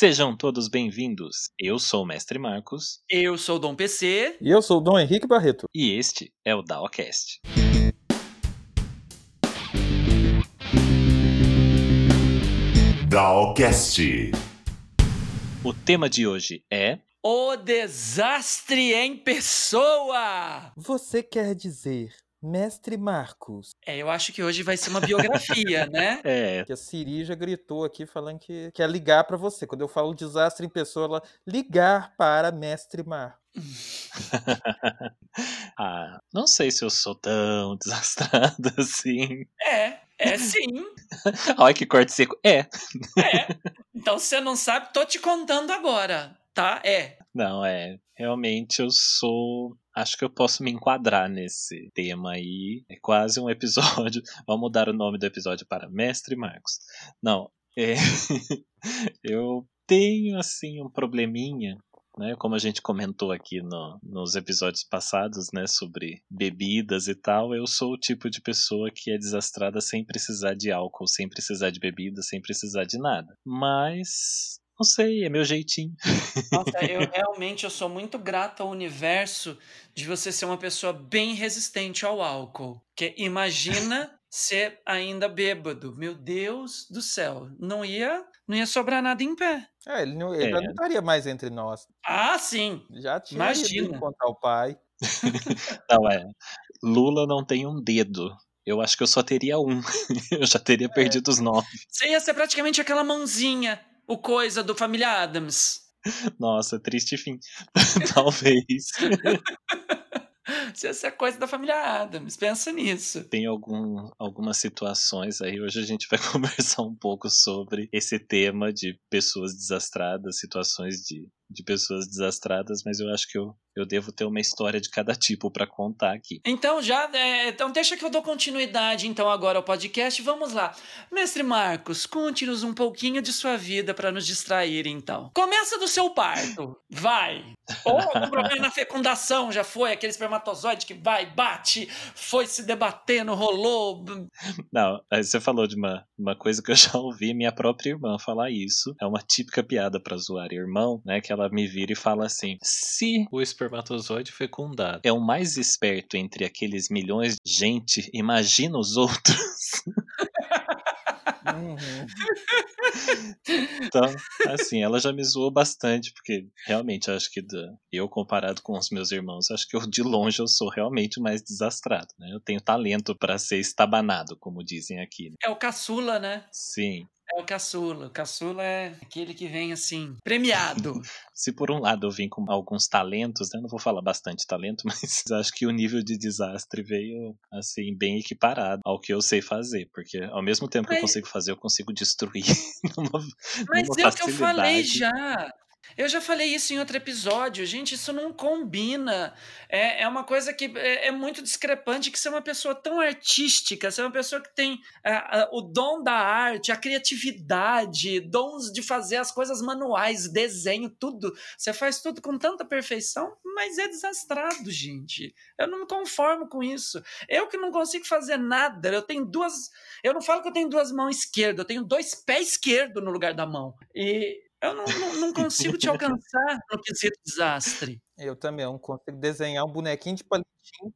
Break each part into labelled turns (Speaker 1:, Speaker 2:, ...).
Speaker 1: Sejam todos bem-vindos. Eu sou o Mestre Marcos.
Speaker 2: Eu sou o Dom PC.
Speaker 3: E eu sou o Dom Henrique Barreto.
Speaker 1: E este é o DAOcast.
Speaker 4: DAOcast.
Speaker 1: O tema de hoje é.
Speaker 2: O desastre em pessoa!
Speaker 3: Você quer dizer Mestre Marcos.
Speaker 2: É, eu acho que hoje vai ser uma biografia, né?
Speaker 1: É.
Speaker 3: Que a Siri já gritou aqui falando que quer ligar para você. Quando eu falo desastre em pessoa, ela ligar para Mestre Marcos.
Speaker 1: ah, não sei se eu sou tão desastrado assim.
Speaker 2: É, é sim.
Speaker 1: Olha que corte seco. É.
Speaker 2: É. Então se você não sabe, tô te contando agora, tá? É.
Speaker 1: Não, é. Realmente eu sou acho que eu posso me enquadrar nesse tema aí. É quase um episódio. Vamos mudar o nome do episódio para Mestre Marcos. Não, é... eu tenho assim um probleminha. Né, como a gente comentou aqui no, nos episódios passados, né, sobre bebidas e tal, eu sou o tipo de pessoa que é desastrada sem precisar de álcool, sem precisar de bebida, sem precisar de nada. Mas não sei, é meu jeitinho.
Speaker 2: Nossa, eu realmente eu sou muito grato ao universo de você ser uma pessoa bem resistente ao álcool. Que imagina ser ainda bêbado. Meu Deus do céu, não ia, não ia sobrar nada em pé.
Speaker 3: É, ele não, ele é. não estaria mais entre nós.
Speaker 2: Ah, sim.
Speaker 3: Já tinha
Speaker 2: Imagina.
Speaker 3: ido encontrar o pai.
Speaker 1: não é. Lula não tem um dedo. Eu acho que eu só teria um. eu já teria é. perdido os nove.
Speaker 2: Você ia ser praticamente aquela mãozinha o coisa do Família Adams.
Speaker 1: Nossa, triste fim. Talvez.
Speaker 2: Se essa é coisa da família Adams, pensa nisso.
Speaker 1: Tem algum, algumas situações aí. Hoje a gente vai conversar um pouco sobre esse tema de pessoas desastradas, situações de, de pessoas desastradas, mas eu acho que eu, eu devo ter uma história de cada tipo para contar aqui.
Speaker 2: Então já, é, então deixa que eu dou continuidade então agora ao podcast. Vamos lá, mestre Marcos, conte-nos um pouquinho de sua vida para nos distrair então. Começa do seu parto, vai. Ou algum problema na fecundação já foi aquele espermatozoide que vai, bate, foi se debatendo, rolou.
Speaker 1: Não, aí você falou de uma, uma coisa que eu já ouvi minha própria irmã falar isso. É uma típica piada para zoar irmão, né? Que ela me vira e fala assim: se o espermatozoide fecundado é o mais esperto entre aqueles milhões de gente, imagina os outros.
Speaker 3: Uhum.
Speaker 1: então, assim, ela já me zoou bastante, porque realmente acho que eu, comparado com os meus irmãos, acho que eu de longe eu sou realmente mais desastrado, né? Eu tenho talento para ser estabanado, como dizem aqui. Né?
Speaker 2: É o caçula, né?
Speaker 1: Sim.
Speaker 2: O caçula. O caçula é aquele que vem assim, premiado.
Speaker 1: Se por um lado eu vim com alguns talentos, né? Não vou falar bastante talento, mas acho que o nível de desastre veio assim bem equiparado ao que eu sei fazer, porque ao mesmo tempo mas... que eu consigo fazer, eu consigo destruir numa,
Speaker 2: Mas
Speaker 1: numa
Speaker 2: é o que eu falei já. Eu já falei isso em outro episódio, gente, isso não combina. É, é uma coisa que é, é muito discrepante que é uma pessoa tão artística, é uma pessoa que tem o dom da arte, a criatividade, dons de fazer as coisas manuais, desenho, tudo. Você faz tudo com tanta perfeição, mas é desastrado, gente. Eu não me conformo com isso. Eu que não consigo fazer nada, eu tenho duas. Eu não falo que eu tenho duas mãos esquerdas, eu tenho dois pés esquerdos no lugar da mão. E eu não, não, não consigo te alcançar no quesito desastre.
Speaker 3: Eu também, eu não consigo desenhar um bonequinho de palitinho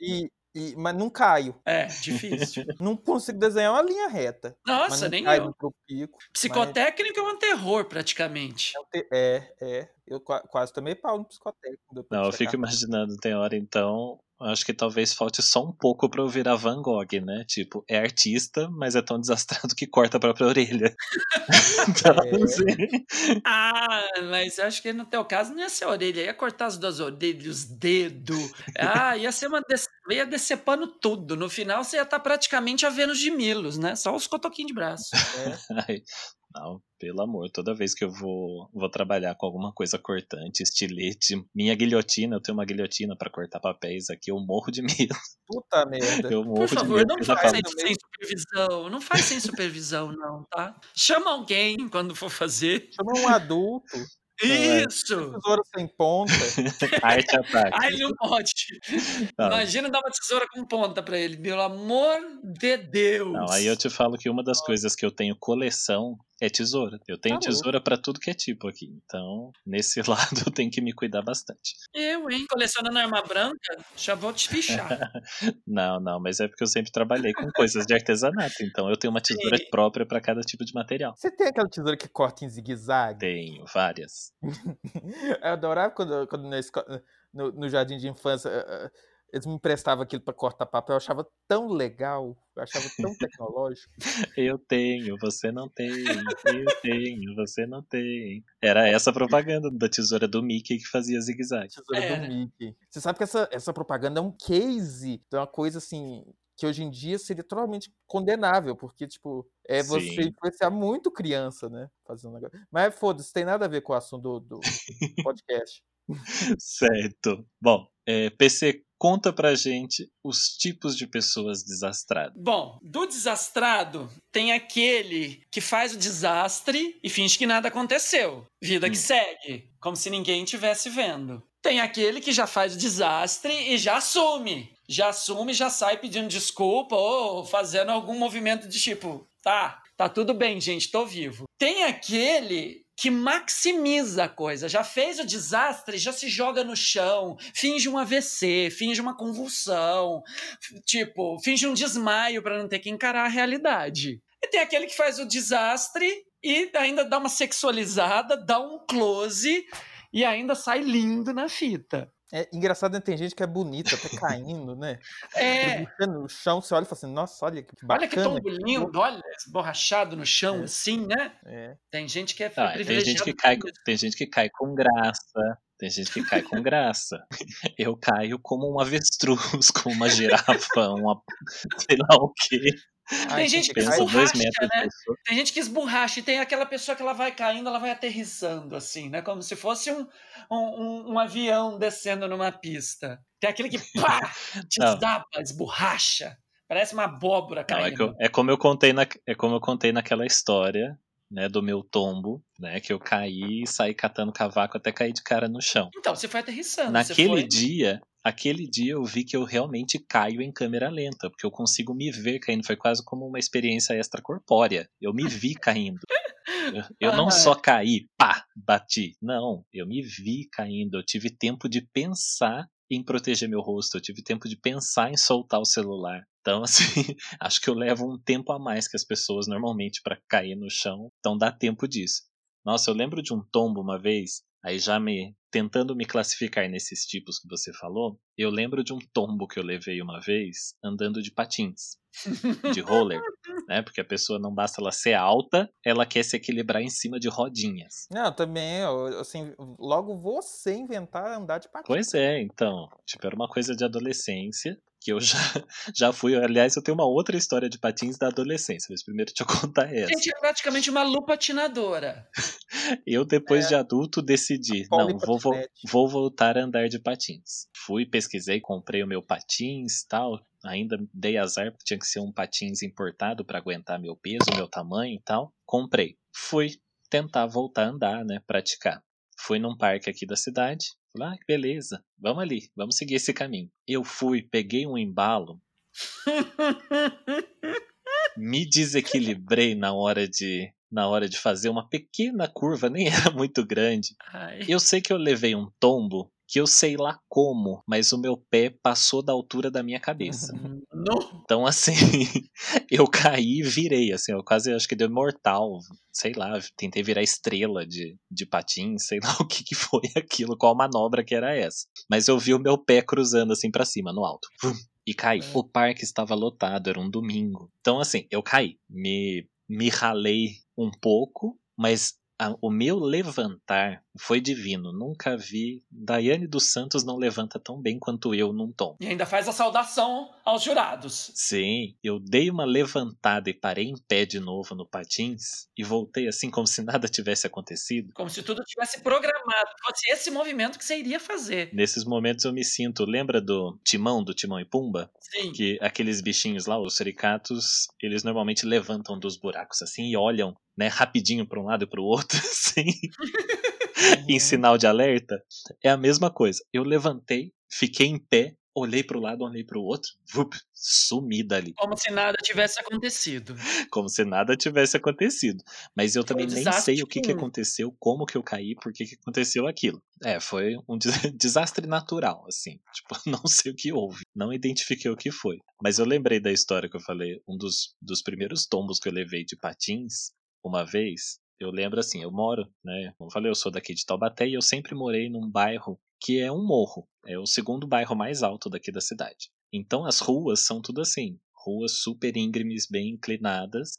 Speaker 3: e, e, mas não caio.
Speaker 2: É, difícil.
Speaker 3: não consigo desenhar uma linha reta.
Speaker 2: Nossa, nem
Speaker 3: caio
Speaker 2: eu.
Speaker 3: Pico,
Speaker 2: Psicotécnico mas... é um terror, praticamente.
Speaker 3: É, é. Eu quase tomei pau no psicotécnico.
Speaker 1: Não, eu fico imaginando, tem hora então, Acho que talvez falte só um pouco pra eu virar Van Gogh, né? Tipo, é artista, mas é tão desastrado que corta a própria orelha. então,
Speaker 2: é. assim... Ah, mas eu acho que no teu caso não ia ser a orelha, ia cortar as duas orelhas, os dedos. Ah, ia ser uma. Dece... ia decepando tudo. No final você ia estar tá praticamente a Vênus de Milos, né? Só os cotoquinhos de braço.
Speaker 1: É. Não, pelo amor, toda vez que eu vou, vou trabalhar com alguma coisa cortante, estilete, minha guilhotina, eu tenho uma guilhotina para cortar papéis aqui, eu morro de medo.
Speaker 3: Puta merda.
Speaker 1: Eu morro
Speaker 2: Por favor,
Speaker 1: de
Speaker 2: medo. não faz sem, sem supervisão, não faz sem supervisão não, tá? Chama alguém quando for fazer.
Speaker 3: Chama um adulto.
Speaker 1: É.
Speaker 2: Isso!
Speaker 3: Tesoura sem ponta.
Speaker 1: Arte ataque.
Speaker 2: Ai, não pode. Não. Imagina dar uma tesoura com ponta pra ele, pelo amor de Deus.
Speaker 1: Não, aí eu te falo que uma das coisas que eu tenho coleção é tesoura. Eu tenho
Speaker 3: Tá
Speaker 1: tesoura pra tudo que é tipo aqui. Então, nesse lado eu tenho que me cuidar bastante.
Speaker 2: Eu, hein? Colecionando arma branca, já vou te fichar.
Speaker 1: Não, não, mas é porque eu sempre trabalhei com coisas de artesanato. Então eu tenho uma tesoura
Speaker 2: Sim.
Speaker 1: própria pra cada tipo de material.
Speaker 3: Você tem aquela tesoura que corta em zigue-zague?
Speaker 1: Tenho várias.
Speaker 3: Eu adorava quando, quando na esco- no, no jardim de infância eh, eh, eles me emprestavam aquilo para cortar papel. Eu achava tão legal, eu achava tão tecnológico.
Speaker 1: Eu tenho, você não tem. Eu tenho, você não tem. Era essa a propaganda da tesoura do Mickey que fazia zigue-zague.
Speaker 3: Tesoura
Speaker 2: Era.
Speaker 3: do Mickey. Você sabe que essa, essa propaganda é um case, é uma coisa assim que hoje em dia seria totalmente condenável, porque, tipo, é você
Speaker 1: Sim.
Speaker 3: influenciar muito criança, né? Fazendo um negócio. Mas foda-se, tem nada a ver com o assunto do, do podcast.
Speaker 1: Certo. Bom, é, PC, conta pra gente os tipos de pessoas desastradas.
Speaker 2: Bom, do desastrado, tem aquele que faz o desastre e finge que nada aconteceu. Vida que
Speaker 1: Hum.
Speaker 2: segue, como se ninguém estivesse vendo. Tem aquele que já faz o desastre e já assume. Já assume, já sai pedindo desculpa ou fazendo algum movimento de tipo, tá, tá tudo bem, gente, tô vivo. Tem aquele que maximiza a coisa, já fez o desastre, já se joga no chão, finge um AVC, finge uma convulsão, tipo, finge um desmaio para não ter que encarar a realidade. E tem aquele que faz o desastre e ainda dá uma sexualizada, dá um close e ainda sai lindo na fita.
Speaker 3: É engraçado, né? tem gente que é bonita, até caindo, né?
Speaker 2: É,
Speaker 3: No chão, você olha e fala assim, nossa, olha que bacana.
Speaker 2: olha que tombo
Speaker 3: que
Speaker 2: lindo, olha, esborrachado no chão
Speaker 3: É.
Speaker 2: assim, né?
Speaker 3: É.
Speaker 2: Tem gente que é
Speaker 1: Ah, tem gente que cai, tem gente que cai com graça. Tem gente que cai com graça. Eu caio como um avestruz, como uma girafa, uma sei lá o quê.
Speaker 3: Ai,
Speaker 2: Tem gente que
Speaker 1: dois
Speaker 2: esborracha, né? Tem gente que esborracha e tem aquela pessoa que ela vai caindo, ela vai aterrissando, assim, né? Como se fosse um, um, um- avião descendo numa pista. Tem aquele que pá, desaba, esborracha. Parece uma abóbora
Speaker 1: Não, é,
Speaker 2: caindo.
Speaker 1: que eu- é como eu contei na, é como eu contei naquela história, né, do meu tombo, né, que eu caí e saí catando cavaco até cair de cara no chão.
Speaker 2: Então, você foi aterrissando.
Speaker 1: Naquele
Speaker 2: foi...
Speaker 1: dia, aquele dia eu vi que eu realmente caio em câmera lenta, porque eu consigo me ver caindo, foi quase como uma experiência extracorpórea. Eu me vi caindo. Eu, eu não só caí, pá, bati. Não, eu me vi caindo. Eu tive tempo de pensar em proteger meu rosto, eu tive tempo de pensar em soltar o celular. Então, assim, acho que eu levo um tempo a mais que as pessoas normalmente para cair no chão. Então dá tempo disso. Nossa, eu lembro de um tombo uma vez, aí já me tentando me classificar nesses tipos que você falou, eu lembro de um tombo que eu levei uma vez andando de patins, de roller, né? Porque a pessoa não basta ela ser alta, ela quer se equilibrar em cima de rodinhas.
Speaker 3: Não, também, assim, logo você inventar andar de patins.
Speaker 1: Pois é, então, tipo, era uma coisa de adolescência que eu já, já fui. Aliás, eu tenho uma outra história de patins da adolescência, mas primeiro deixa eu contar essa.
Speaker 2: Gente, é praticamente uma lupatinadora.
Speaker 1: Eu, depois de adulto, decidi, não, vou, vo-
Speaker 3: patinete.
Speaker 1: vou voltar a andar de patins. Fui, pesquisei, comprei o meu patins tal. Ainda dei azar, porque tinha que ser um patins importado para aguentar meu peso, meu tamanho e tal. Comprei. Fui tentar voltar a andar, né, praticar. Fui num parque aqui da cidade. Falei, ah, que beleza, vamos ali, vamos seguir esse caminho. Eu fui, peguei um embalo, me desequilibrei na hora de na hora de fazer uma pequena curva, nem era muito grande.
Speaker 2: Ai.
Speaker 1: Eu sei que eu levei um tombo que eu sei lá como, mas o meu pé passou da altura da minha cabeça.
Speaker 2: No-
Speaker 1: Então, assim, eu caí e virei, assim, eu quase acho que deu mortal, sei lá, tentei virar estrela de, de patins, sei lá o que, que foi aquilo, qual manobra que era essa. Mas eu vi o meu pé cruzando assim pra cima, no alto. E caí. O parque estava lotado, era um domingo. Então, assim, eu caí. Me, me ralei um pouco, mas a- o meu levantar foi divino. Nunca vi. Daiane dos Santos não levanta tão bem quanto eu num tom.
Speaker 2: E ainda faz a saudação aos jurados.
Speaker 1: Sim, eu dei uma levantada e parei em pé de novo no patins e voltei assim como se nada tivesse acontecido.
Speaker 2: Como se tudo tivesse programado. Fosse esse movimento que você iria fazer.
Speaker 1: Nesses momentos eu me sinto, lembra do Timão, do Timão e Pumba?
Speaker 2: Sim.
Speaker 1: Que aqueles bichinhos lá, os suricatos, eles normalmente levantam dos buracos assim e olham, né, rapidinho para um lado e para o outro, assim, em sinal de alerta. É a mesma coisa. Eu levantei, fiquei em pé, olhei pro lado, olhei pro outro, vup, sumida ali.
Speaker 2: Como se nada tivesse acontecido.
Speaker 1: Como se nada tivesse acontecido. Mas eu também nem sei o que, que aconteceu, como que eu caí, por que, que aconteceu aquilo. É, foi um desastre natural, assim. Tipo, não sei o que houve. Não identifiquei o que foi. Mas eu lembrei da história que eu falei, um dos, dos primeiros tombos que eu levei de patins, uma vez, eu lembro assim, eu moro, né? Como eu falei, eu sou daqui de Taubaté e eu sempre morei num bairro que é um morro. É o segundo bairro mais alto daqui da cidade. Então as ruas são tudo assim, ruas super íngremes, bem inclinadas.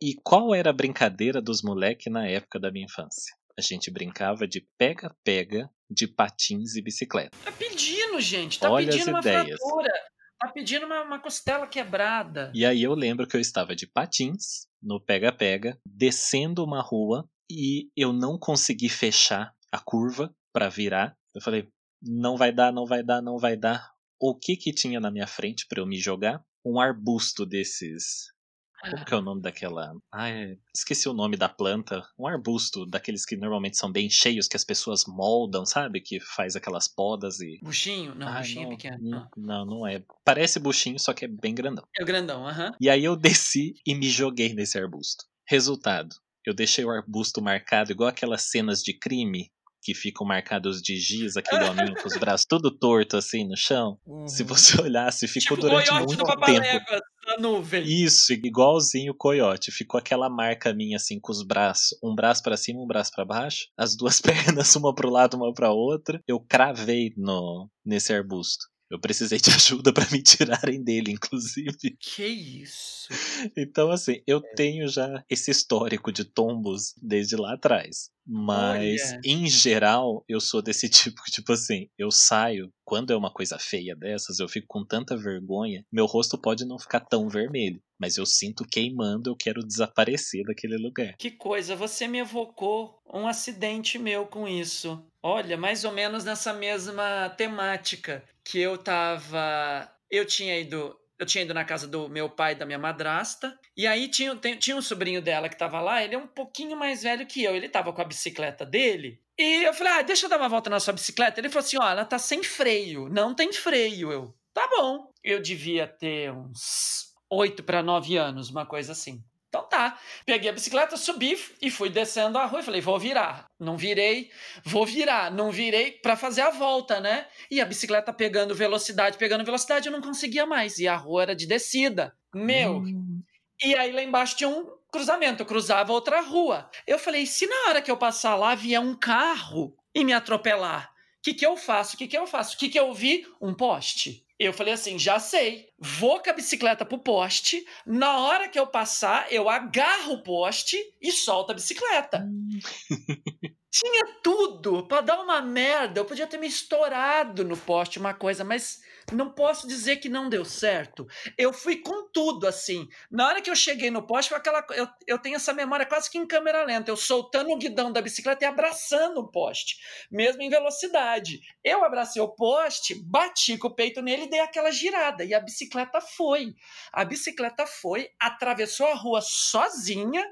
Speaker 1: E qual era a brincadeira dos moleques na época da minha infância? A gente brincava de pega-pega de patins e bicicleta.
Speaker 2: Tá pedindo, gente. Tá Olha pedindo uma ideias. fratura. Tá pedindo uma, uma costela quebrada.
Speaker 1: E aí eu lembro que eu estava de patins no pega-pega, descendo uma rua e eu não consegui fechar a curva para virar. Eu falei, não vai dar, não vai dar, não vai dar. O que que tinha na minha frente para eu me jogar? Um arbusto desses como que é o nome daquela. É... esqueci o nome da planta. Um arbusto, daqueles que normalmente são bem cheios, que as pessoas moldam, sabe? Que faz aquelas podas e.
Speaker 2: Buchinho? Não, Ai, buchinho é não, é pequeno. Não,
Speaker 1: não, não é. Parece buchinho, só que é bem grandão.
Speaker 2: É o grandão, aham.
Speaker 1: E aí eu desci e me joguei nesse arbusto. Resultado. Eu deixei o arbusto marcado igual aquelas cenas de crime que ficam marcados de giz, aquele homem com os braços tudo torto assim no chão. Uhum. Se você olhasse, ficou tipo durante muito tempo.
Speaker 2: Na nuvem.
Speaker 1: Isso, igualzinho o coiote. Ficou aquela marca minha assim com os braços, um braço para cima, um braço para baixo, as duas pernas uma pro lado, uma para outra. Eu cravei no nesse arbusto. Eu precisei de ajuda para me tirarem dele, inclusive.
Speaker 2: Que isso?
Speaker 1: Então, assim, eu é. tenho já esse histórico de tombos desde lá atrás. Mas, Olha. em geral, eu sou desse tipo, tipo assim, eu saio, quando é uma coisa feia dessas, eu fico com tanta vergonha, meu rosto pode não ficar tão vermelho, mas eu sinto queimando, eu quero desaparecer daquele lugar.
Speaker 2: Que coisa, você me evocou um acidente meu com isso. Olha, mais ou menos nessa mesma temática que eu tava. Eu tinha ido. Eu tinha ido na casa do meu pai e da minha madrasta. E aí tinha, tinha um sobrinho dela que tava lá, ele é um pouquinho mais velho que eu. Ele tava com a bicicleta dele. E eu falei, ah, deixa eu dar uma volta na sua bicicleta. Ele falou assim: ó, ela tá sem freio, não tem freio. Eu, tá bom. Eu devia ter uns oito para nove anos, uma coisa assim. Então tá. Peguei a bicicleta, subi e fui descendo a rua. E falei, vou virar. Não virei, vou virar. Não virei para fazer a volta, né? E a bicicleta pegando velocidade, pegando velocidade, eu não conseguia mais. E a rua era de descida. Meu. Hum. E aí lá embaixo tinha um cruzamento, eu cruzava outra rua. Eu falei, se na hora que eu passar lá vier um carro e me atropelar, o que, que eu faço? O que, que eu faço? O que, que eu vi? Um poste. Eu falei assim: já sei, vou com a bicicleta pro poste. Na hora que eu passar, eu agarro o poste e solto a bicicleta. Hum. Tinha tudo para dar uma merda. Eu podia ter me estourado no poste, uma coisa, mas não posso dizer que não deu certo. Eu fui com tudo, assim. Na hora que eu cheguei no poste, foi aquela. Eu, eu tenho essa memória quase que em câmera lenta. Eu soltando o guidão da bicicleta e abraçando o poste, mesmo em velocidade. Eu abracei o poste, bati com o peito nele e dei aquela girada. E a bicicleta foi. A bicicleta foi, atravessou a rua sozinha.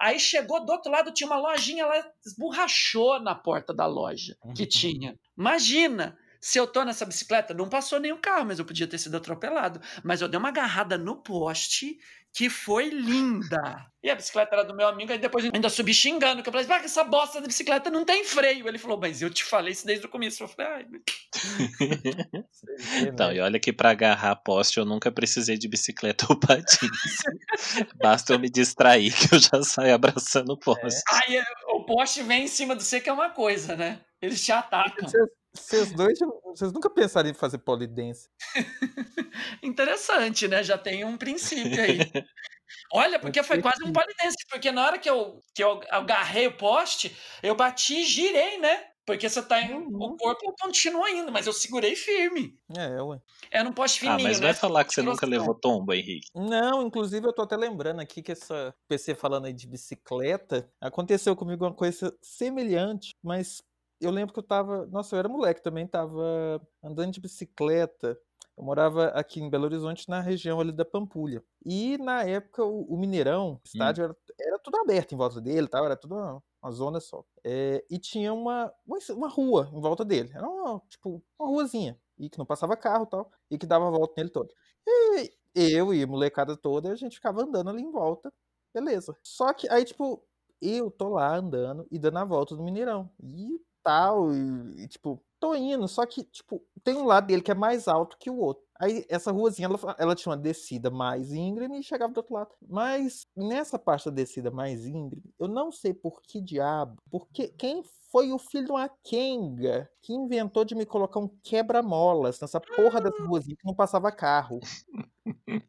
Speaker 2: Aí chegou do outro lado, tinha uma lojinha, ela esborrachou na porta da loja que uhum. tinha. Imagina! Se eu tô nessa bicicleta, não passou nenhum carro, mas eu podia ter sido atropelado. Mas eu dei uma agarrada no poste que foi linda. E a bicicleta era do meu amigo, aí depois ainda subi xingando, que eu falei, ah, essa bosta da bicicleta não tem freio. Ele falou, mas eu te falei isso desde o começo. Eu falei, ai.
Speaker 1: então, e olha que para agarrar poste eu nunca precisei de bicicleta ou patins. Basta eu me distrair que eu já saio abraçando o poste.
Speaker 2: É. Aí o poste vem em cima do você, que é uma coisa, né? Eles te atacam.
Speaker 3: Vocês dois, vocês nunca pensaram em fazer polidense?
Speaker 2: Interessante, né? Já tem um princípio aí. Olha, porque foi quase um polidense, porque na hora que eu, que eu agarrei o poste, eu bati e girei, né? Porque você tá em. Uhum. O corpo continua indo, mas eu segurei firme.
Speaker 3: É, ué.
Speaker 2: Era um poste fininho.
Speaker 1: Ah, mas vai né? falar que você nunca levou tombo, Henrique.
Speaker 3: Não, inclusive eu tô até lembrando aqui que essa PC falando aí de bicicleta, aconteceu comigo uma coisa semelhante, mas eu lembro que eu tava. Nossa, eu era moleque também, tava andando de bicicleta. Eu morava aqui em Belo Horizonte, na região ali da Pampulha. E na época o, o Mineirão, o hum. estádio, era, era, tudo aberto em volta dele, tal, era tudo uma, uma zona só. É, e tinha uma, uma, uma, rua em volta dele. Era uma, tipo, uma ruazinha. e que não passava carro e tal, e que dava a volta nele todo. E eu e a molecada toda, a gente ficava andando ali em volta, beleza. Só que aí, tipo, eu tô lá andando e dando a volta do Mineirão. E tal, e, e, tipo, tô indo, só que, tipo, tem um lado dele que é mais alto que o outro. Aí essa ruazinha, ela, ela tinha uma descida mais íngreme e chegava do outro lado. Mas nessa parte da descida mais íngreme, eu não sei por que diabo, porque quem foi o filho de uma Kenga que inventou de me colocar um quebra-molas nessa porra dessa ruazinha que não passava carro.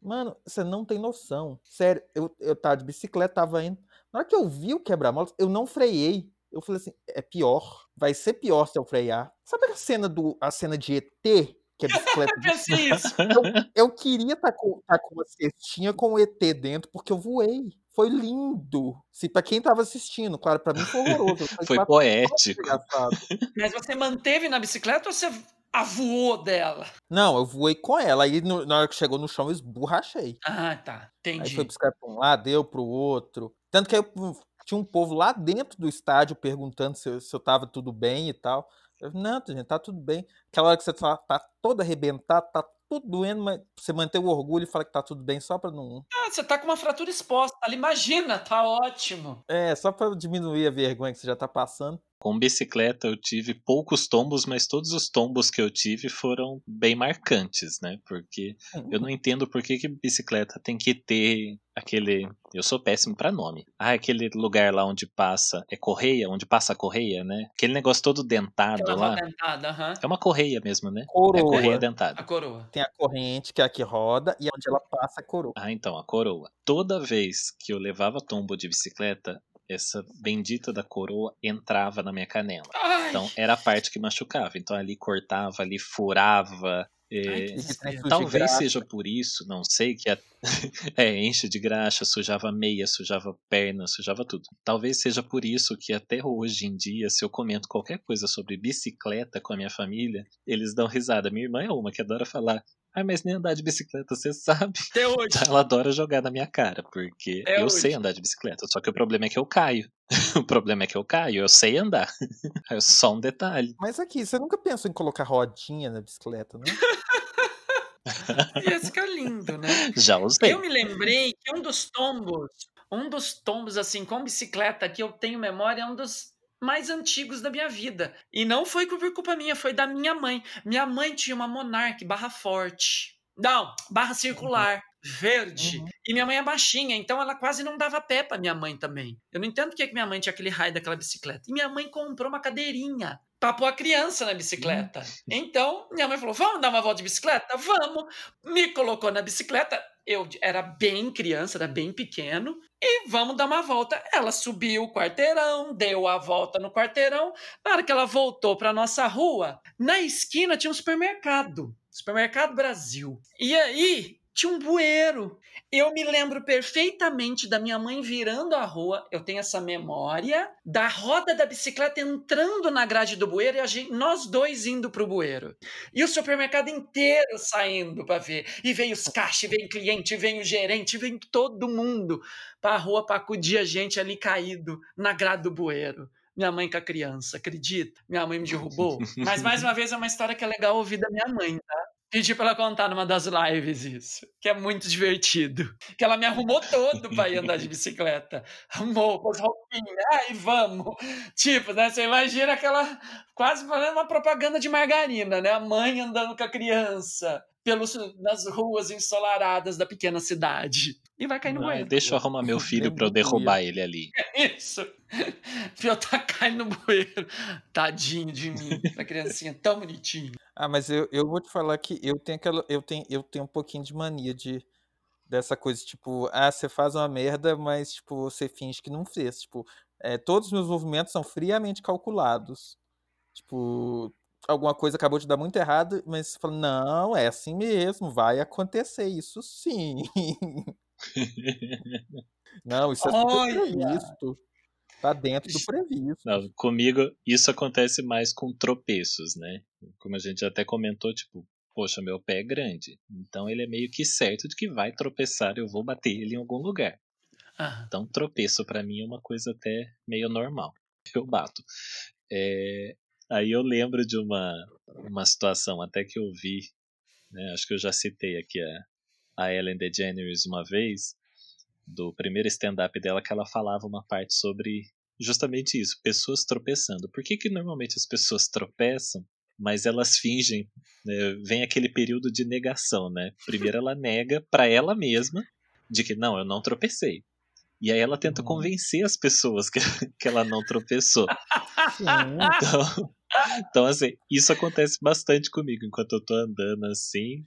Speaker 3: Mano, você não tem noção. Sério, eu, eu tava de bicicleta, tava indo. Na hora que eu vi o quebra-molas, eu não freiei. Eu falei assim, é pior. Vai ser pior se eu frear. Sabe a cena do a cena de ET? Que a bicicleta. eu, eu queria estar tá com, tá com uma cestinha com o ET dentro, porque eu voei. Foi lindo. Se para quem tava assistindo, claro, para mim foi horroroso.
Speaker 1: Foi poético.
Speaker 2: Mas você manteve na bicicleta ou você avoou dela?
Speaker 3: Não, eu voei com ela. Aí no, na hora que chegou no chão, eu esborrachei.
Speaker 2: Ah, tá. Entendi.
Speaker 3: Aí foi buscar pra um lado, deu pro outro. Tanto que eu tinha um povo lá dentro do estádio perguntando se eu, se eu tava tudo bem e tal. Eu, não, gente, tá tudo bem. Aquela hora que você tá, tá todo arrebentado, tá tudo doendo, mas você manter o orgulho e falar que tá tudo bem só pra não.
Speaker 2: Ah, você tá com uma fratura exposta ali, imagina, tá ótimo.
Speaker 3: É, só pra diminuir a vergonha que você já tá passando.
Speaker 1: Com bicicleta eu tive poucos tombos, mas todos os tombos que eu tive foram bem marcantes, né? Porque eu não entendo por que, que bicicleta tem que ter aquele. Eu sou péssimo para nome. Ah, aquele lugar lá onde passa. É correia? Onde passa a correia, né? Aquele negócio todo dentado
Speaker 2: Aquela
Speaker 1: lá.
Speaker 2: Dentada, uhum.
Speaker 1: É uma correia mesmo, né?
Speaker 3: Coroa.
Speaker 1: É correia dentada.
Speaker 2: A coroa.
Speaker 3: Tem a corrente, que é a que roda, e onde ela passa a coroa.
Speaker 1: Ah, então, a coroa. Toda vez que eu levava tombo de bicicleta, essa bendita da coroa entrava na minha canela.
Speaker 2: Ai.
Speaker 1: Então era a parte que machucava. Então ali cortava, ali furava.
Speaker 2: Ai,
Speaker 1: é, talvez seja por isso, não sei, que a, é, enche de graxa, sujava meia, sujava perna, sujava tudo. Talvez seja por isso que até hoje em dia, se eu comento qualquer coisa sobre bicicleta com a minha família, eles dão risada. Minha irmã é uma que adora falar: ah, mas nem andar de bicicleta, você sabe.
Speaker 2: Até hoje.
Speaker 1: Ela adora jogar na minha cara, porque
Speaker 2: Até
Speaker 1: eu
Speaker 2: hoje.
Speaker 1: sei andar de bicicleta, só que o problema é que eu caio. o problema é que eu caio, eu sei andar. É só um detalhe.
Speaker 3: Mas aqui, você nunca pensou em colocar rodinha na bicicleta, né?
Speaker 2: Ia ficar lindo, né?
Speaker 1: Já usei.
Speaker 2: Eu me lembrei que um dos tombos, um dos tombos assim com bicicleta que eu tenho memória é um dos mais antigos da minha vida. E não foi por culpa minha, foi da minha mãe. Minha mãe tinha uma Monarch barra forte. Não, barra circular. Verde.
Speaker 3: Uhum.
Speaker 2: E minha mãe é baixinha, então ela quase não dava pé pra minha mãe também. Eu não entendo porque que minha mãe tinha aquele raio daquela bicicleta. E minha mãe comprou uma cadeirinha pra pôr a criança na bicicleta. Então, minha mãe falou: vamos dar uma volta de bicicleta? Vamos! Me colocou na bicicleta. Eu era bem criança, era bem pequeno. E vamos dar uma volta. Ela subiu o quarteirão, deu a volta no quarteirão. Na hora que ela voltou pra nossa rua, na esquina tinha um supermercado. Supermercado Brasil. E aí, tinha um bueiro. Eu me lembro perfeitamente da minha mãe virando a rua. Eu tenho essa memória da roda da bicicleta entrando na grade do bueiro e gente, nós dois indo pro bueiro. E o supermercado inteiro saindo para ver. E vem os caixas, vem cliente, vem o gerente, vem todo mundo para a rua para acudir a gente ali caído na grade do bueiro. Minha mãe com a criança, acredita? Minha mãe me derrubou. Mas mais uma vez é uma história que é legal ouvir da minha mãe, tá? Pedi pra ela contar numa das lives isso, que é muito divertido. Que ela me arrumou todo pra ir andar de bicicleta. Arrumou, pôs roupinha, ai, vamos. Tipo, né? Você imagina aquela. quase fazendo uma propaganda de margarina, né? A mãe andando com a criança pelos, nas ruas ensolaradas da pequena cidade. E vai cair no
Speaker 1: Ai,
Speaker 2: bueiro.
Speaker 1: deixa eu arrumar meu filho pra eu derrubar ele ali.
Speaker 2: Isso. Pra eu tá caindo no bueiro. Tadinho de mim. A criancinha tão bonitinha.
Speaker 3: Ah, mas eu, eu vou te falar que eu tenho aquela. Eu tenho, eu tenho um pouquinho de mania de dessa coisa, tipo, ah, você faz uma merda, mas tipo, você finge que não fez. Tipo, é, todos os meus movimentos são friamente calculados. Tipo, alguma coisa acabou de dar muito errado, mas você fala, não, é assim mesmo, vai acontecer isso sim. não, isso é previsto. Tá dentro do previsto.
Speaker 1: Não, comigo isso acontece mais com tropeços, né? Como a gente até comentou, tipo, poxa, meu pé é grande. Então ele é meio que certo de que vai tropeçar, eu vou bater ele em algum lugar.
Speaker 2: Ah,
Speaker 1: Então tropeço pra mim é uma coisa até meio normal. Eu bato. É, Aí eu lembro de uma, uma situação até que eu vi, né, acho que eu já citei aqui a, a Ellen DeGeneres uma vez, do primeiro stand-up dela, que ela falava uma parte sobre justamente isso, pessoas tropeçando. Por que, que normalmente as pessoas tropeçam, mas elas fingem, né, vem aquele período de negação, né? Primeiro ela nega para ela mesma de que não, eu não tropecei. E aí ela tenta uhum. convencer as pessoas que, que ela não tropeçou. então, então, assim, isso acontece bastante comigo enquanto eu tô andando assim,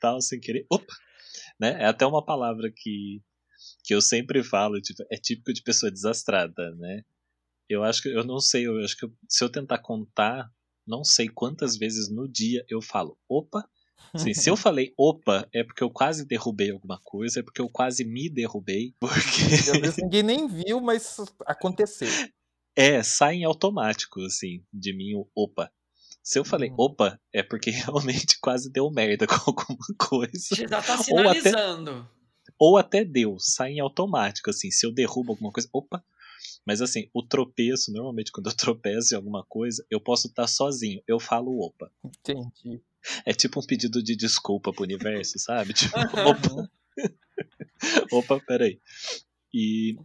Speaker 1: tal, sem querer. Opa! Né? É até uma palavra que, que eu sempre falo, tipo, é típico de pessoa desastrada, né? Eu acho que eu não sei, eu acho que eu, se eu tentar contar, não sei quantas vezes no dia eu falo, opa, Assim, se eu falei opa, é porque eu quase derrubei alguma coisa, é porque eu quase me derrubei. Porque.
Speaker 3: ninguém nem viu, mas aconteceu.
Speaker 1: É, sai em automático, assim, de mim o opa. Se eu falei hum. opa, é porque realmente quase deu merda com alguma coisa.
Speaker 2: Você já tá sinalizando.
Speaker 1: Ou até, ou até deu, sai em automático, assim. Se eu derrubo alguma coisa, opa. Mas assim, o tropeço, normalmente quando eu tropeço em alguma coisa, eu posso estar sozinho. Eu falo opa.
Speaker 3: Entendi.
Speaker 1: É tipo um pedido de desculpa pro universo, sabe? Tipo, opa. opa, peraí. E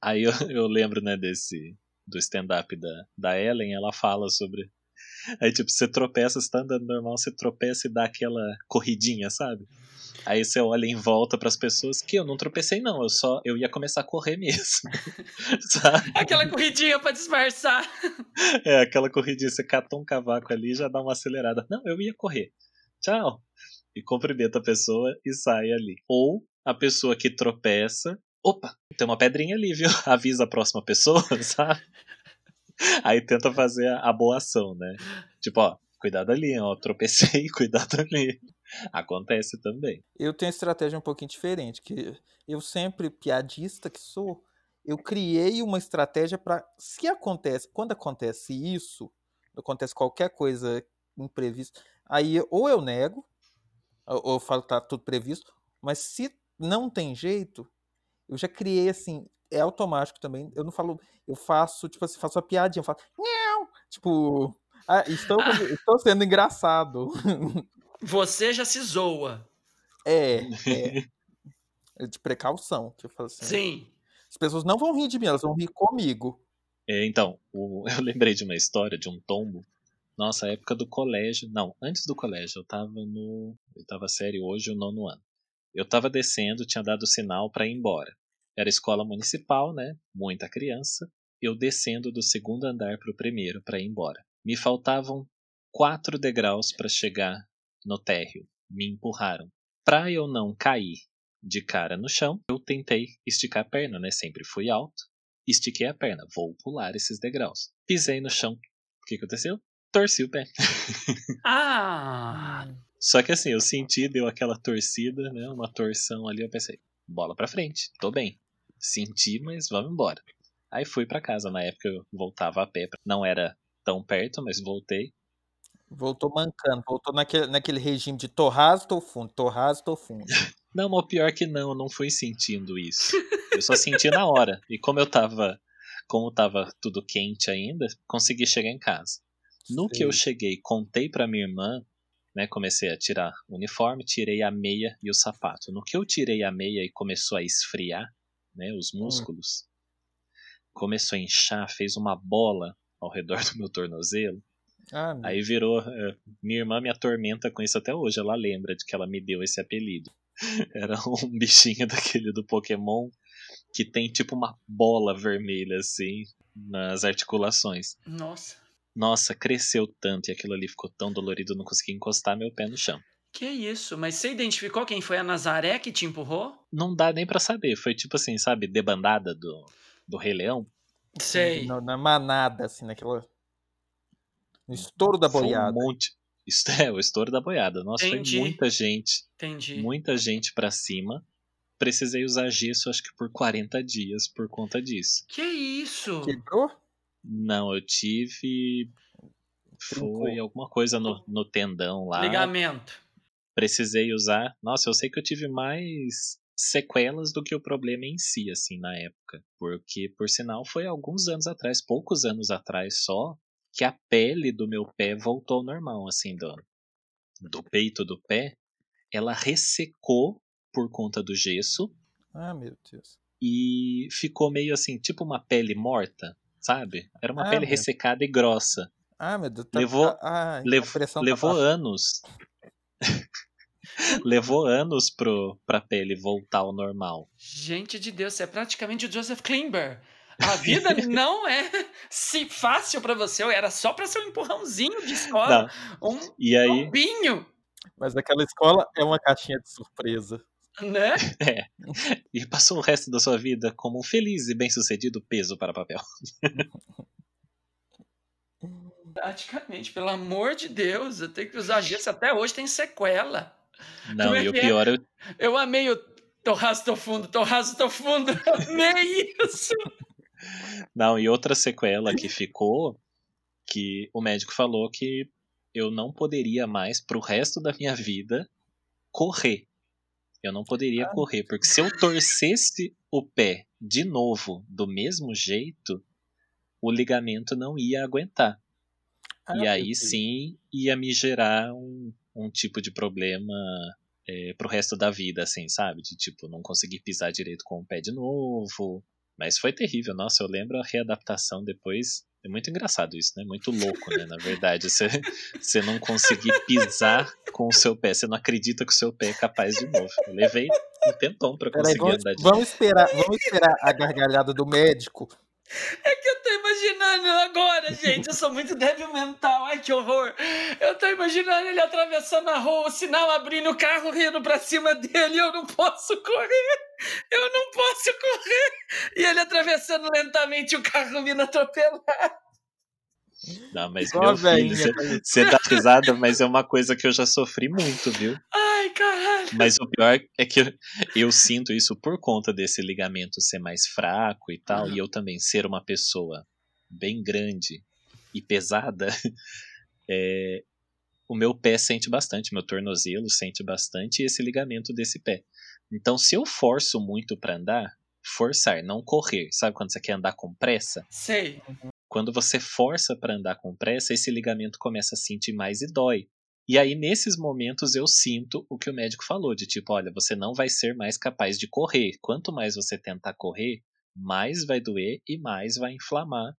Speaker 1: aí eu, eu lembro, né, desse. Do stand-up da, da Ellen, ela fala sobre. Aí, tipo, você tropeça, você tá andando normal, você tropeça e dá aquela corridinha, sabe? Aí você olha em volta para as pessoas que eu não tropecei não, eu só eu ia começar a correr mesmo. sabe?
Speaker 2: Aquela corridinha para disfarçar.
Speaker 1: É, aquela corridinha, você catou um cavaco ali e já dá uma acelerada. Não, eu ia correr. Tchau. E cumprimenta a pessoa e sai ali. Ou a pessoa que tropeça, opa, tem uma pedrinha ali, viu? Avisa a próxima pessoa, sabe? Aí tenta fazer a boa ação, né? Tipo, ó, cuidado ali, ó, tropecei, cuidado ali. Acontece também.
Speaker 3: Eu tenho estratégia um pouquinho diferente, que eu sempre, piadista que sou, eu criei uma estratégia para se acontece, quando acontece isso, acontece qualquer coisa imprevista, aí ou eu nego, ou eu falo que tá tudo previsto, mas se não tem jeito, eu já criei assim, é automático também. Eu não falo, eu faço, tipo assim, faço uma piadinha, eu falo, não, tipo, ah, estou, estou sendo engraçado.
Speaker 2: Você já se zoa.
Speaker 3: É, é. é de precaução, que eu falo assim.
Speaker 2: Sim.
Speaker 3: As pessoas não vão rir de mim, elas vão rir comigo.
Speaker 1: É, então, o, eu lembrei de uma história de um tombo. Nossa, época do colégio. Não, antes do colégio, eu tava no. Eu tava sério hoje, o nono ano. Eu tava descendo, tinha dado sinal para ir embora. Era escola municipal, né? Muita criança. Eu descendo do segundo andar pro primeiro para ir embora. Me faltavam quatro degraus para chegar no térreo. Me empurraram. Para eu não cair de cara no chão, eu tentei esticar a perna, né? Sempre fui alto. Estiquei a perna. Vou pular esses degraus. Pisei no chão. O que aconteceu? Torci o pé.
Speaker 2: Ah!
Speaker 1: Só que assim, eu senti, deu aquela torcida, né? Uma torção ali, eu pensei, bola pra frente, tô bem. Senti, mas vamos embora. Aí fui para casa. Na época eu voltava a pé. Não era tão perto, mas voltei.
Speaker 3: Voltou mancando, voltou naquele, naquele regime de torraso, tô fundo, torraso, tô fundo.
Speaker 1: Não, mas o pior que não, eu não fui sentindo isso. Eu só senti na hora. E como eu tava, como tava tudo quente ainda, consegui chegar em casa. No Sim. que eu cheguei, contei para minha irmã, né, comecei a tirar o uniforme, tirei a meia e o sapato. No que eu tirei a meia e começou a esfriar, né, os hum. músculos, hum. começou a inchar, fez uma bola ao redor do meu tornozelo. Ah, Aí virou. É, minha irmã me atormenta com isso até hoje. Ela lembra de que ela me deu esse apelido. Era um bichinho daquele do Pokémon que tem tipo uma bola vermelha assim nas articulações.
Speaker 2: Nossa.
Speaker 1: Nossa, cresceu tanto e aquilo ali ficou tão dolorido, eu não consegui encostar meu pé no chão.
Speaker 2: Que isso? Mas você identificou quem foi a Nazaré que te empurrou?
Speaker 1: Não dá nem para saber. Foi tipo assim, sabe, debandada do, do Rei Leão.
Speaker 2: Sei.
Speaker 3: Na, na manada, assim, naquela. No estouro da boiada.
Speaker 1: Foi um monte. Isso é, o estouro da boiada. Nossa,
Speaker 2: Entendi.
Speaker 1: foi muita gente.
Speaker 2: Entendi.
Speaker 1: Muita gente para cima. Precisei usar gesso, acho que por 40 dias por conta disso.
Speaker 2: Que isso?
Speaker 3: Quebrou?
Speaker 1: Não, eu tive. Foi alguma coisa no, no tendão lá.
Speaker 2: Ligamento.
Speaker 1: Precisei usar. Nossa, eu sei que eu tive mais sequelas do que o problema em si, assim, na época. Porque, por sinal, foi alguns anos atrás, poucos anos atrás só, que a pele do meu pé voltou ao normal, assim, do, do peito do pé. Ela ressecou por conta do gesso.
Speaker 3: Ah, meu Deus.
Speaker 1: E ficou meio assim, tipo uma pele morta, sabe? Era uma
Speaker 3: ah,
Speaker 1: pele
Speaker 3: meu.
Speaker 1: ressecada e grossa.
Speaker 3: Ah, meu Deus. Tá,
Speaker 1: Levou,
Speaker 3: ah,
Speaker 1: lev, levou
Speaker 3: tá
Speaker 1: anos. levou anos pro, pra pele voltar ao normal.
Speaker 2: Gente de Deus, você é praticamente o Joseph Klimber. A vida não é se fácil para você, era só para ser um empurrãozinho de escola, não. um
Speaker 1: e aí,
Speaker 2: bombinho.
Speaker 3: Mas aquela escola é uma caixinha de surpresa.
Speaker 2: Né?
Speaker 1: É. E passou o resto da sua vida como um feliz e bem-sucedido peso para papel.
Speaker 2: Praticamente, pelo amor de Deus, eu tenho que usar gesso até hoje, tem sequela.
Speaker 1: Não, é e o pior
Speaker 2: é?
Speaker 1: eu...
Speaker 2: eu amei o tô raso, tô fundo, tô raso, tô fundo, amei isso.
Speaker 1: Não, e outra sequela que ficou, que o médico falou que eu não poderia mais, pro resto da minha vida, correr. Eu não poderia ah. correr, porque se eu torcesse o pé de novo, do mesmo jeito, o ligamento não ia aguentar. Ah, e aí sim ia me gerar um, um tipo de problema é, pro resto da vida, assim, sabe? De tipo, não conseguir pisar direito com o pé de novo. Mas foi terrível, nossa, eu lembro a readaptação depois. É muito engraçado isso, né? Muito louco, né? Na verdade, você, você não conseguir pisar com o seu pé, você não acredita que o seu pé é capaz de novo. Eu levei um tempão pra conseguir
Speaker 3: Peraí, vamos,
Speaker 1: andar de
Speaker 3: vamos esperar, vamos esperar a gargalhada do médico
Speaker 2: é que eu imaginando agora, gente. Eu sou muito débil mental. Ai, que horror. Eu tô imaginando ele atravessando a rua, o sinal abrindo, o carro rindo pra cima dele. Eu não posso correr. Eu não posso correr. E ele atravessando lentamente o carro vindo atropelar.
Speaker 1: Não, mas Igual meu filho, você dá risada, mas é uma coisa que eu já sofri muito, viu?
Speaker 2: Ai, caralho.
Speaker 1: Mas o pior é que eu, eu sinto isso por conta desse ligamento ser mais fraco e tal, uhum. e eu também ser uma pessoa bem grande e pesada, é, o meu pé sente bastante, meu tornozelo sente bastante e esse ligamento desse pé. Então, se eu forço muito para andar, forçar, não correr, sabe quando você quer andar com pressa?
Speaker 2: Sei.
Speaker 1: Quando você força para andar com pressa, esse ligamento começa a sentir mais e dói. E aí, nesses momentos, eu sinto o que o médico falou: de tipo, olha, você não vai ser mais capaz de correr. Quanto mais você tentar correr, mais vai doer e mais vai inflamar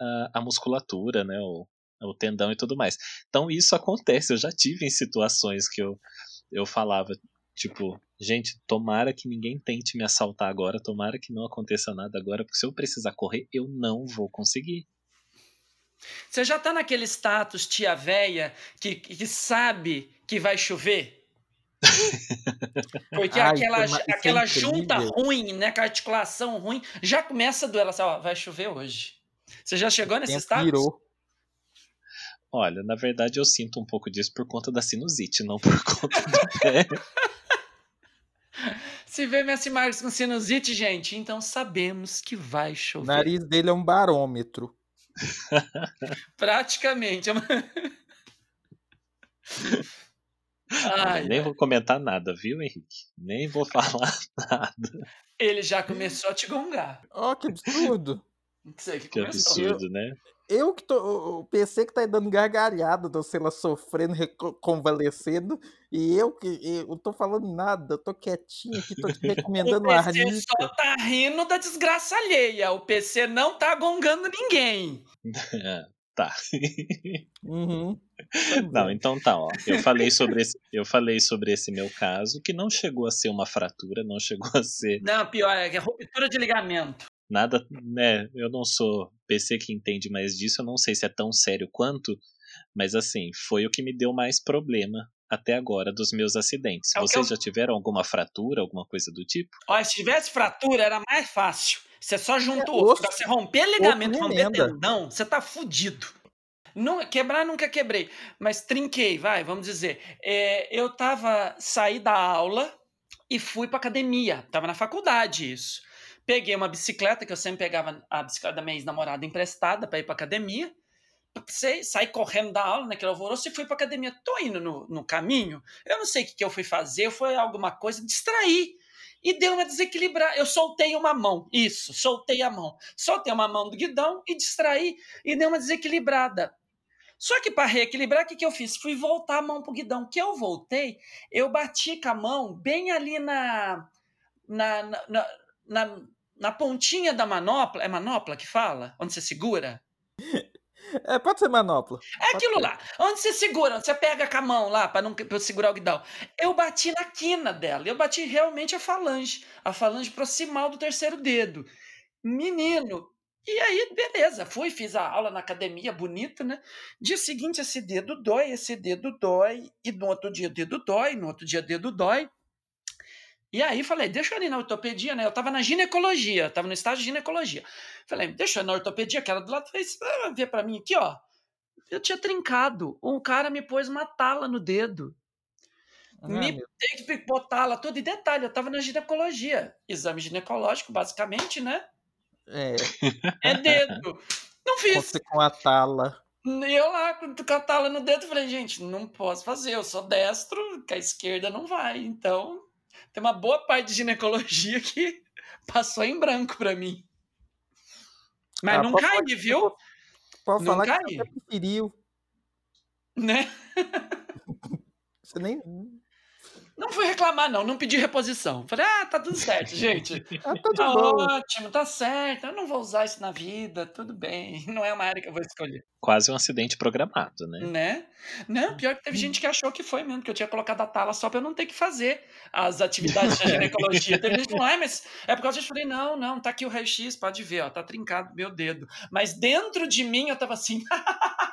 Speaker 1: a, a musculatura, né? O, o tendão e tudo mais. Então, isso acontece. Eu já tive em situações que eu, eu falava, Tipo, gente, tomara que ninguém tente me assaltar agora, tomara que não aconteça nada agora, porque se eu precisar correr, eu não vou conseguir.
Speaker 2: Você já tá naquele status tia véia que, que sabe que vai chover? Porque Ai, aquela, é aquela junta ruim, né, com a articulação ruim, já começa a doer. Ela ó, vai chover hoje. Você já chegou nesse status? Virou.
Speaker 1: Olha, na verdade eu sinto um pouco disso por conta da sinusite, não por conta do pé.
Speaker 2: Se vê Messi Marques com sinusite, gente, então sabemos que vai chover.
Speaker 3: O nariz dele é um barômetro.
Speaker 2: Praticamente.
Speaker 1: Ai, nem vou comentar nada, viu, Henrique? Nem vou falar nada.
Speaker 2: Ele já começou a te gongar.
Speaker 3: Ó, oh, que absurdo.
Speaker 2: Que,
Speaker 1: que absurdo, né?
Speaker 3: Eu que tô. O PC que tá dando gargalhada, do sei lá, sofrendo, convalescendo, e eu que eu tô falando nada, eu tô quietinho aqui, tô te recomendando
Speaker 2: o
Speaker 3: PC
Speaker 2: a só tá rindo da desgraça alheia. O PC não tá gongando ninguém.
Speaker 1: tá.
Speaker 3: Uhum.
Speaker 1: Não, então tá, ó. Eu falei sobre esse, eu falei sobre esse meu caso, que não chegou a ser uma fratura, não chegou a ser.
Speaker 2: Não, pior, é ruptura de ligamento
Speaker 1: nada, né? Eu não sou PC que entende mais disso, eu não sei se é tão sério quanto, mas assim, foi o que me deu mais problema até agora dos meus acidentes. É Vocês eu... já tiveram alguma fratura, alguma coisa do tipo?
Speaker 2: Olha, se tivesse fratura, era mais fácil. Você só junta o osso. Pra você romper ligamento, romper tendão, você tá fudido. Não, quebrar nunca quebrei, mas trinquei, vai, vamos dizer. É, eu tava, saí da aula e fui pra academia. Tava na faculdade isso. Peguei uma bicicleta, que eu sempre pegava a bicicleta da minha ex-namorada emprestada para ir para academia. Sei, saí correndo da aula naquele alvoroço e fui para academia. Tô indo no, no caminho, eu não sei o que, que eu fui fazer, foi alguma coisa, distrair. e deu uma desequilibrada. Eu soltei uma mão, isso, soltei a mão. Soltei uma mão do guidão e distraí e deu uma desequilibrada. Só que para reequilibrar, o que, que eu fiz? Fui voltar a mão pro guidão. Que eu voltei, eu bati com a mão bem ali na, na, na, na, na pontinha da manopla. É manopla que fala? Onde você segura?
Speaker 3: É, pode ser manopla.
Speaker 2: É aquilo
Speaker 3: ser.
Speaker 2: lá. Onde você segura, onde você pega com a mão lá para não pra eu segurar o guidão. Eu bati na quina dela. Eu bati realmente a falange. A falange proximal do terceiro dedo. Menino. E aí, beleza. Fui, fiz a aula na academia, bonita, né? Dia seguinte, esse dedo dói, esse dedo dói. E no outro dia, o dedo dói. No outro dia, o dedo dói. E aí falei, deixa eu ir na ortopedia, né? Eu tava na ginecologia, tava no estágio de ginecologia. Falei, deixa eu ir na ortopedia, que era do lado, fez, ah, vê pra mim aqui, ó. Eu tinha trincado. Um cara me pôs uma tala no dedo.
Speaker 3: Ah,
Speaker 2: me
Speaker 3: meu-
Speaker 2: tem que botar lá tudo. E detalhe, eu tava na ginecologia. Exame ginecológico, basicamente, né?
Speaker 3: É,
Speaker 2: É dedo. Não fiz.
Speaker 3: você com a tala.
Speaker 2: E eu lá com com a tala no dedo, falei, gente, não posso fazer, eu sou destro, com a esquerda não vai. Então, tem uma boa parte de ginecologia que passou em branco pra mim. Mas
Speaker 3: Ah,
Speaker 2: não
Speaker 3: pode-
Speaker 2: caí, viu?
Speaker 3: Pode
Speaker 2: Não
Speaker 3: falar que
Speaker 2: cai?
Speaker 3: você preferiu.
Speaker 2: Né?
Speaker 3: Você nem.
Speaker 2: Não fui reclamar, não, não pedi reposição. Falei, ah, tá tudo certo, gente.
Speaker 3: Tá de
Speaker 2: Tá
Speaker 3: boa.
Speaker 2: ótimo, tá certo. Eu não vou usar isso na vida, tudo bem. Não é uma área que eu vou escolher.
Speaker 1: Quase um acidente programado, né?
Speaker 2: Né? Não, pior que teve gente que achou que foi mesmo, que eu tinha colocado a tala só pra eu não ter que fazer as atividades da ginecologia. teve gente que falou, ah, mas é por causa disso. Eu falei, não, não, tá aqui o raio-x, pode ver, ó, tá trincado meu dedo. Mas dentro de mim eu tava assim,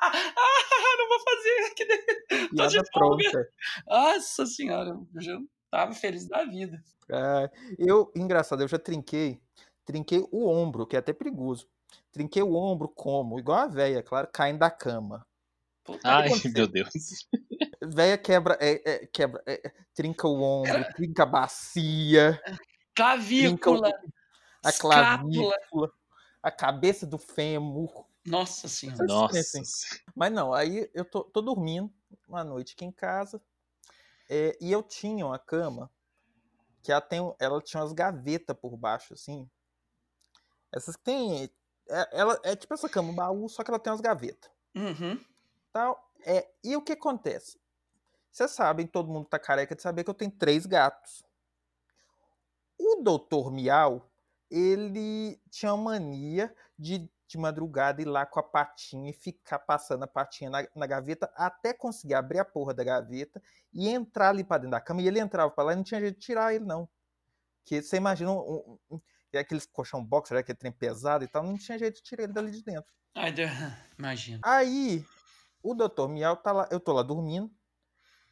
Speaker 2: ah, não vou fazer. que de- Tô de folga.
Speaker 3: pronta.
Speaker 2: Nossa senhora, eu já tava feliz da vida.
Speaker 3: Ah, eu, engraçado, eu já trinquei. Trinquei o ombro, que é até perigoso. Trinquei o ombro como? Igual a véia, claro, caindo da cama.
Speaker 2: Puta,
Speaker 1: Ai, meu Deus.
Speaker 3: Véia quebra, é, é, quebra, é, é, trinca o ombro, trinca a bacia,
Speaker 2: clavícula,
Speaker 3: a
Speaker 2: escápula.
Speaker 3: clavícula, a cabeça do fêmur.
Speaker 2: Nossa senhora.
Speaker 1: Nossa.
Speaker 3: experiências. Mas não, aí eu tô, tô dormindo uma noite aqui em casa é, e eu tinha uma cama que ela, tem, ela tinha umas gavetas por baixo, assim. Essas que tem. é- ela é tipo essa cama, um baú, só que ela tem umas gavetas.
Speaker 2: Uhum.
Speaker 3: Tal. É, e o que acontece? Vocês sabem, todo mundo tá careca de saber que eu tenho três gatos. O doutor Miau, ele tinha uma mania de, de madrugada ir lá com a patinha e ficar passando a patinha na, na gaveta até conseguir abrir a porra da gaveta e entrar ali pra dentro da cama. E ele entrava pra lá e não tinha jeito de tirar ele, não. Que você imagina um, um, um, aqueles colchão box, né, aquele trem pesado e tal, não tinha jeito de tirar ele dali de dentro.
Speaker 2: Ai, imagina.
Speaker 3: Aí, o doutor Miau tá lá, eu tô lá dormindo,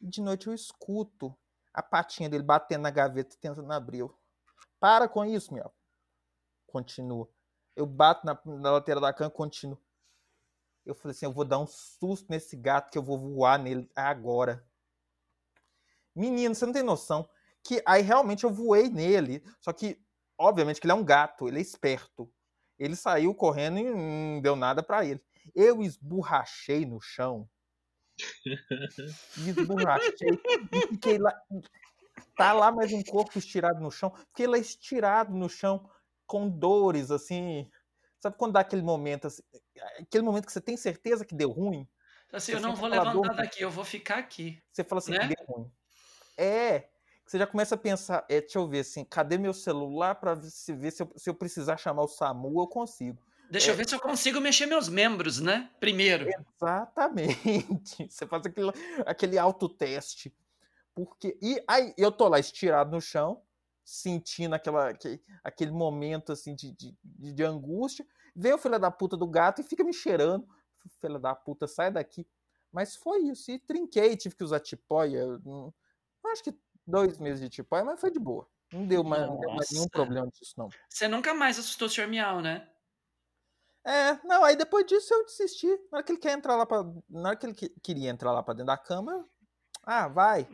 Speaker 3: e de noite eu escuto a patinha dele batendo na gaveta e tentando abrir. Eu, Para com isso, Miau. Continua. Eu bato na, na lateral da cama e continuo. Eu falei assim, eu vou dar um susto nesse gato que eu vou voar nele agora. Menino, você não tem noção. Que aí realmente eu voei nele. Só que, obviamente, que ele é um gato, ele é esperto. Ele saiu correndo e não deu nada pra ele. Eu esborrachei no chão. Esborrachei. e fiquei lá. Tá lá mais um corpo estirado no chão. Fiquei lá estirado no chão, com dores, assim. Sabe quando dá aquele momento, assim, aquele momento que você tem certeza que deu ruim?
Speaker 2: Assim, eu não vou levantar
Speaker 3: dor.
Speaker 2: daqui, eu vou ficar aqui.
Speaker 3: Você fala assim,
Speaker 2: Né?
Speaker 3: deu ruim. É. Você já começa a pensar, é, deixa eu ver assim, cadê meu celular pra ver se, ver se, eu, se eu precisar chamar o SAMU, eu consigo.
Speaker 2: Deixa eu ver se eu consigo mexer meus membros, né? Primeiro.
Speaker 3: Exatamente. Você faz aquele, aquele autoteste. Porque. E aí eu tô lá estirado no chão, sentindo aquela, aquele, aquele momento assim de, de, de angústia. Vem o filho da puta do gato e fica me cheirando. Filho da puta, sai daqui. Mas foi isso. E trinquei, tive que usar tipóia. Não, acho que dois meses de tipóia, mas foi de boa. Não deu mais, não deu mais nenhum problema disso, não.
Speaker 2: Você nunca mais assustou o Sr. Miau, né?
Speaker 3: É, não, aí depois disso eu desisti. Na hora que ele quer entrar lá pra. Na hora que ele que- queria entrar lá pra dentro da cama, eu, ah, vai.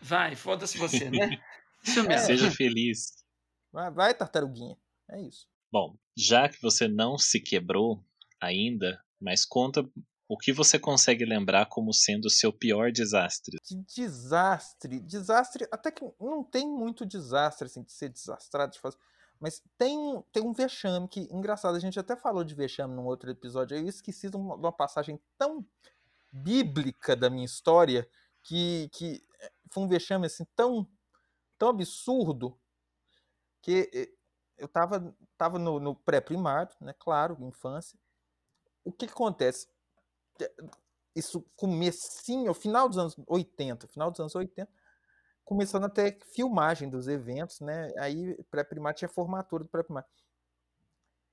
Speaker 2: Vai, foda-se você, né? Isso
Speaker 3: É.
Speaker 2: mesmo.
Speaker 1: Seja feliz.
Speaker 3: Vai, vai, tartaruguinha. É isso.
Speaker 1: Bom, já que você não se quebrou ainda, mas conta O que você consegue lembrar como sendo o seu pior desastre?
Speaker 3: De desastre. Desastre, até que não tem muito desastre, assim, de ser desastrado, de fazer. Mas tem, tem um vexame que, engraçado, a gente até falou de vexame num outro episódio. Eu esqueci de uma, de uma passagem tão bíblica da minha história que, que eh, foi um vexame assim tão, tão absurdo que eh, eu tava, tava no, no pré-primário, né? Claro, infância. O que, que acontece? Isso comecinho, final dos anos 80, final dos anos 80, começando até filmagem dos eventos, né? Aí pré-primário tinha formatura do pré-primário.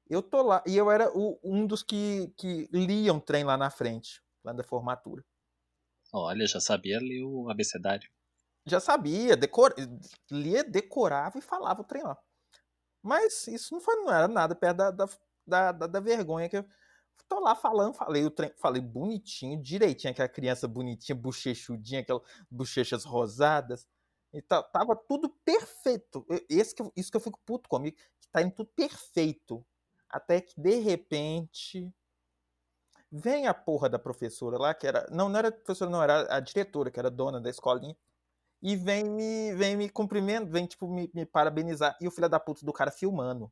Speaker 3: Eu tô lá, e eu era o, um dos que, que liam trem lá na frente, lá da formatura.
Speaker 1: Olha, já sabia ler o abecedário.
Speaker 3: Já sabia, decor... lia, decorava e falava o trem lá. Mas isso não, foi, não era nada perto da, da, da, da vergonha que eu tô lá falando, falei o trem, falei bonitinho, direitinho, aquela criança bonitinha, bochechudinha, aquelas bochechas rosadas. E tá, tava tudo perfeito. Esse que, isso que eu fico puto comigo, que tá indo tudo perfeito. Até que, de repente, vem a porra da professora lá, que era. Não, não era professora, não, era a diretora, que era dona da escolinha. E vem me, vem me cumprimentar, vem, tipo, me, me parabenizar. E o filho da puta do cara filmando.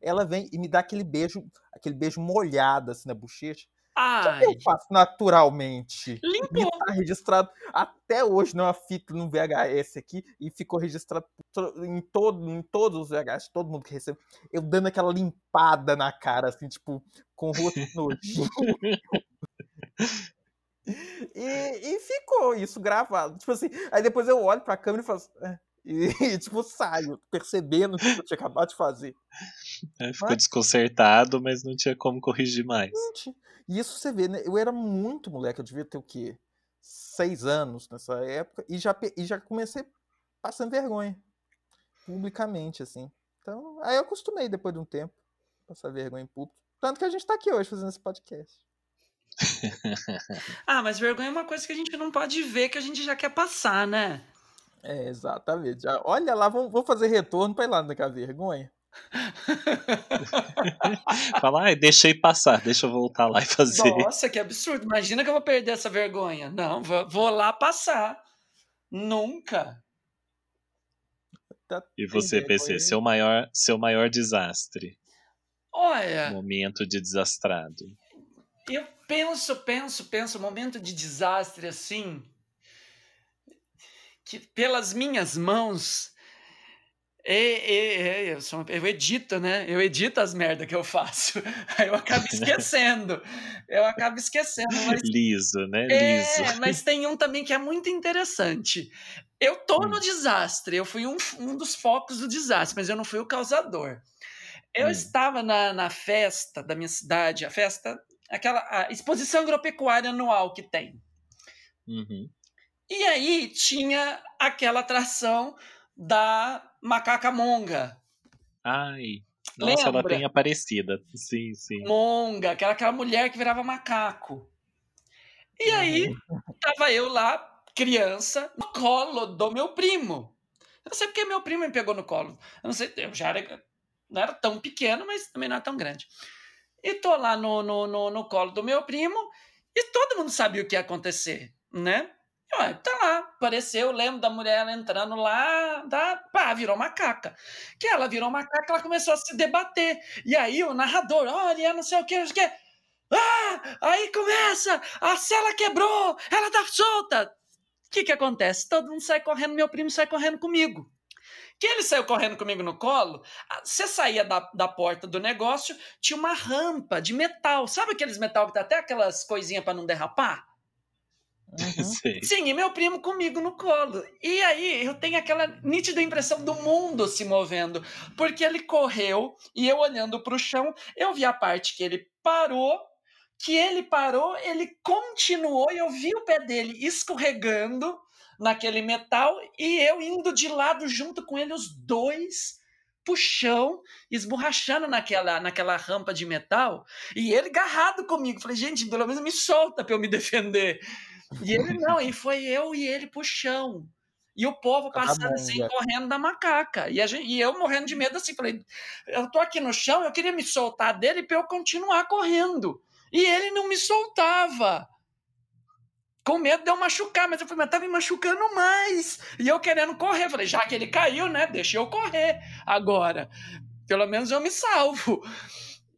Speaker 3: Ela vem e me dá aquele beijo, aquele beijo molhado assim na bochecha.
Speaker 2: Ai.
Speaker 3: que eu faço naturalmente.
Speaker 2: Limpou.
Speaker 3: Tá registrado até hoje numa fita, num VHS aqui, e ficou registrado em, todo, em todos os VHS, todo mundo que recebe. Eu dando aquela limpada na cara, assim, tipo, com o rosto nojinho. e, e ficou isso gravado. Tipo assim, aí depois eu olho pra câmera e falo. É, e, tipo, saio, percebendo o que eu tinha acabado de fazer.
Speaker 1: É, ficou mas... desconcertado, mas não tinha como corrigir mais.
Speaker 3: E isso você vê, né? Eu era muito moleque, eu devia ter o quê? Seis anos nessa época, e já, e já comecei passando vergonha. Publicamente, assim. Então, aí eu acostumei depois de um tempo. Passar vergonha em público. Tanto que a gente tá aqui hoje fazendo esse podcast.
Speaker 2: ah, mas vergonha é uma coisa que a gente não pode ver, que a gente já quer passar, né?
Speaker 3: É, exatamente. Já, olha lá, vamos, vamos fazer retorno pra ir lá naquela vergonha.
Speaker 1: Fala, ai, deixei passar, deixa eu voltar lá e fazer.
Speaker 2: Nossa, que absurdo. Imagina que eu vou perder essa vergonha. Não, vou, vou lá passar. Nunca.
Speaker 1: Tá e você, PC, seu maior, seu maior desastre?
Speaker 2: Olha.
Speaker 1: Momento de desastrado.
Speaker 2: Eu penso, penso, penso, momento de desastre assim que pelas minhas mãos. É, é, é, eu, sou, eu edito, né? Eu edito as merdas que eu faço. Aí eu acabo esquecendo. eu acabo esquecendo. Mas,
Speaker 1: Liso, né?
Speaker 2: É,
Speaker 1: Liso.
Speaker 2: mas tem um também que é muito interessante. Eu tô hum. no desastre. Eu fui um, um dos focos do desastre, mas eu não fui o causador. Eu hum. estava na, na festa da minha cidade, a festa, aquela exposição agropecuária anual que tem.
Speaker 1: Uhum.
Speaker 2: E aí tinha aquela atração da macaca monga.
Speaker 1: Ai, nossa, Lembra? ela tem aparecida. Sim, sim.
Speaker 2: Monga, aquela, aquela mulher que virava macaco. E aí, uhum. tava eu lá, criança, no colo do meu primo. Eu não sei porque meu primo me pegou no colo. Eu não sei, eu já era, não era tão pequeno, mas também não era tão grande. E tô lá no, no, no, no colo do meu primo e todo mundo sabia o que ia acontecer, né? Ué, tá lá, apareceu, lembro da mulher entrando lá, da, pá, virou macaca. Que ela virou macaca, ela começou a se debater. E aí o narrador, olha, não sei o que, não sei o que. Ah, aí começa, a cela quebrou, ela tá solta. O que que acontece? Todo mundo sai correndo, meu primo sai correndo comigo. Que ele saiu correndo comigo no colo, você saía da, da porta do negócio, tinha uma rampa de metal. Sabe aqueles metal que tá até aquelas coisinhas para não derrapar?
Speaker 3: Uhum.
Speaker 2: Sim, e meu primo comigo no colo. E aí eu tenho aquela nítida impressão do mundo se movendo, porque ele correu e eu olhando para o chão, eu vi a parte que ele parou, que ele parou, ele continuou e eu vi o pé dele escorregando naquele metal e eu indo de lado junto com ele, os dois puxão, esborrachando naquela, naquela rampa de metal, e ele agarrado comigo. Falei, gente, pelo menos me solta para eu me defender. E ele não, e foi eu e ele chão. E o povo tá passando assim, correndo da macaca. E, gente, e, eu morrendo de medo assim, falei, eu tô aqui no chão, eu queria me soltar dele para eu continuar correndo. E ele não me soltava. Com medo de eu machucar, mas eu falei, mas tá me machucando mais. E eu querendo correr. Falei, já que ele caiu, né? Deixa eu correr agora. Pelo menos eu me salvo.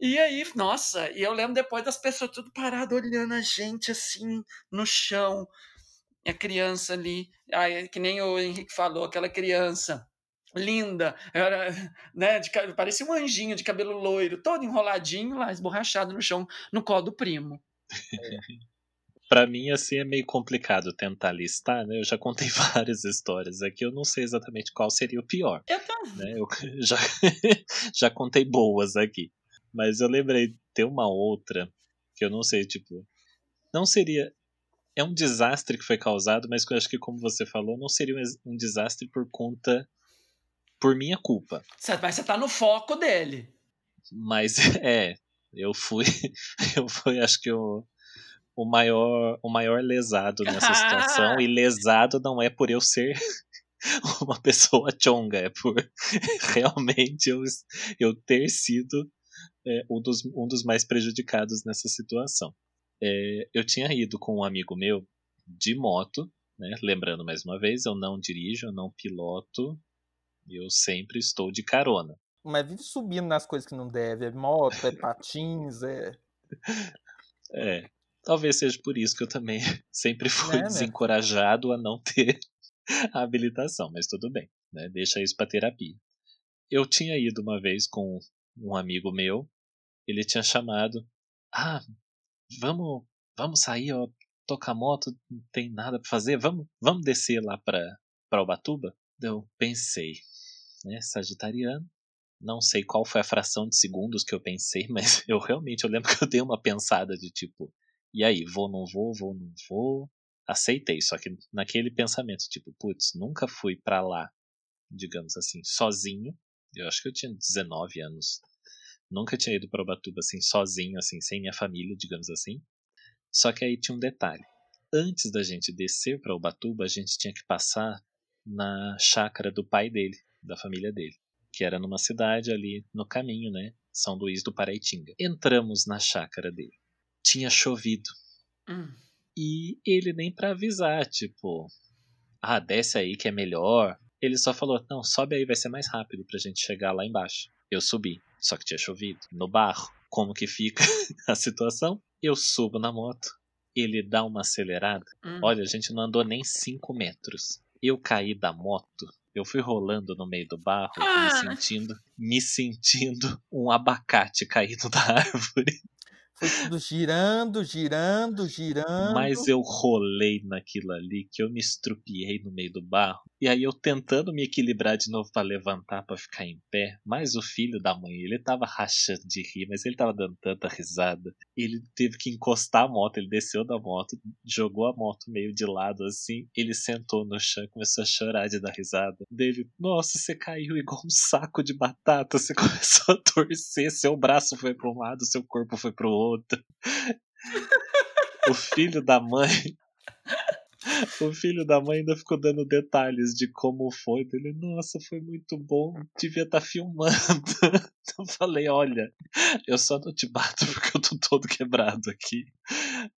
Speaker 2: E aí, nossa, e eu lembro depois das pessoas tudo parado olhando a gente assim no chão. A criança ali, aí, que nem o Henrique falou, aquela criança linda, era, né, de, parecia um anjinho de cabelo loiro, todo enroladinho lá, esborrachado no chão, no colo do primo.
Speaker 1: É. Para mim, assim, é meio complicado tentar listar, né? Eu já contei várias histórias aqui, eu não sei exatamente qual seria o pior.
Speaker 2: Eu também.
Speaker 1: Né? Eu já, já contei boas aqui. Mas eu lembrei, tem uma outra que eu não sei, tipo. Não seria. É um desastre que foi causado, mas eu acho que, como você falou, não seria um desastre por conta. por minha culpa.
Speaker 2: Mas você tá no foco dele.
Speaker 1: Mas é. Eu fui. Eu fui, acho que o, o maior, o maior lesado nessa situação. e lesado não é por eu ser uma pessoa chonga, é por realmente eu, eu ter sido é, um, dos, um dos mais prejudicados nessa situação. É, eu tinha ido com um amigo meu de moto, né? lembrando mais uma vez, eu não dirijo, eu não piloto, eu sempre estou de carona.
Speaker 3: Mas vive subindo nas coisas que não deve, é moto, é patins, é.
Speaker 1: É, talvez seja por isso que eu também sempre fui é, desencorajado a não ter a habilitação, mas tudo bem, né? Deixa isso para terapia. Eu tinha ido uma vez com um amigo meu ele tinha chamado. Ah, vamos, vamos sair, ó, tocar moto, não tem nada para fazer, vamos, vamos descer lá para para Ubatuba? Eu pensei, né, sagitariano, não sei qual foi a fração de segundos que eu pensei, mas eu realmente eu lembro que eu dei uma pensada de tipo, e aí, vou, não vou, vou, não vou. Aceitei, só que naquele pensamento, tipo, putz, nunca fui para lá, digamos assim, sozinho. Eu acho que eu tinha 19 anos Nunca tinha ido para Ubatuba assim sozinho, assim, sem minha família, digamos assim. Só que aí tinha um detalhe. Antes da gente descer para Ubatuba, a gente tinha que passar na chácara do pai dele, da família dele, que era numa cidade ali no caminho, né? São Luís do Paraitinga. Entramos na chácara dele. Tinha chovido.
Speaker 2: Hum.
Speaker 1: E ele nem para avisar, tipo, ah, desce aí que é melhor. Ele só falou, não, sobe aí, vai ser mais rápido pra gente chegar lá embaixo. Eu subi, só que tinha chovido, no barro. Como que fica a situação? Eu subo na moto, ele dá uma acelerada.
Speaker 2: Hum.
Speaker 1: Olha, a gente não andou nem 5 metros. Eu caí da moto, eu fui rolando no meio do barro,
Speaker 2: ah.
Speaker 1: me sentindo, me sentindo um abacate caído da árvore.
Speaker 3: Foi tudo girando, girando, girando.
Speaker 1: Mas eu rolei naquilo ali, que eu me estrupiei no meio do barro. E aí eu tentando me equilibrar de novo para levantar, para ficar em pé. Mas o filho da mãe, ele tava rachando de rir, mas ele tava dando tanta risada. Ele teve que encostar a moto, ele desceu da moto, jogou a moto meio de lado assim. Ele sentou no chão e começou a chorar de dar risada. Dele, nossa, você caiu igual um saco de batata, você começou a torcer, seu braço foi para um lado, seu corpo foi pro outro outro. o filho da mãe. O filho da mãe ainda ficou dando detalhes de como foi. Ele, nossa, foi muito bom, devia estar tá filmando. Eu falei, olha, eu só não te bato porque eu tô todo quebrado aqui.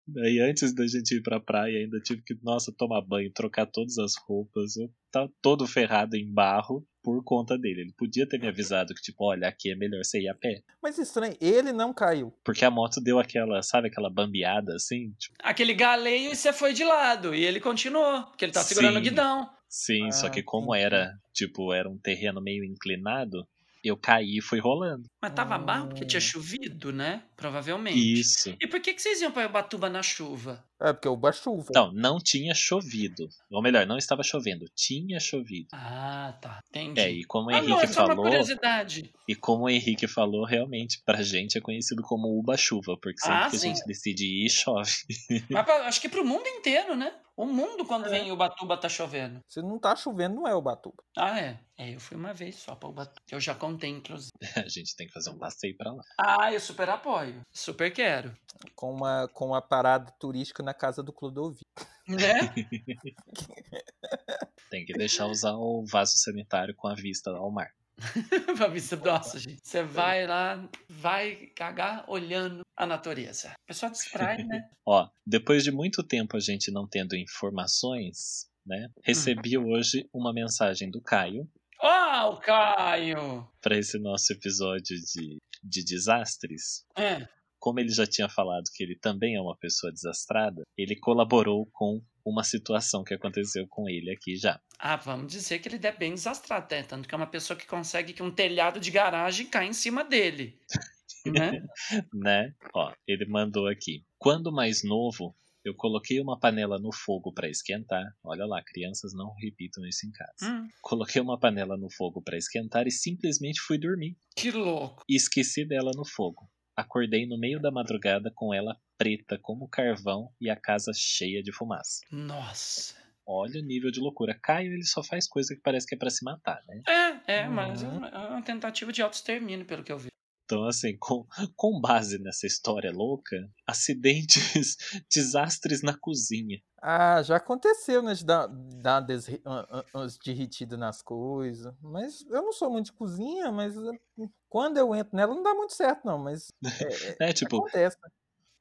Speaker 1: Daí antes da gente ir pra praia, ainda tive que, nossa, tomar banho, trocar todas as roupas. Eu tava todo ferrado em barro por conta dele. Ele podia ter me avisado que, tipo, olha, aqui é melhor você ir a pé.
Speaker 3: Mas estranho, ele não caiu.
Speaker 1: Porque a moto deu aquela, sabe, aquela bambeada assim? Tipo...
Speaker 2: Aquele galeio e você foi de lado. E ele continuou, porque ele tá segurando Sim. o guidão.
Speaker 1: Sim, ah, só que como entendi. era, tipo, era um terreno meio inclinado, eu caí e fui rolando.
Speaker 2: Mas tava mal porque tinha chovido, né? Provavelmente.
Speaker 1: Isso.
Speaker 2: E por que, que vocês iam para Ubatuba na chuva?
Speaker 3: É, porque o chuva.
Speaker 1: Não, não tinha chovido. Ou melhor, não estava chovendo. Tinha chovido.
Speaker 2: Ah, tá. Entendi.
Speaker 1: É, e como o
Speaker 2: ah,
Speaker 1: Henrique não, é
Speaker 2: só
Speaker 1: falou.
Speaker 2: Uma curiosidade.
Speaker 1: E como o Henrique falou, realmente, pra gente é conhecido como Uba-chuva, porque sempre ah, que sim. a gente decide ir, chove.
Speaker 2: Mas pra, acho que pro mundo inteiro, né? O mundo, quando é. vem Ubatuba, tá chovendo.
Speaker 3: Se não tá chovendo, não é Ubatuba.
Speaker 2: Ah, é. É, eu fui uma vez só pra Ubatuba. Eu já contei, inclusive.
Speaker 1: a gente tem que fazer um passeio pra lá.
Speaker 2: Ah, eu super apoio. Super quero.
Speaker 3: Com uma, com uma parada turística na casa do Clodovi.
Speaker 2: Né?
Speaker 1: tem que deixar usar o vaso sanitário com a vista ao mar.
Speaker 2: pra vista, nossa, gente. Você vai lá, vai cagar olhando a natureza. A pessoa distrai, né?
Speaker 1: Ó, depois de muito tempo a gente não tendo informações, né? Recebi
Speaker 2: Uhum.
Speaker 1: hoje uma mensagem do Caio
Speaker 2: Ó, o Caio!
Speaker 1: para esse nosso episódio de, de desastres.
Speaker 2: É.
Speaker 1: Como ele já tinha falado que ele também é uma pessoa desastrada, ele colaborou com uma situação que aconteceu com ele aqui já.
Speaker 2: Ah, vamos dizer que ele é bem desastrado, né? Tanto que é uma pessoa que consegue que um telhado de garagem caia em cima dele. Né?
Speaker 1: né? Ó, ele mandou aqui. Quando mais novo, eu coloquei uma panela no fogo para esquentar. Olha lá, crianças não repitam isso em casa.
Speaker 2: Hum,
Speaker 1: Coloquei uma panela no fogo para esquentar e simplesmente fui dormir.
Speaker 2: que louco.
Speaker 1: E esqueci dela no fogo. Acordei no meio da madrugada com ela preta como carvão e a casa cheia de fumaça.
Speaker 2: Nossa.
Speaker 1: Olha o nível de loucura. Caio, ele só faz coisa que parece que é pra se matar, né?
Speaker 2: É, é, mas é
Speaker 3: Uhum.
Speaker 2: uma, é uma tentativa de autoextermínio, pelo que eu vi.
Speaker 1: Então, assim, com, com base nessa história louca, acidentes, desastres na cozinha.
Speaker 3: Ah, já aconteceu, né? De dar, dar desri- derretidas nas coisas. Mas eu não sou muito de cozinha, mas eh, quando eu entro nela não dá muito certo, não. Mas é,
Speaker 1: É, tipo,
Speaker 3: acontece.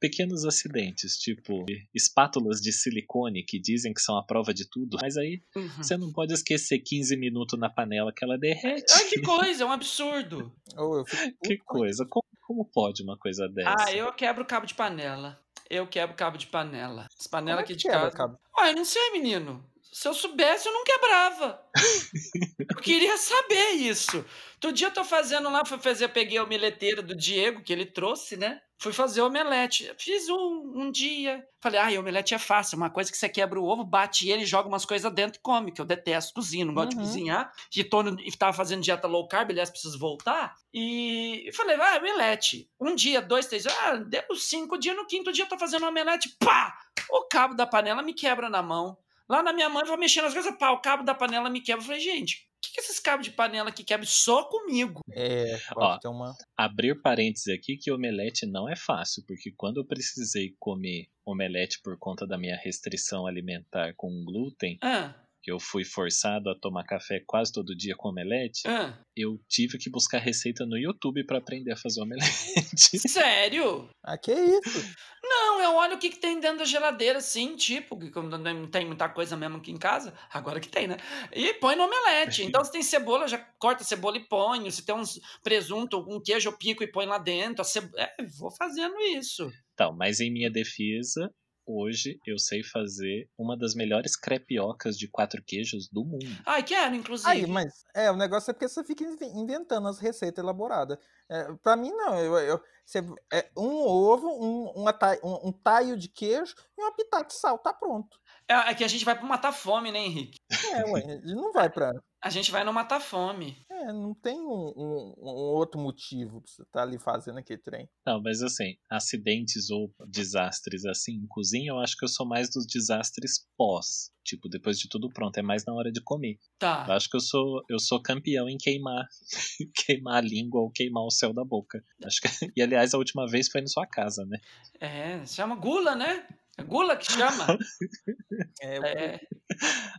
Speaker 1: Pequenos acidentes, tipo espátulas de silicone que dizem que são a prova de tudo, mas aí
Speaker 2: Uhum.
Speaker 1: você não pode esquecer 15 minutos na panela que ela derrete.
Speaker 2: Ai, que coisa, é um absurdo.
Speaker 3: Eu fico
Speaker 1: Que coisa, como, como pode uma coisa dessa?
Speaker 2: Ah, eu quebro cabo de panela. Eu quebro cabo de panela. As panelas
Speaker 3: é
Speaker 2: aqui de casa.
Speaker 3: cabo?
Speaker 2: Ah, eu não sei, menino. Se eu soubesse, eu não quebrava. eu queria saber isso. Outro dia eu tô fazendo lá, fui fazer, peguei a omeleteira do Diego, que ele trouxe, né? Fui fazer omelete. Fiz um, um dia. Falei, ah, omelete é fácil. Uma coisa que você quebra o ovo, bate ele, joga umas coisas dentro e come, que eu detesto cozinha, não gosto de
Speaker 3: Uhum.
Speaker 2: cozinhar. E, tô no, e tava fazendo dieta low carb, aliás, preciso voltar. E falei, ah, omelete. Um dia, dois, três, ah, deu cinco dias, no quinto dia eu tô fazendo omelete, pá! O cabo da panela me quebra na mão. Lá na minha mãe, eu vou mexendo as coisas, pá, o cabo da panela me quebra. Eu falei, gente, o que, que esses cabos de panela que quebram só comigo?
Speaker 3: É,
Speaker 1: Ó.
Speaker 3: uma.
Speaker 1: Abrir parênteses aqui que omelete não é fácil, porque quando eu precisei comer omelete por conta da minha restrição alimentar com glúten,
Speaker 2: Ah,
Speaker 1: que eu fui forçado a tomar café quase todo dia com omelete,
Speaker 2: ah.
Speaker 1: eu tive que buscar receita no YouTube para aprender a fazer omelete.
Speaker 2: Sério?
Speaker 3: Ah, que isso?
Speaker 2: Não, eu olho o que, que tem dentro da geladeira, assim, tipo, que quando não tem muita coisa mesmo aqui em casa, agora que tem, né? E põe no omelete. Então, se tem cebola, já corta a cebola e põe. Se tem uns presunto, um queijo, eu pico e põe lá dentro. A ce- É, vou fazendo isso.
Speaker 1: Então, mas em minha defesa, hoje eu sei fazer uma das melhores crepiocas de quatro queijos do mundo.
Speaker 2: Ai, quero, inclusive.
Speaker 3: Aí, mas é, o negócio é porque você fica inven- inventando as receitas elaboradas. É, pra mim, não. Eu, eu- você- é um ovo, um, uma um, um taio de queijo e uma pitada de sal, tá pronto.
Speaker 2: É, é que a gente vai pro matar fome, né, Henrique?
Speaker 3: É, ué, ele não vai pra.
Speaker 2: A gente vai no matar fome.
Speaker 3: É, não tem um, um- um outro motivo pra você estar ali fazendo aquele trem.
Speaker 1: Não, mas assim, acidentes ou desastres assim em cozinha, eu acho que eu sou mais dos desastres pós. Tipo, depois de tudo pronto, é mais na hora de comer. Eu
Speaker 2: Tá.
Speaker 1: acho que eu sou, eu sou campeão em queimar, queimar a língua ou queimar o céu da boca. Acho que, e aliás, a última vez foi na sua casa, né?
Speaker 2: É, chama gula, né? Gula que chama.
Speaker 3: É,
Speaker 2: É,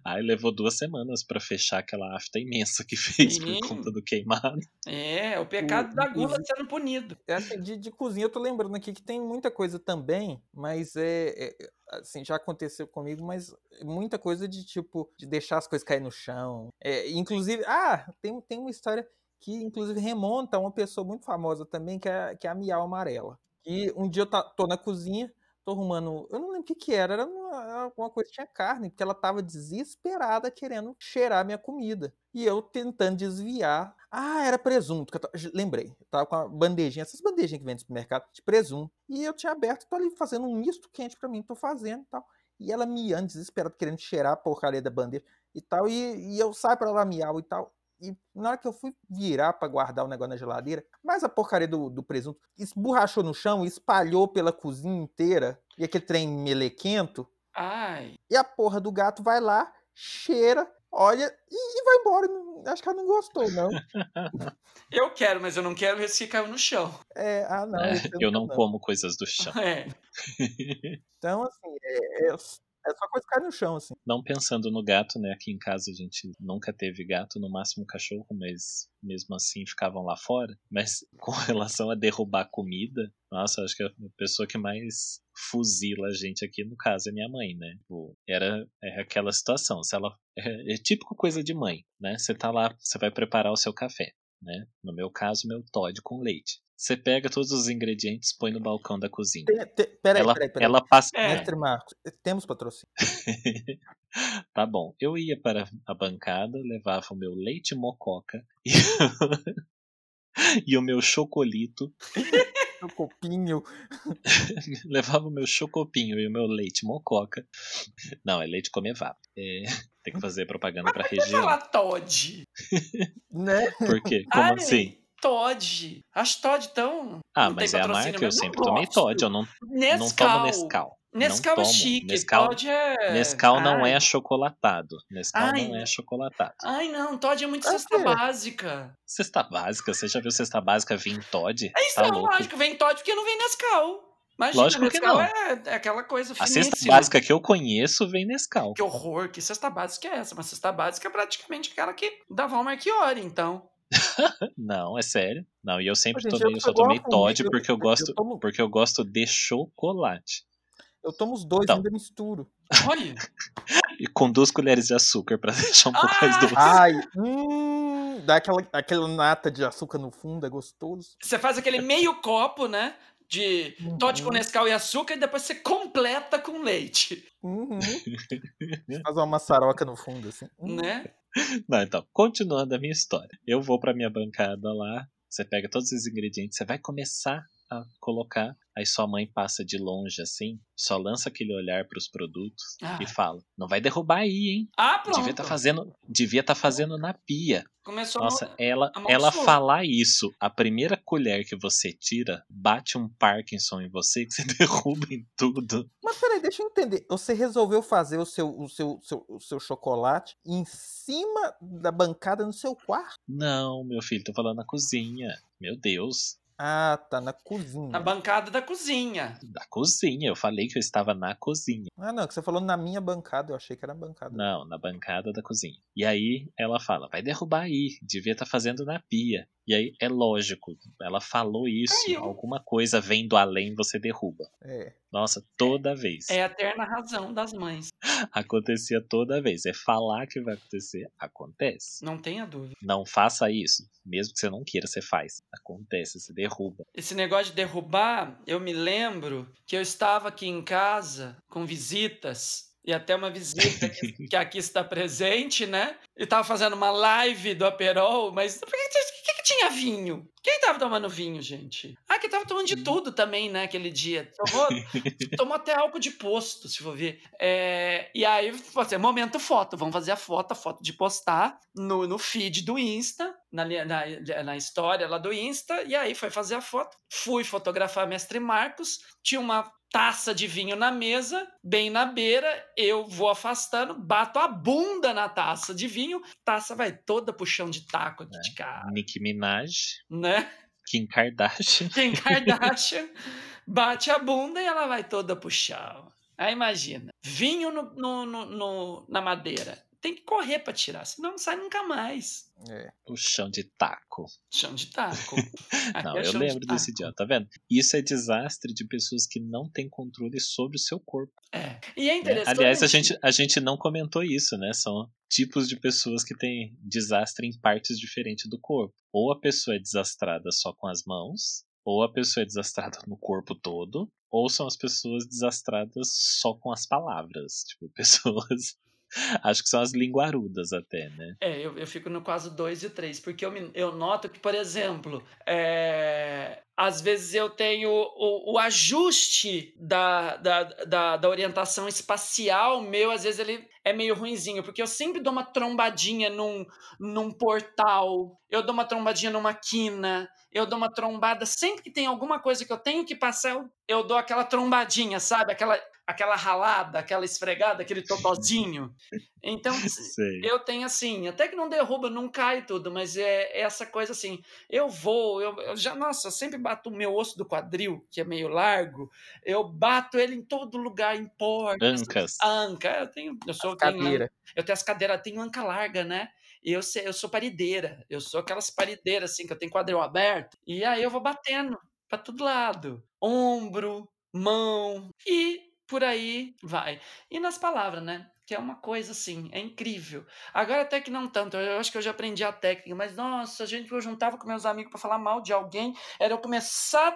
Speaker 1: Aí levou duas semanas pra fechar aquela afta imensa que fez
Speaker 2: Sim.
Speaker 1: por conta do queimado.
Speaker 2: é, o pecado da gula sendo punido.
Speaker 3: É assim, de, de cozinha, eu tô lembrando aqui que tem muita coisa também, mas é, é, assim, já aconteceu comigo, mas muita coisa de tipo, de deixar as coisas cair no chão. É, inclusive, ah, tem, tem uma história que inclusive remonta a uma pessoa muito famosa também, que é, que é a Miau Amarela. E um dia eu tá- tô na cozinha, tô arrumando, eu não lembro o que que era, era uma, alguma coisa que tinha carne, porque ela tava desesperada querendo cheirar minha comida. E eu tentando desviar. Ah, era presunto. Que eu Lembrei. Eu tava com uma bandejinha, essas bandejinhas que vem no supermercado, de presunto. E eu tinha aberto, tô ali fazendo um misto quente pra mim, tô fazendo e tal. E ela miando, desesperada, querendo cheirar a porcaria da bandeja e tal. E, e eu saio pra ela miau e tal. E na hora que eu fui virar pra guardar o negócio na geladeira, mas a porcaria do, do presunto esborrachou no chão e espalhou pela cozinha inteira. E aquele trem melequento.
Speaker 2: Ai,
Speaker 3: E a porra do gato vai lá, cheira, olha e, e vai embora. Não- Acho que ela não gostou, não.
Speaker 2: eu quero, mas eu não quero esse que caiu no chão.
Speaker 3: É, ah, não.
Speaker 1: É, eu não
Speaker 3: quero,
Speaker 1: como coisas do chão.
Speaker 2: É.
Speaker 3: Então, assim, é, é- só coisa que cai no chão, assim.
Speaker 1: Não pensando no gato, né? Aqui em casa a gente nunca teve gato, no máximo cachorro, mas mesmo assim ficavam lá fora. Mas com relação a derrubar comida, nossa, acho que a pessoa que mais fuzila a gente aqui, no caso, é minha mãe, né? Tipo, era é aquela situação. Se ela. É, é típico coisa de mãe, né? Você tá lá, você vai preparar o seu café. Né? No meu caso, meu Todd com leite. Você pega todos os ingredientes, põe no balcão da cozinha.
Speaker 3: Tem, tem, peraí,
Speaker 1: ela,
Speaker 3: peraí, peraí.
Speaker 1: ela passa.
Speaker 2: É.
Speaker 3: Mestre Marcos, temos patrocínio.
Speaker 1: tá bom. Eu ia para a bancada, levava o meu leite mococa e, e o meu chocolito.
Speaker 3: O copinho.
Speaker 1: levava o meu chocopinho e o meu leite mococa. Não, é leite comevado. É, tem que fazer propaganda para região.
Speaker 2: falar Todd?
Speaker 3: Né?
Speaker 1: Por quê? Como
Speaker 2: Ai,
Speaker 1: assim?
Speaker 2: Todd. Acho Todd tão.
Speaker 1: Ah,
Speaker 2: não
Speaker 1: mas é a marca, eu
Speaker 2: mas não
Speaker 1: sempre tomei
Speaker 2: gosto.
Speaker 1: Todd, eu não, não
Speaker 2: Nescau.
Speaker 1: tomo Nescau.
Speaker 2: Nescau
Speaker 1: não
Speaker 2: é
Speaker 1: tomo.
Speaker 2: chique.
Speaker 1: Nescau,
Speaker 2: Todd é.
Speaker 1: Nescau não
Speaker 2: Ai.
Speaker 1: é achocolatado. Nescau
Speaker 2: Ai.
Speaker 1: não é achocolatado.
Speaker 2: Ai, não, Todd é muito
Speaker 3: Por
Speaker 2: cesta
Speaker 3: quê?
Speaker 2: básica.
Speaker 1: Cesta básica, você já viu cesta básica vir em Todd?
Speaker 2: É isso,
Speaker 1: tá
Speaker 2: é
Speaker 1: louco.
Speaker 2: lógico, vem Todd porque não vem Nescau. Imagina,
Speaker 1: Lógico que
Speaker 2: Nescau
Speaker 1: não.
Speaker 2: É, é aquela coisa
Speaker 1: A
Speaker 2: finíssima.
Speaker 1: cesta básica que eu conheço vem Nescau.
Speaker 2: Que horror, que cesta básica é essa? Uma cesta básica é praticamente aquela que da Val Marchiori, então.
Speaker 1: Não, é sério. Não, e eu sempre
Speaker 3: Gente,
Speaker 1: tomei,
Speaker 3: eu
Speaker 1: eu só tomei Todd
Speaker 3: eu-
Speaker 1: porque eu
Speaker 3: eu
Speaker 1: gosto,
Speaker 3: tomo-
Speaker 1: porque eu gosto de chocolate.
Speaker 3: Eu tomo os dois,
Speaker 1: Então.
Speaker 3: ainda misturo.
Speaker 2: Olha.
Speaker 1: E com duas colheres de açúcar pra deixar um pouco mais
Speaker 2: Ah!
Speaker 1: doce.
Speaker 3: Ai, hum, dá aquela, aquela nata de açúcar no fundo, é gostoso.
Speaker 2: Você faz aquele meio copo, né? De Todd com
Speaker 3: Uhum.
Speaker 2: Nescau e açúcar e depois você completa com leite,
Speaker 3: Uhum. Faz uma maçaroca no fundo, assim. Hum.
Speaker 2: né?
Speaker 1: Não, então, continuando a minha história. Eu vou pra minha bancada lá, você pega todos os ingredientes, você vai começar a colocar, aí sua mãe passa de longe assim, só lança aquele olhar pros produtos
Speaker 2: Ah.
Speaker 1: e fala: "Não vai derrubar aí, hein?
Speaker 2: Ah, pronto.
Speaker 1: Devia estar fazendo, devia tá fazendo na pia".
Speaker 2: Começou
Speaker 1: Nossa,
Speaker 2: no...
Speaker 1: ela
Speaker 2: a mão
Speaker 1: ela falar isso, a primeira colher que você tira, bate um Parkinson em você que você derruba em tudo.
Speaker 3: Mas peraí, deixa eu entender. Você resolveu fazer o seu, o seu, seu- o seu chocolate em cima da bancada no seu quarto?
Speaker 1: Não, meu filho, tô falando na cozinha. Meu Deus.
Speaker 3: Ah, tá, na cozinha.
Speaker 2: na bancada da cozinha.
Speaker 1: Da cozinha, eu falei que eu estava na cozinha.
Speaker 3: Ah, não, que você falou na minha bancada, eu achei que era na bancada.
Speaker 1: Não, na bancada da cozinha. E aí ela fala: vai derrubar aí, devia estar fazendo na pia. E aí é lógico, ela falou isso,
Speaker 2: Caiu.
Speaker 1: alguma coisa vem do além, você derruba.
Speaker 3: É.
Speaker 1: Nossa, toda vez.
Speaker 2: É a eterna razão das mães.
Speaker 1: Acontecia toda vez. É falar que vai acontecer, acontece.
Speaker 2: Não tenha dúvida.
Speaker 1: Não faça isso. Mesmo que você não queira, você faz. Acontece, você derruba.
Speaker 2: Esse negócio de derrubar, eu me lembro que eu estava aqui em casa com visitas. E até uma visita que, aqui está presente, né? E tava fazendo uma live do Aperol, mas por que, que, que, que tinha vinho? Quem tava tomando vinho, gente? Ah, que tava tomando de tudo também, né, aquele dia. Tomou, tomou até álcool de posto, se for ver. É, e aí, você, momento foto, vamos fazer a foto, a foto de postar no, no feed do Insta, na, na, na história lá do Insta, e aí foi fazer a foto. Fui fotografar Mestre Marcos, tinha uma taça de vinho na mesa, bem na beira, eu vou afastando, bato a bunda na taça de vinho, taça vai toda pro chão de taco aqui de cara,
Speaker 1: Nicki Minaj,
Speaker 2: né?
Speaker 1: Kim Kardashian.
Speaker 2: Kim Kardashian bate a bunda e ela vai toda pro chão. Aí imagina, vinho no- no- no- na madeira. Tem que correr pra tirar, senão não sai nunca mais.
Speaker 3: É.
Speaker 1: O chão de taco.
Speaker 2: Chão de taco.
Speaker 1: Não,
Speaker 2: é
Speaker 1: eu
Speaker 2: chão de
Speaker 1: lembro desse dia, tá vendo? Isso é desastre de pessoas que não têm controle sobre o seu corpo.
Speaker 2: É. E é
Speaker 1: né?
Speaker 2: interessante.
Speaker 1: Aliás, a gente, a gente não comentou isso, né? São tipos de pessoas que têm desastre em partes diferentes do corpo. Ou a pessoa é desastrada só com as mãos, ou a pessoa é desastrada no corpo todo, ou são as pessoas desastradas só com as palavras. Tipo, pessoas. Acho que são as linguarudas até, né?
Speaker 2: É, eu, eu fico no quase 2 e 3, porque eu, me- eu noto que, por exemplo, é, às vezes eu tenho o, o ajuste da, da, da, da orientação espacial meu, às vezes ele é meio ruinzinho, porque eu sempre dou uma trombadinha num, num portal, eu dou uma trombadinha numa quina, eu dou uma trombada, sempre que tem alguma coisa que eu tenho que passar, eu, eu dou aquela trombadinha, sabe? Aquela aquela ralada, aquela esfregada, aquele totozinho. Então,
Speaker 1: Sei.
Speaker 2: eu tenho assim, até que não derruba, não cai tudo, mas é, é essa coisa assim, eu vou, eu, eu já, nossa, eu sempre bato o meu osso do quadril, que é meio largo, eu bato ele em todo lugar, em portas,
Speaker 1: Ancas.
Speaker 2: anca, eu tenho, eu sou,
Speaker 3: cadeiras.
Speaker 2: eu tenho as cadeiras, tenho anca larga, né? E eu, sei- eu sou parideira, eu sou aquelas parideiras assim, que eu tenho quadril aberto, e aí eu vou batendo pra todo lado, ombro, mão, e por aí vai. E nas palavras, né? Que é uma coisa assim, é incrível. Agora até que não tanto, eu acho que eu já aprendi a técnica, mas nossa, a gente eu juntava com meus amigos pra falar mal de alguém, era eu começar a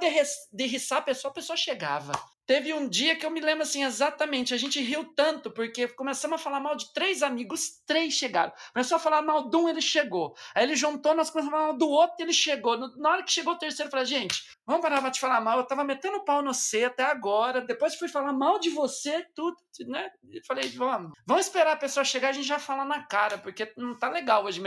Speaker 2: derriçar a pessoa, a pessoa chegava. Teve um dia que eu me lembro assim exatamente, a gente riu tanto porque começamos a falar mal de três amigos, três chegaram. Começou a falar mal de um, ele chegou. Aí ele juntou, nós começamos a falar mal do outro, ele chegou. Na hora que chegou o terceiro, eu falei, gente, vamos parar pra te falar mal. Eu tava metendo pau no C até agora. Depois fui falar mal de você, tudo, né? E falei, vamos, vamos esperar a pessoa chegar, a gente já fala na cara, porque não tá legal hoje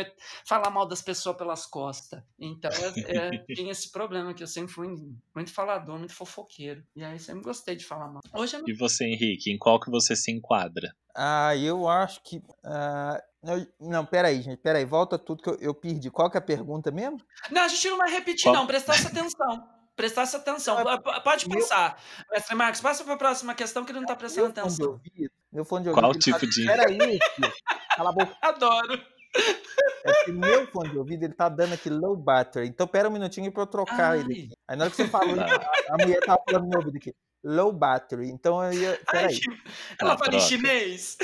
Speaker 2: falar mal das pessoas pelas costas. Então, é, é, tinha esse problema que eu sempre fui muito falador, muito fofoqueiro. E aí sempre gostei de falar mal. Hoje eu não
Speaker 1: E você, Henrique, em qual que você se enquadra?
Speaker 3: Ah, eu acho que. ah, não, não, peraí, gente, peraí, volta tudo que eu, eu perdi. Qual que é a pergunta mesmo?
Speaker 2: Não, a gente não vai repetir,
Speaker 1: Qual-
Speaker 2: não. Prestasse atenção. Prestasse atenção.
Speaker 3: É
Speaker 2: P- Pode
Speaker 3: meu-
Speaker 2: passar. Mestre Marcos, passa para a próxima questão que ele não está prestando
Speaker 3: Meu fone
Speaker 2: atenção.
Speaker 3: ouvido. Meu fone de ouvido.
Speaker 1: Qual
Speaker 3: ele
Speaker 1: tipo
Speaker 3: tá...
Speaker 1: de-
Speaker 3: Peraí. Cala a boca.
Speaker 2: Adoro.
Speaker 3: É que meu fone de ouvido ele tá dando aqui low battery. Então pera um minutinho pra eu trocar
Speaker 2: Ai.
Speaker 3: ele aqui. Aí na hora que você falou,
Speaker 1: Tá.
Speaker 3: a, a mulher tava falando no meu ouvido aqui. Low battery. Então eu ia. Peraí.
Speaker 2: ela
Speaker 1: Ah,
Speaker 2: fala em
Speaker 1: troca.
Speaker 2: chinês.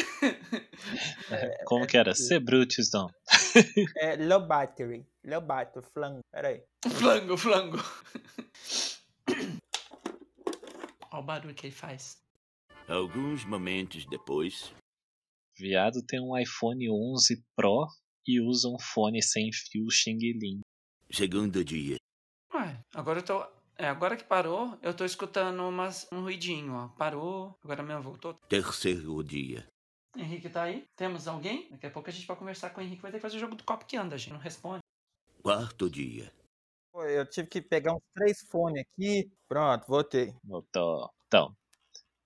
Speaker 1: Como que era? Se Brutus, não.
Speaker 3: É low battery. Low battery. Flango. Peraí.
Speaker 2: Flango, flango. Olha o barulho que ele faz.
Speaker 4: Alguns momentos depois,
Speaker 1: Viado tem um iPhone 11 Pro e usa um fone sem fio Xing Ling.
Speaker 4: segundo dia,
Speaker 2: Ué, agora eu tô. É, agora que parou, eu tô escutando umas, um ruidinho, ó. Parou, agora mesmo voltou.
Speaker 4: terceiro dia,
Speaker 2: Henrique tá aí? Temos alguém? Daqui a pouco a gente vai conversar com o Henrique. Vai ter que fazer o jogo do copo que anda, gente. Não responde.
Speaker 4: quarto dia,
Speaker 3: Pô, Eu tive que pegar uns três fones aqui. Pronto, voltei.
Speaker 1: Botou. Então,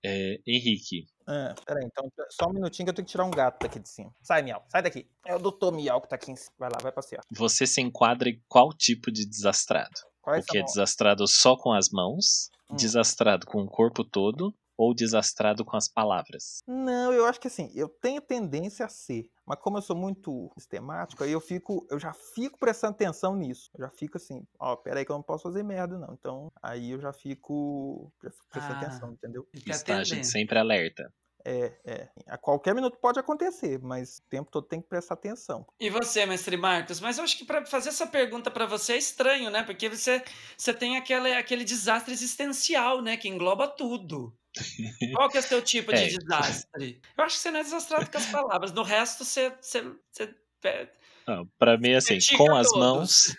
Speaker 1: é, Henrique,
Speaker 3: Ah, peraí, então só um minutinho que eu tenho que tirar um gato daqui de cima. Sai, Miau, sai daqui. É o doutor Miau que tá aqui em cima. Vai lá, vai passear.
Speaker 1: você se enquadra em qual tipo de desastrado?
Speaker 3: Qual é
Speaker 1: O que é desastrado só com as mãos,
Speaker 3: Hum.
Speaker 1: desastrado com o corpo todo ou desastrado com as palavras?
Speaker 3: Não, eu acho que assim, eu tenho tendência a ser. Mas como eu sou muito sistemático, aí eu fico, eu já fico prestando atenção nisso. Eu já fico assim, ó, peraí que eu não posso fazer merda, não. Então, aí eu já fico, já fico prestando
Speaker 2: Ah.
Speaker 3: atenção, entendeu?
Speaker 1: Está a gente sempre alerta.
Speaker 3: É, é. A qualquer minuto pode acontecer, mas o tempo todo tem que prestar atenção.
Speaker 2: E você, mestre Marcos? Mas eu acho que para fazer essa pergunta para você é estranho, né? Porque você, você tem aquele, aquele desastre existencial, né? Que engloba tudo. Qual que é o seu tipo
Speaker 1: É.
Speaker 2: de desastre? Eu acho que você não é desastrado com as palavras. No resto, você. você, você é,
Speaker 1: pra mim, assim, com as
Speaker 2: todos.
Speaker 1: mãos,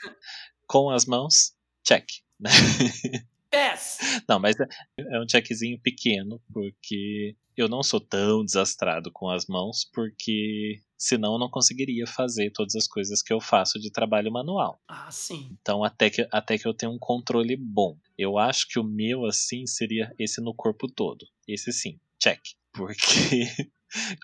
Speaker 1: com as mãos, check.
Speaker 2: pés.
Speaker 1: Não, mas é é um checkzinho pequeno, porque eu não sou tão desastrado com as mãos, porque senão eu não conseguiria fazer todas as coisas que eu faço de trabalho manual.
Speaker 2: Ah, sim.
Speaker 1: Então, até que, até que eu tenha um controle bom. Eu acho que o meu, assim, seria esse no corpo todo. Esse sim, check. Porque,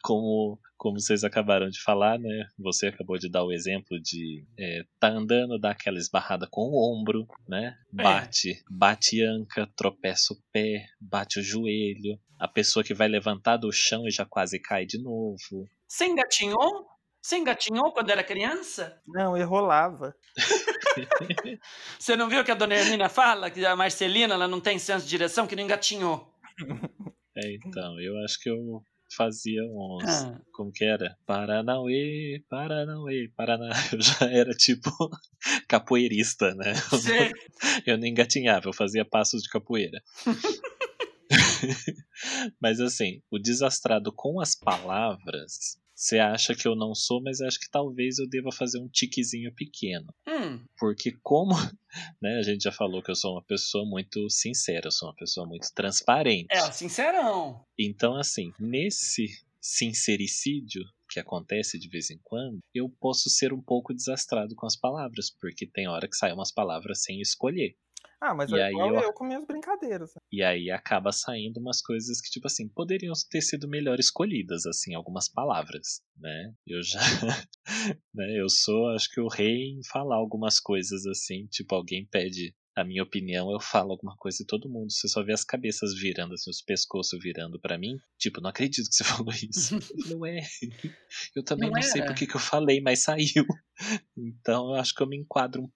Speaker 1: como, como vocês acabaram de falar, né? Você acabou de dar o exemplo de é, tá andando, dá aquela esbarrada com o ombro, né?
Speaker 2: É.
Speaker 1: Bate, bate anca, tropeça o pé, bate o joelho. A pessoa que vai levantar do chão e já quase cai de novo.
Speaker 2: Você engatinhou? Você engatinhou quando era criança?
Speaker 3: Não, eu rolava.
Speaker 2: Você não viu que a dona Hermínia fala que a Marcelina ela não tem senso de direção, que não engatinhou?
Speaker 1: É, então, eu acho que eu fazia uns.
Speaker 2: Ah.
Speaker 1: Como que era? Paranauê, Paranauê, Paraná. Eu já era tipo capoeirista, né? Eu não engatinhava, eu fazia passos de capoeira. mas assim, o desastrado com as palavras, você acha que eu não sou, mas acho que talvez eu deva fazer um tiquezinho pequeno.
Speaker 2: Hum,
Speaker 1: Porque como, né, a gente já falou que eu sou uma pessoa muito sincera, eu sou uma pessoa muito transparente.
Speaker 2: é, sincerão.
Speaker 1: Então, assim, nesse sincericídio que acontece de vez em quando, eu posso ser um pouco desastrado com as palavras, porque tem hora que saem umas palavras sem escolher.
Speaker 3: Ah, mas
Speaker 1: E
Speaker 3: é igual
Speaker 1: eu-
Speaker 3: eu com minhas brincadeiras.
Speaker 1: E aí acaba saindo umas coisas que, tipo assim, poderiam ter sido melhor escolhidas, assim, algumas palavras, né? Eu já. né, eu sou, acho que o rei em falar algumas coisas assim, tipo, alguém pede a minha opinião, eu falo alguma coisa e todo mundo, você só vê as cabeças virando, assim, os pescoços virando pra mim. Tipo, não acredito que você falou isso. não é. Eu também
Speaker 2: Não
Speaker 1: não, sei por que eu falei, mas saiu. Então eu acho que eu me enquadro um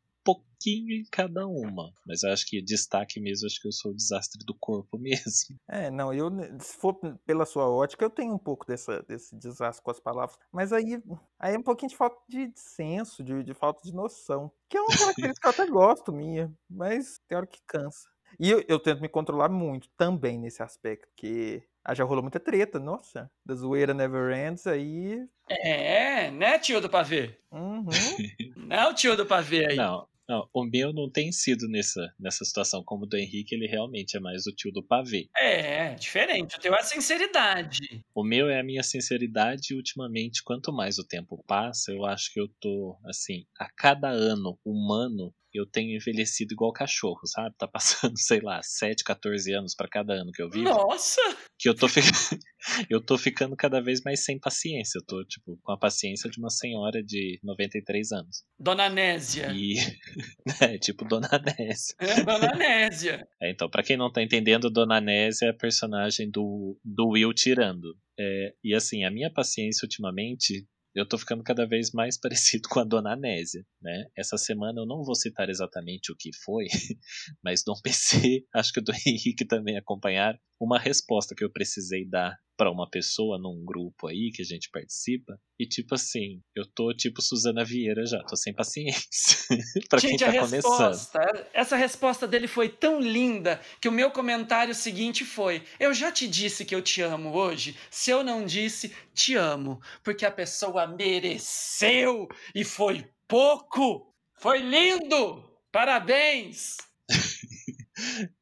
Speaker 1: pouquinho em cada uma. Mas eu acho que destaque mesmo, acho que eu sou o desastre do corpo mesmo.
Speaker 3: É, não, eu, se for pela sua ótica, eu tenho um pouco dessa, desse desastre com as palavras. Mas aí, aí é um pouquinho de falta de senso, de, de falta de noção. Que é uma característica que eu até gosto minha, mas tem hora que cansa. E eu, eu tento me controlar muito também nesse aspecto, porque ah, já rolou muita treta, nossa. Da zoeira never ends, aí.
Speaker 2: É, né, tio do pavê?
Speaker 3: Uhum.
Speaker 2: Não, tio do pavê aí.
Speaker 1: Não, não, o meu não tem sido nessa, nessa situação. Como o do Henrique, ele realmente é mais o tio do pavê.
Speaker 2: É, diferente. O teu é sinceridade.
Speaker 1: O meu é a minha sinceridade e ultimamente, quanto mais o tempo passa, eu acho que eu tô, assim, a cada ano humano, eu tenho envelhecido igual cachorro, sabe? Tá passando, sei lá, 7, 14 anos pra cada ano que eu vivo.
Speaker 2: Nossa!
Speaker 1: Que eu tô, eu tô ficando cada vez mais sem paciência. Eu tô, tipo, com a paciência de uma senhora de 93 anos.
Speaker 2: Dona Nésia.
Speaker 1: E. é, tipo Dona Nésia.
Speaker 2: É, Dona Nésia.
Speaker 1: É, então, pra quem não tá entendendo, Dona Nésia é a personagem do, do Will tirando. É, e assim, a minha paciência ultimamente, eu tô ficando cada vez mais parecido com a Dona Nésia, né? Essa semana eu não vou citar exatamente o que foi, mas Dom PC, acho que o do Henrique também acompanhar uma resposta que eu precisei dar pra uma pessoa num grupo aí que a gente participa. E tipo assim, eu tô tipo Suzana Vieira já, tô sem paciência. pra quem tá
Speaker 2: a
Speaker 1: começando.
Speaker 2: resposta, essa resposta dele foi tão linda que o meu comentário seguinte foi: Eu já te disse que eu te amo hoje. Se eu não disse, te amo. Porque a pessoa mereceu e foi pouco. Foi lindo! Parabéns!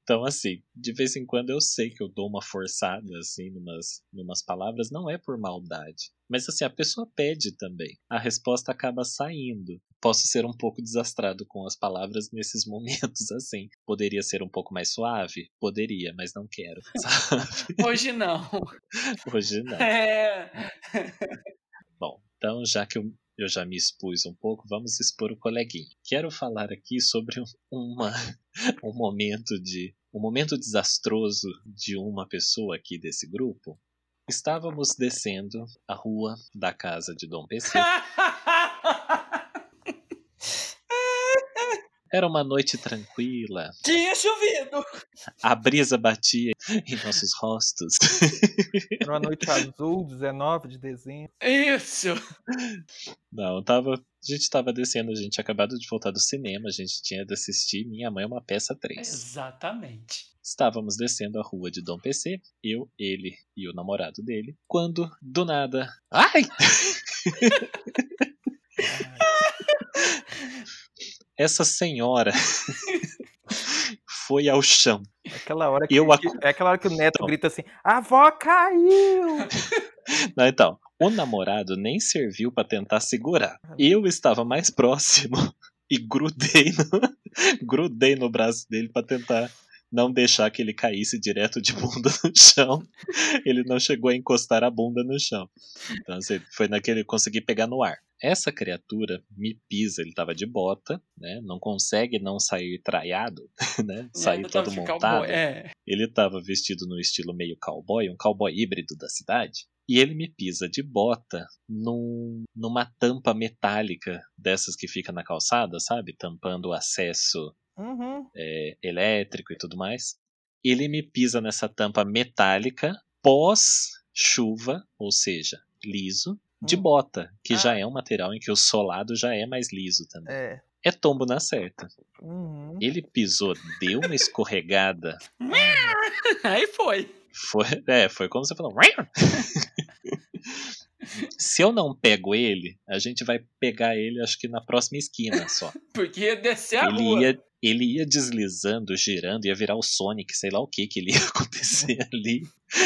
Speaker 1: Então, assim, de vez em quando eu sei que eu dou uma forçada, assim, numas, numas palavras, não é por maldade. Mas, assim, a pessoa pede também. A resposta acaba saindo. Posso ser um pouco desastrado com as palavras nesses momentos, assim. Poderia ser um pouco mais suave? Poderia, mas não quero, sabe?
Speaker 2: Hoje não.
Speaker 1: Hoje não.
Speaker 2: É.
Speaker 1: Bom, então, já que eu, eu já me expus um pouco, vamos expor o coleguinha. Quero falar aqui sobre um- uma, um momento de um momento desastroso de uma pessoa aqui desse grupo. Estávamos descendo a rua da casa de Dom PC. Era uma noite tranquila,
Speaker 2: Tinha chovido.
Speaker 1: a brisa batia em nossos rostos.
Speaker 3: Era uma noite azul, 19 de dezembro.
Speaker 2: Isso.
Speaker 1: Não, tava. A gente tava descendo, a gente tinha acabado de voltar do cinema, a gente tinha de assistir Minha Mãe é uma Peça 3.
Speaker 2: Exatamente.
Speaker 1: Estávamos descendo a rua de Dom PC, eu, ele e o namorado dele, quando, do nada. Ai! Essa senhora foi ao chão.
Speaker 3: É aquela hora que,
Speaker 1: Eu acu-
Speaker 3: é aquela hora que o neto
Speaker 1: Então.
Speaker 3: grita assim: a avó caiu!
Speaker 1: Não, então, o namorado nem serviu pra tentar segurar. Eu estava mais próximo e grudei no, grudei no braço dele pra tentar não deixar que ele caísse direto de bunda no chão. Ele não chegou a encostar a bunda no chão. Então, assim, foi naquele consegui pegar no ar. Essa criatura me pisa, ele tava de bota, né? Não consegue não sair traiado, né? Sair
Speaker 2: Ainda
Speaker 1: todo
Speaker 2: tava
Speaker 1: montado.
Speaker 2: É.
Speaker 1: Ele estava vestido no estilo meio cowboy, um cowboy híbrido da cidade. E ele me pisa de bota num, numa tampa metálica dessas que fica na calçada, sabe? Tampando o acesso
Speaker 3: Uhum.
Speaker 1: é, elétrico e tudo mais. Ele me pisa nessa tampa metálica pós-chuva, ou seja, liso, de
Speaker 3: Hum.
Speaker 1: bota, que já
Speaker 3: Ah.
Speaker 1: é um material em que o solado já é mais liso também.
Speaker 3: É.
Speaker 1: É tombo na certa.
Speaker 3: Uhum.
Speaker 1: Ele pisou, deu uma escorregada
Speaker 2: Aí foi.
Speaker 1: Foi, é, foi como você falou. Se eu não pego ele, a gente vai pegar ele, acho que na próxima esquina só.
Speaker 2: Porque ia descer a
Speaker 1: Ele
Speaker 2: rua.
Speaker 1: ia, ele ia deslizando, girando, ia virar o Sonic, sei lá o que que ele ia acontecer ali.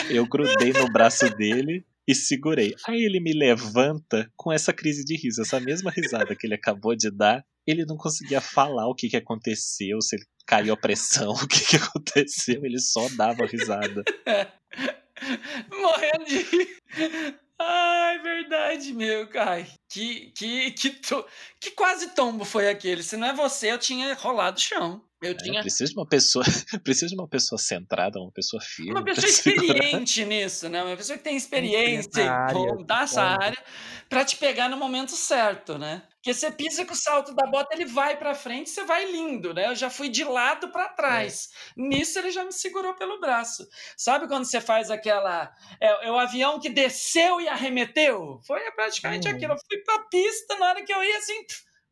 Speaker 1: Eu grudei no braço dele e segurei. Aí ele me levanta com essa crise de riso, essa mesma risada que ele acabou de dar. ele não conseguia falar o que, que aconteceu, se ele caiu a pressão, o que, que aconteceu, ele só dava risada.
Speaker 2: Morrendo de. Ai, verdade, meu, Kai. Que, que, que, to... que quase tombo foi aquele. Se não é você, eu tinha rolado o chão. Eu
Speaker 1: É,
Speaker 2: tinha
Speaker 1: precisa de uma pessoa, precisa de uma pessoa centrada, uma pessoa firme.
Speaker 2: uma pessoa
Speaker 1: segurar.
Speaker 2: experiente nisso, né? Uma pessoa que tem experiência
Speaker 3: área,
Speaker 2: dessa
Speaker 3: pode.
Speaker 2: área pra te pegar no momento certo, né? Porque você pisa com o salto da bota, ele vai pra frente, você vai lindo, né? Eu já fui de lado pra trás. Nisso ele já me segurou pelo braço. Sabe quando você faz aquela é, é o avião que desceu e arremeteu? Foi praticamente
Speaker 3: Uhum.
Speaker 2: aquilo. Eu fui pra pista na hora que eu ia assim,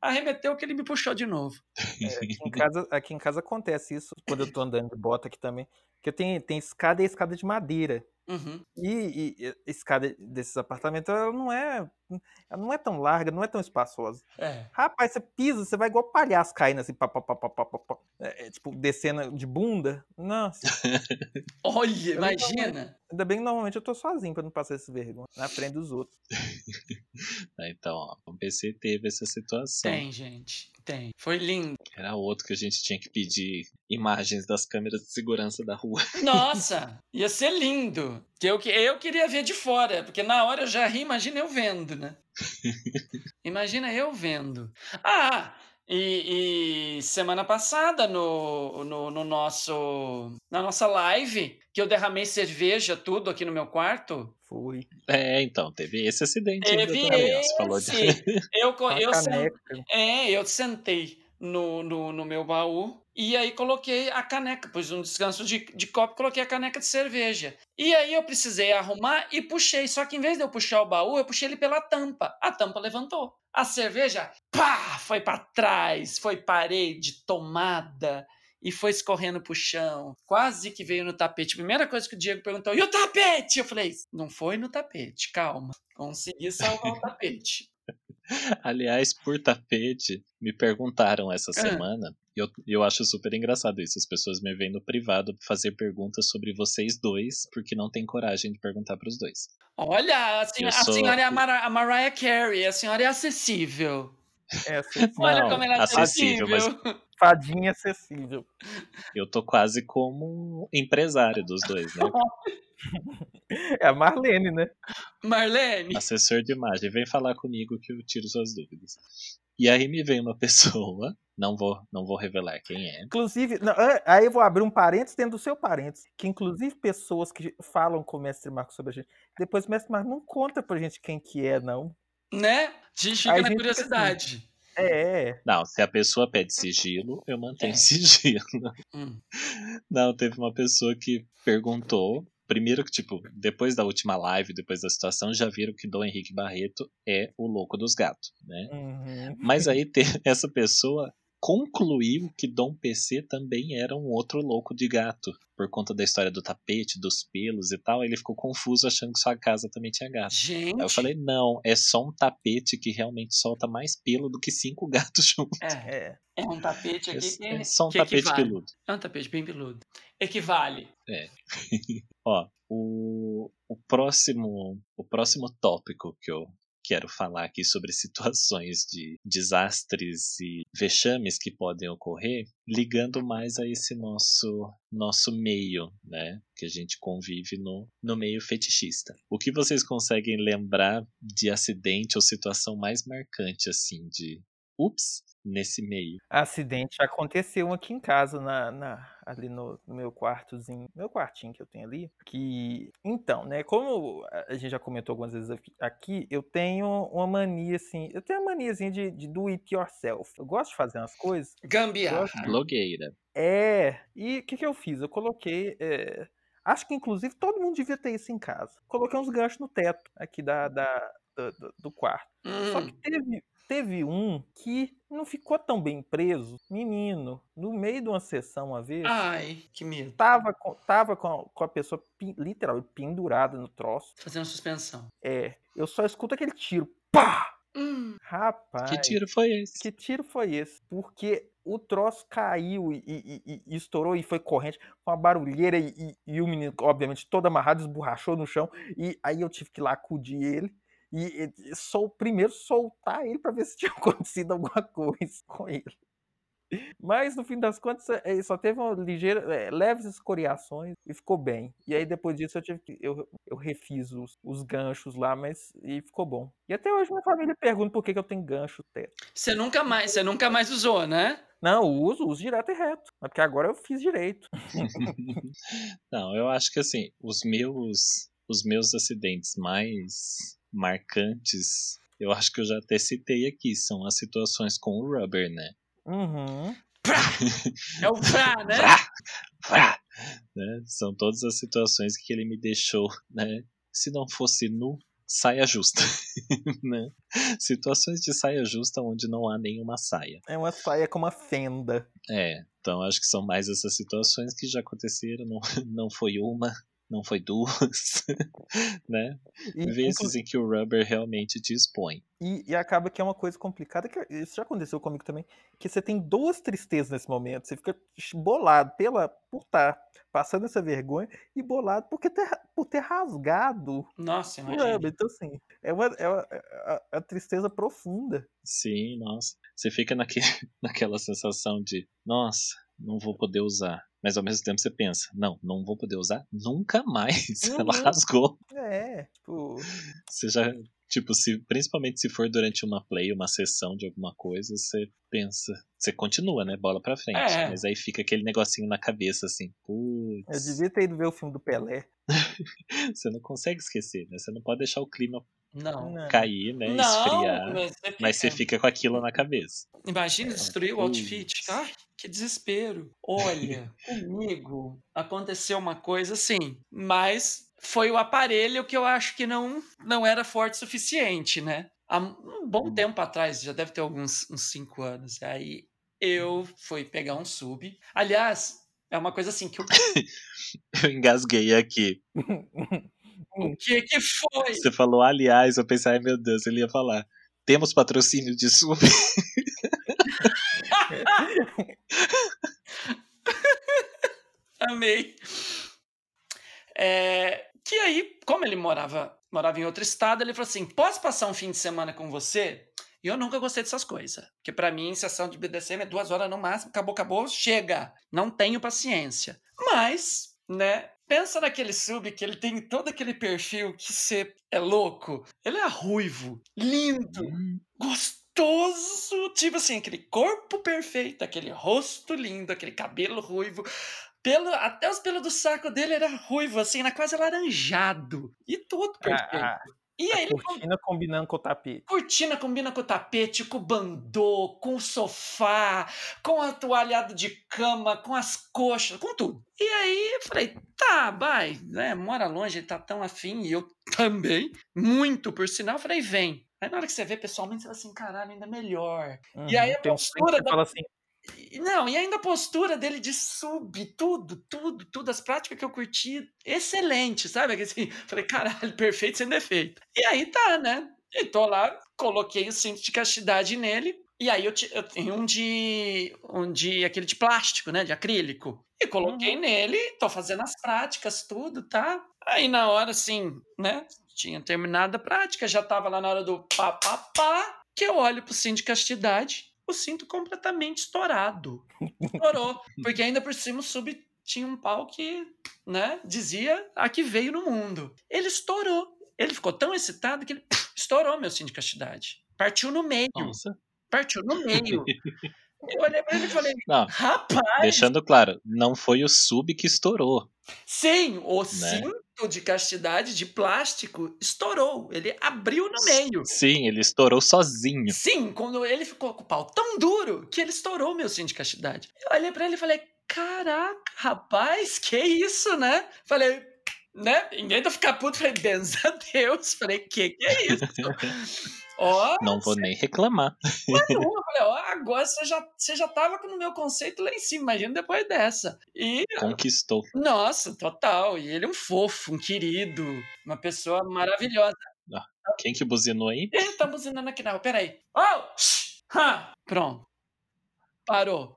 Speaker 2: arremeteu que ele me puxou de novo.
Speaker 3: É, aqui, em casa, aqui em casa acontece isso quando eu tô andando de bota aqui também. Que eu tenho, tem escada e escada de madeira.
Speaker 2: Uhum.
Speaker 3: E, e- a escada desses apartamentos, ela não é. Ela não é tão larga, não é tão espaçosa.
Speaker 2: É.
Speaker 3: Rapaz, você pisa, você vai igual palhaço caindo assim, pá, pá, pá, pá, pá, pá, pá. É, é, tipo, descendo de bunda. Nossa,
Speaker 2: Olha,
Speaker 3: Eu
Speaker 2: imagina.
Speaker 3: ainda bem que normalmente eu tô sozinho pra não passar esse vergonha na frente dos outros.
Speaker 1: Tá, Então, ó, o PC teve essa situação.
Speaker 2: Tem, gente. Tem. Foi lindo.
Speaker 1: Era outro que a gente tinha que pedir imagens das câmeras de segurança da rua.
Speaker 2: Nossa, ia ser lindo. Eu, que- eu queria ver de fora, porque na hora eu já ri, imagina eu vendo, né? Imagina eu vendo. Ah, e, e semana passada no, no, no nosso na nossa live, que eu derramei cerveja tudo aqui no meu quarto.
Speaker 3: Fui.
Speaker 1: É, então, teve esse acidente ainda
Speaker 2: Teve
Speaker 1: também. ó, Você falou de...
Speaker 2: esse. Eu, eu,
Speaker 3: caneca.
Speaker 2: É, eu sentei no, no, no meu baú e aí coloquei a caneca, pus um descanso de, de copo, coloquei a caneca de cerveja. E aí eu precisei arrumar e puxei, só que em vez de eu puxar o baú, eu puxei ele pela tampa. A tampa levantou. A cerveja, pá, foi para trás, foi parede, tomada e foi escorrendo pro chão. Quase que veio no tapete. Primeira coisa que o Diego perguntou: "E o tapete?" Eu falei: "Não foi no tapete, calma. Consegui salvar o tapete."
Speaker 1: Aliás, por tapete, me perguntaram essa
Speaker 2: Ah.
Speaker 1: semana, e eu, eu acho super engraçado isso. As pessoas me vêm no privado fazer perguntas sobre vocês dois, porque não tem coragem de perguntar pros dois.
Speaker 2: Olha, a, senhora, a
Speaker 1: sou-
Speaker 2: senhora é a, Mara- a Mariah Carey, a senhora é acessível.
Speaker 3: É acessível.
Speaker 2: Olha
Speaker 1: Não,
Speaker 2: como ela é
Speaker 1: acessível,
Speaker 2: acessível.
Speaker 1: mas-
Speaker 3: Fadinha acessível.
Speaker 1: Eu tô quase como empresário dos dois, né?
Speaker 3: É a Marlene, né?
Speaker 2: Marlene,
Speaker 1: Assessor de imagem, vem falar comigo que eu tiro suas dúvidas. E aí me vem uma pessoa, não vou, não vou revelar quem é,
Speaker 3: Inclusive, não, ah, aí eu vou abrir um parênteses dentro do seu parênteses, que inclusive pessoas que falam com o mestre Marcos sobre a gente, depois o mestre Marcos não conta pra gente quem que é, não.
Speaker 2: né? A gente fica
Speaker 3: Aí
Speaker 2: na
Speaker 3: gente fica
Speaker 2: curiosidade.
Speaker 3: É.
Speaker 1: Não, se a pessoa pede sigilo, eu mantenho
Speaker 2: É.
Speaker 1: sigilo.
Speaker 2: Hum.
Speaker 1: Não, teve uma pessoa que perguntou. Primeiro que, tipo, depois da última live, depois da situação, já viram que Dom Henrique Barreto é o louco dos gatos, né?
Speaker 3: Uhum.
Speaker 1: Mas aí te- essa pessoa concluiu que Dom PC também era um outro louco de gato. Por conta da história do tapete, dos pelos e tal, ele ficou confuso achando que sua casa também tinha gato.
Speaker 2: Gente,
Speaker 1: Aí eu falei, não, é só um tapete que realmente solta mais pelo do que cinco gatos juntos.
Speaker 2: é,
Speaker 3: É.
Speaker 2: é um tapete
Speaker 1: É,
Speaker 2: aqui que,
Speaker 1: é só um
Speaker 2: que
Speaker 1: tapete
Speaker 2: equivale.
Speaker 1: peludo.
Speaker 2: É um tapete bem peludo. Equivale.
Speaker 1: Ó, o, o próximo o próximo tópico que eu quero falar aqui sobre situações de desastres e vexames que podem ocorrer, ligando mais a esse nosso nosso meio, né, que a gente convive no, no meio fetichista. O que vocês conseguem lembrar de acidente ou situação mais marcante assim de ups nesse meio?
Speaker 3: Acidente aconteceu aqui em casa, na, na- ali no, no meu quartozinho, meu quartinho que eu tenho ali. Que, então, né, como a gente já comentou algumas vezes aqui- eu tenho uma mania, assim, eu tenho uma maniazinha de, de do it yourself. Eu gosto de fazer umas coisas.
Speaker 2: Gambiarra.
Speaker 1: Blogueira.
Speaker 3: É, e o que, que eu fiz? Eu coloquei. é, acho que inclusive todo mundo devia ter isso em casa. Coloquei uns ganchos no teto aqui da, da- do, do- quarto. Só que
Speaker 2: Hum,
Speaker 3: teve, teve um que não ficou tão bem preso. Menino, no meio de uma sessão uma vez,
Speaker 2: Ai, que medo.
Speaker 3: tava, com, tava com, a, com a pessoa pin- literalmente pendurada no troço.
Speaker 2: Fazendo suspensão.
Speaker 3: É, eu só escuto aquele tiro. Pá!
Speaker 2: Hum,
Speaker 3: Rapaz.
Speaker 1: Que tiro foi esse?
Speaker 3: Que tiro foi esse? Porque o troço caiu e, e- e- e estourou e foi corrente, foi uma barulheira e, e- e o menino, obviamente, todo amarrado, esborrachou no chão. E aí eu tive que ir lá acudir ele. E, e sol, primeiro soltar ele para ver se tinha acontecido alguma coisa com ele. Mas no fim das contas, ele só teve uma ligeira, é, leves escoriações e ficou bem. E aí depois disso eu tive que eu, eu refiz os, os ganchos lá, mas e ficou bom. E até hoje minha família pergunta por que, que eu tenho gancho teto.
Speaker 2: Você nunca mais, você nunca mais usou, né?
Speaker 3: Não, uso, uso direto e reto. Mas porque agora eu fiz direito.
Speaker 1: Não, eu acho que assim, os meus os meus acidentes mais marcantes, eu acho que eu já até citei aqui, são as situações com o rubber, né?
Speaker 3: Uhum.
Speaker 2: É o vrá, né?
Speaker 1: Vrá, vrá, né? São todas as situações que ele me deixou, né? Se não fosse nu, saia justa, né? Situações de saia justa onde não há nenhuma saia.
Speaker 3: É uma saia com uma fenda.
Speaker 1: É, então acho que são mais essas situações que já aconteceram, não, não foi uma, não foi duas, né?
Speaker 3: E,
Speaker 1: Vezes em que o rubber realmente te expõe.
Speaker 3: E, e, acaba que é uma coisa complicada, que isso já aconteceu comigo também, que você tem duas tristezas nesse momento. Você fica bolado pela, por estar passando essa vergonha e bolado porque ter, por ter rasgado.
Speaker 2: Nossa,
Speaker 3: imagina. Então, assim, é uma, é uma, é uma tristeza profunda.
Speaker 1: Sim, nossa. Você fica naquele, naquela sensação de, nossa, não vou poder usar. Mas ao mesmo tempo você pensa, não, não vou poder usar nunca mais. Uhum. Ela rasgou.
Speaker 3: É, tipo.
Speaker 1: Você já. Tipo, se, principalmente se for durante uma play, uma sessão de alguma coisa, você pensa. Você continua, né? Bola pra frente. É. Mas aí fica aquele negocinho na cabeça, assim. Putz.
Speaker 3: Eu devia ter ido ver o filme do Pelé.
Speaker 1: você não consegue esquecer, né? Você não pode deixar o clima
Speaker 2: não.
Speaker 1: cair, né? Não, esfriar. Mas você, fica... mas você, fica... com aquilo na cabeça.
Speaker 2: Imagina destruir o outfit. Ai, que desespero. Olha, comigo aconteceu uma coisa assim, mas foi o aparelho que eu acho que não, não era forte o suficiente, né? Há um bom hum. tempo atrás, já deve ter alguns uns cinco anos. Aí eu fui pegar um sub. Aliás, é uma coisa assim que eu.
Speaker 1: eu engasguei aqui.
Speaker 2: O que que foi?
Speaker 1: Você falou, aliás, eu pensei, ai meu Deus, ele ia falar. Temos patrocínio de sub.
Speaker 2: Amei. É, que aí, como ele morava, morava em outro estado, ele falou assim: posso passar um fim de semana com você? E eu nunca gostei dessas coisas. Porque para mim, sessão de BDSM é duas horas no máximo, acabou, acabou, chega. Não tenho paciência. Mas, né, pensa naquele sub que ele tem todo aquele perfil que você é louco. Ele é ruivo, lindo, hum. gostoso. Tipo assim, aquele corpo perfeito, aquele rosto lindo, aquele cabelo ruivo. Pelo, até os pelos do saco dele era ruivo, assim, era quase alaranjado. E tudo perfeito. Ah,
Speaker 3: e aí, cortina combinando com o tapete.
Speaker 2: Cortina combina com o tapete, com o bandô, com o sofá, com a toalhada de cama, com as coxas, com tudo. E aí eu falei, tá, vai, né? Mora longe, ele tá tão afim, e eu também, muito por sinal. Eu falei, vem. Aí na hora que você vê pessoalmente, você fala assim, caralho, ainda melhor. Uhum, e aí a postura da...
Speaker 3: fala assim,
Speaker 2: não, e ainda a postura dele de sub, tudo, tudo, tudo, as práticas que eu curti, excelente, sabe? Assim, falei, caralho, perfeito sem defeito. E aí tá, né? E tô lá, coloquei o cinto de castidade nele, e aí eu, eu tenho um de, um de, aquele de plástico, né, de acrílico. E coloquei uhum. nele, tô fazendo as práticas, tudo, tá? Aí na hora, assim, né, tinha terminado a prática, já tava lá na hora do pá, pá, pá, que eu olho pro cinto de castidade, o cinto completamente estourado. Estourou. Porque ainda por cima o sub tinha um pau que, né, dizia a que veio no mundo. Ele estourou. Ele ficou tão excitado que ele estourou meu cinto de castidade. Partiu no meio.
Speaker 1: Nossa.
Speaker 2: Partiu no meio. Eu olhei pra ele e falei, não, rapaz.
Speaker 1: Deixando claro, não foi o sub que estourou.
Speaker 2: Sim, o né? cinto de castidade de plástico estourou. Ele abriu no meio.
Speaker 1: Sim, ele estourou sozinho.
Speaker 2: Sim, quando ele ficou com o pau tão duro que ele estourou meu cinto de castidade. Eu olhei pra ele e falei, caraca, rapaz, que isso, né? Falei, né? Em vez de eu ficar puto, falei, benza a Deus. Falei, que que é isso?
Speaker 1: Ó, não vou nem reclamar.
Speaker 2: Mas não, eu falei, ó, agora você já, você já tava com o meu conceito lá em cima, imagina depois dessa. E.
Speaker 1: Conquistou.
Speaker 2: Nossa, total. E ele é um fofo, um querido, uma pessoa maravilhosa.
Speaker 1: Ah, quem que buzinou aí?
Speaker 2: Ele tá buzinando aqui na rua, peraí. Oh! Ha! Pronto. Parou.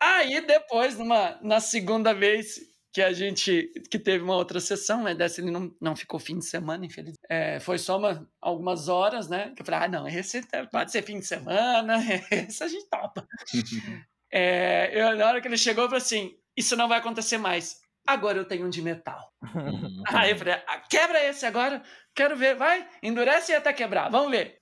Speaker 2: Aí depois, numa, na segunda vez, que a gente que teve uma outra sessão, né? Dessa ele não, não ficou fim de semana, infelizmente. É, foi só uma, algumas horas, né? Que eu falei, ah, não, esse pode ser fim de semana, esse a gente topa. é, eu, na hora que ele chegou, eu falei assim: isso não vai acontecer mais. Agora eu tenho um de metal.
Speaker 1: Uhum.
Speaker 2: Aí eu falei, ah, quebra esse agora, quero ver, vai, endurece até quebrar, vamos ver.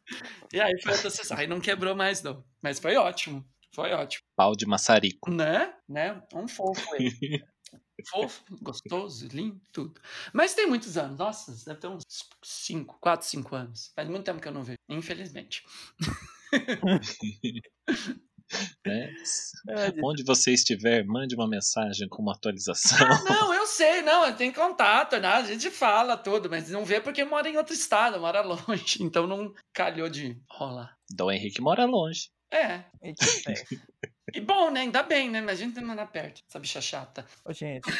Speaker 2: E aí foi outra sessão. Aí não quebrou mais, não. Mas foi ótimo. Foi ótimo.
Speaker 1: Pau de maçarico.
Speaker 2: Né? Né? Um fofo ele. Fofo, gostoso, lindo, tudo. Mas tem muitos anos. Nossa, deve ter uns 5, 4, 5 anos. Faz muito tempo que eu não vejo, infelizmente.
Speaker 1: Né? Onde você estiver, mande uma mensagem com uma atualização.
Speaker 2: Ah, não, eu sei, não, tem contato, né? a gente fala tudo, mas não vê porque mora em outro estado, mora longe, então não calhou de rolar.
Speaker 1: Dom Henrique mora longe.
Speaker 2: É. E bom, né? Ainda bem, né? Imagina ter mandar perto, essa bicha chata.
Speaker 3: Ô, gente.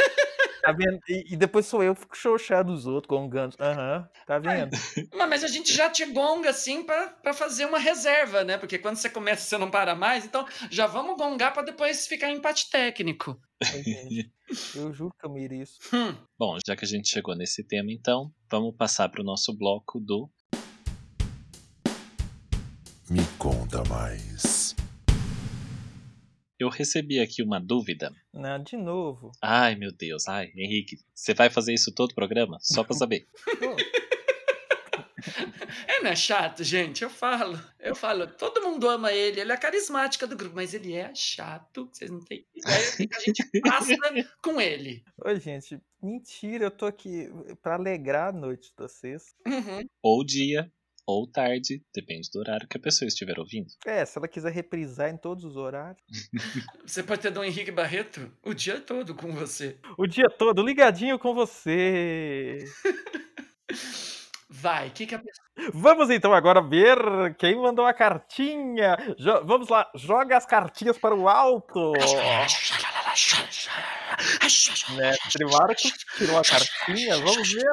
Speaker 3: Tá vendo? E, e depois sou eu que fico xoxado dos outros, gongando. Aham, tá vendo?
Speaker 2: Mas, mas a gente já te gonga assim pra, pra fazer uma reserva, né? Porque quando você começa, você não para mais. Então, já vamos gongar pra depois ficar em empate técnico.
Speaker 3: Eu juro que eu mereço.
Speaker 2: Hum.
Speaker 1: Bom, já que a gente chegou nesse tema, então, vamos passar para o nosso bloco do
Speaker 5: Me conta mais.
Speaker 1: Eu recebi aqui uma dúvida.
Speaker 3: Não, de novo.
Speaker 1: Ai, meu Deus. Ai, Henrique, você vai fazer isso todo o programa? Só pra saber.
Speaker 2: É, não é chato, gente? Eu falo. Eu falo, todo mundo ama ele, ele é a carismática do grupo, mas ele é chato. Vocês não têm ideia do que a gente passa com ele.
Speaker 3: Ô, gente, mentira, eu tô aqui pra alegrar a noite de vocês.
Speaker 2: Uhum.
Speaker 1: ou dia, ou tarde, depende do horário que a pessoa estiver ouvindo.
Speaker 3: É, se ela quiser reprisar em todos os horários.
Speaker 2: Você pode ter Dom Henrique Barreto o dia todo com você.
Speaker 3: O dia todo, ligadinho com você.
Speaker 2: Vai, o que, que a pessoa.
Speaker 3: Vamos então agora ver quem mandou a cartinha. Jo- vamos lá, joga as cartinhas para o alto. Mestre Marcos tirou a cartinha, vamos ver.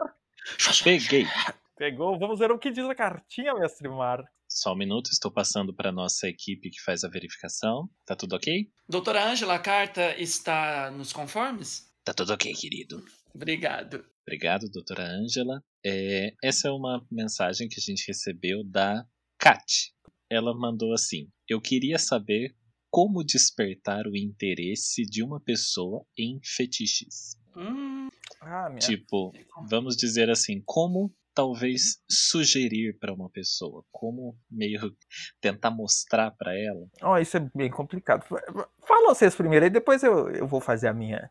Speaker 1: Peguei.
Speaker 3: Pegou, vamos ver o que diz a cartinha, mestre Marcos.
Speaker 1: Só um minuto, estou passando para nossa equipe que faz a verificação. Tá tudo ok?
Speaker 2: Doutora Ângela, a carta está nos conformes?
Speaker 1: Tá tudo ok, querido.
Speaker 2: Obrigado.
Speaker 1: Obrigado, doutora Ângela. É, essa é uma mensagem que a gente recebeu da Kat. Ela mandou assim: Eu queria saber como despertar o interesse de uma pessoa em fetiches.
Speaker 2: Hum,
Speaker 3: Ah, minha.
Speaker 1: Tipo, vamos dizer assim, como talvez sugerir para uma pessoa, como meio tentar mostrar para ela.
Speaker 3: Ó, isso é bem complicado. Fala vocês primeiro, aí depois eu, eu vou fazer a minha.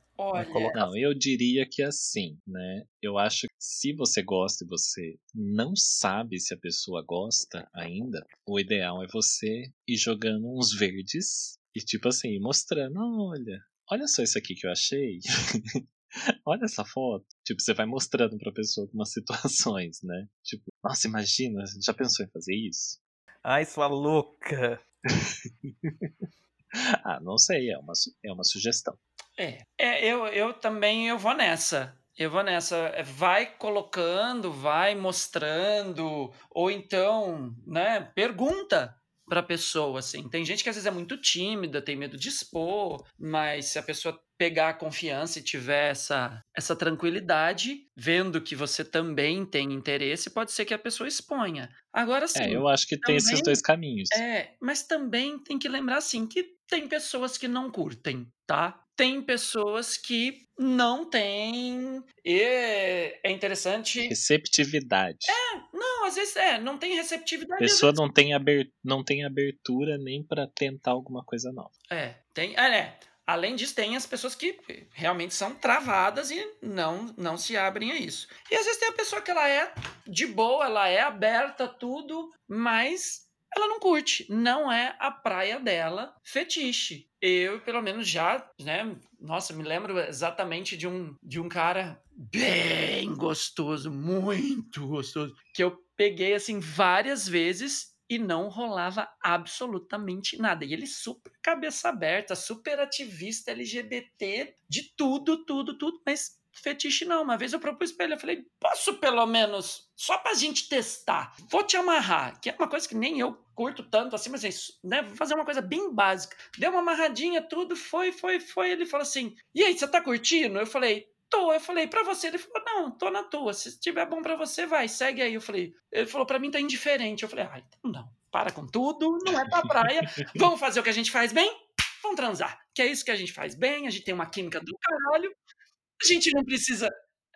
Speaker 2: olha.
Speaker 1: Não, eu diria que assim, né? Eu acho que se você gosta e você não sabe se a pessoa gosta ainda, o ideal é você ir jogando uns verdes e tipo assim, ir mostrando, olha, olha só isso aqui que eu achei. Olha essa foto. Tipo, você vai mostrando pra pessoa algumas situações, né? Tipo, nossa, imagina, já pensou em fazer isso?
Speaker 3: Ai, sua louca.
Speaker 1: Ah, não sei, é uma, é uma sugestão.
Speaker 2: É, é eu, eu também eu vou nessa. Eu vou nessa. É, Vai colocando, vai mostrando, ou então, né, pergunta para a pessoa, assim. Tem gente que às vezes é muito tímida, tem medo de expor, mas se a pessoa pegar a confiança e tiver essa, essa tranquilidade, vendo que você também tem interesse, pode ser que a pessoa exponha. Agora sim.
Speaker 1: É, eu acho que tem esses
Speaker 2: também
Speaker 1: dois caminhos.
Speaker 2: É, mas também tem que lembrar assim que tem pessoas que não curtem, tá? Tem pessoas que não têm. E é interessante.
Speaker 1: Receptividade.
Speaker 2: Não, às vezes é, não tem
Speaker 1: A
Speaker 2: receptividade. às
Speaker 1: pessoa
Speaker 2: vezes-
Speaker 1: não tem, aber... não tem abertura nem pra tentar alguma coisa nova.
Speaker 2: É, tem. É, é. Além disso, tem as pessoas que realmente são travadas e não, não se abrem a isso. E às vezes tem a pessoa que ela é de boa, ela é aberta, tudo, mas ela não curte. Não é a praia dela fetiche. Eu, pelo menos, já, né? Nossa, me lembro exatamente de um, de um cara bem gostoso, muito gostoso, que eu peguei assim várias vezes e não rolava absolutamente nada. E ele super cabeça aberta, super ativista LGBT, de tudo, tudo, tudo, mas fetiche não. Uma vez eu propus pra ele, eu falei, posso pelo menos, só pra gente testar, vou te amarrar, que é uma coisa que nem eu curto tanto assim, mas é isso, né, vou fazer uma coisa bem básica. Deu uma amarradinha, tudo, foi, foi, foi. Ele falou assim, e aí, você tá curtindo? Eu falei, tô. Eu falei, pra você? Ele falou, não, tô na tua. Se estiver bom pra você, vai, segue aí. Eu falei, ele falou, pra mim tá indiferente. Eu falei, ah, então não, para com tudo, não é pra praia. Vamos fazer o que a gente faz bem? Vamos transar. Que é isso que a gente faz bem, a gente tem uma química do caralho. A gente não precisa.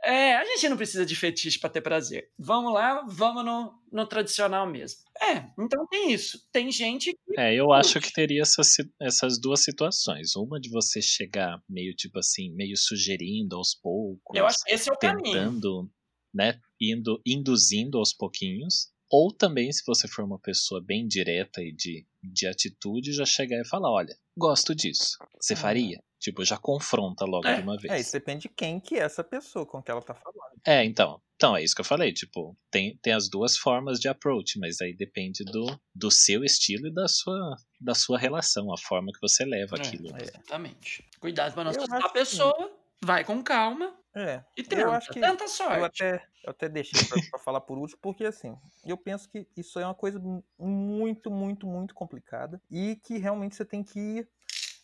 Speaker 2: É, a gente não precisa de fetiche para ter prazer. Vamos lá, vamos no, no tradicional mesmo. É, então tem isso. Tem gente que.
Speaker 1: É, eu acho que teria essas, essas duas situações. Uma de você chegar meio tipo assim, meio sugerindo aos poucos.
Speaker 2: Eu acho que esse é o
Speaker 1: tentando,
Speaker 2: caminho.
Speaker 1: né, indo, induzindo aos pouquinhos. Ou também, se você for uma pessoa bem direta e de, de atitude, já chegar e falar: olha, gosto disso. Você faria? Tipo, já confronta logo
Speaker 2: É,
Speaker 1: de uma
Speaker 3: É,
Speaker 1: vez.
Speaker 3: isso depende de quem que é essa pessoa com que ela tá falando.
Speaker 1: É, então. Então, é isso que eu falei. Tipo, tem, tem as duas formas de approach, mas aí depende do, do seu estilo e da sua, da sua relação, a forma que você leva
Speaker 2: É,
Speaker 1: aquilo. né?
Speaker 2: Exatamente. Cuidado pra não
Speaker 3: Eu
Speaker 2: assustar a
Speaker 3: que-
Speaker 2: pessoa, vai com calma
Speaker 3: É,
Speaker 2: e tenta.
Speaker 3: eu acho que
Speaker 2: Tenta a
Speaker 3: eu
Speaker 2: sorte.
Speaker 3: até, eu até deixei pra, pra falar por último, porque assim, eu penso que isso é uma coisa mu- muito, muito, muito complicada e que realmente você tem que ir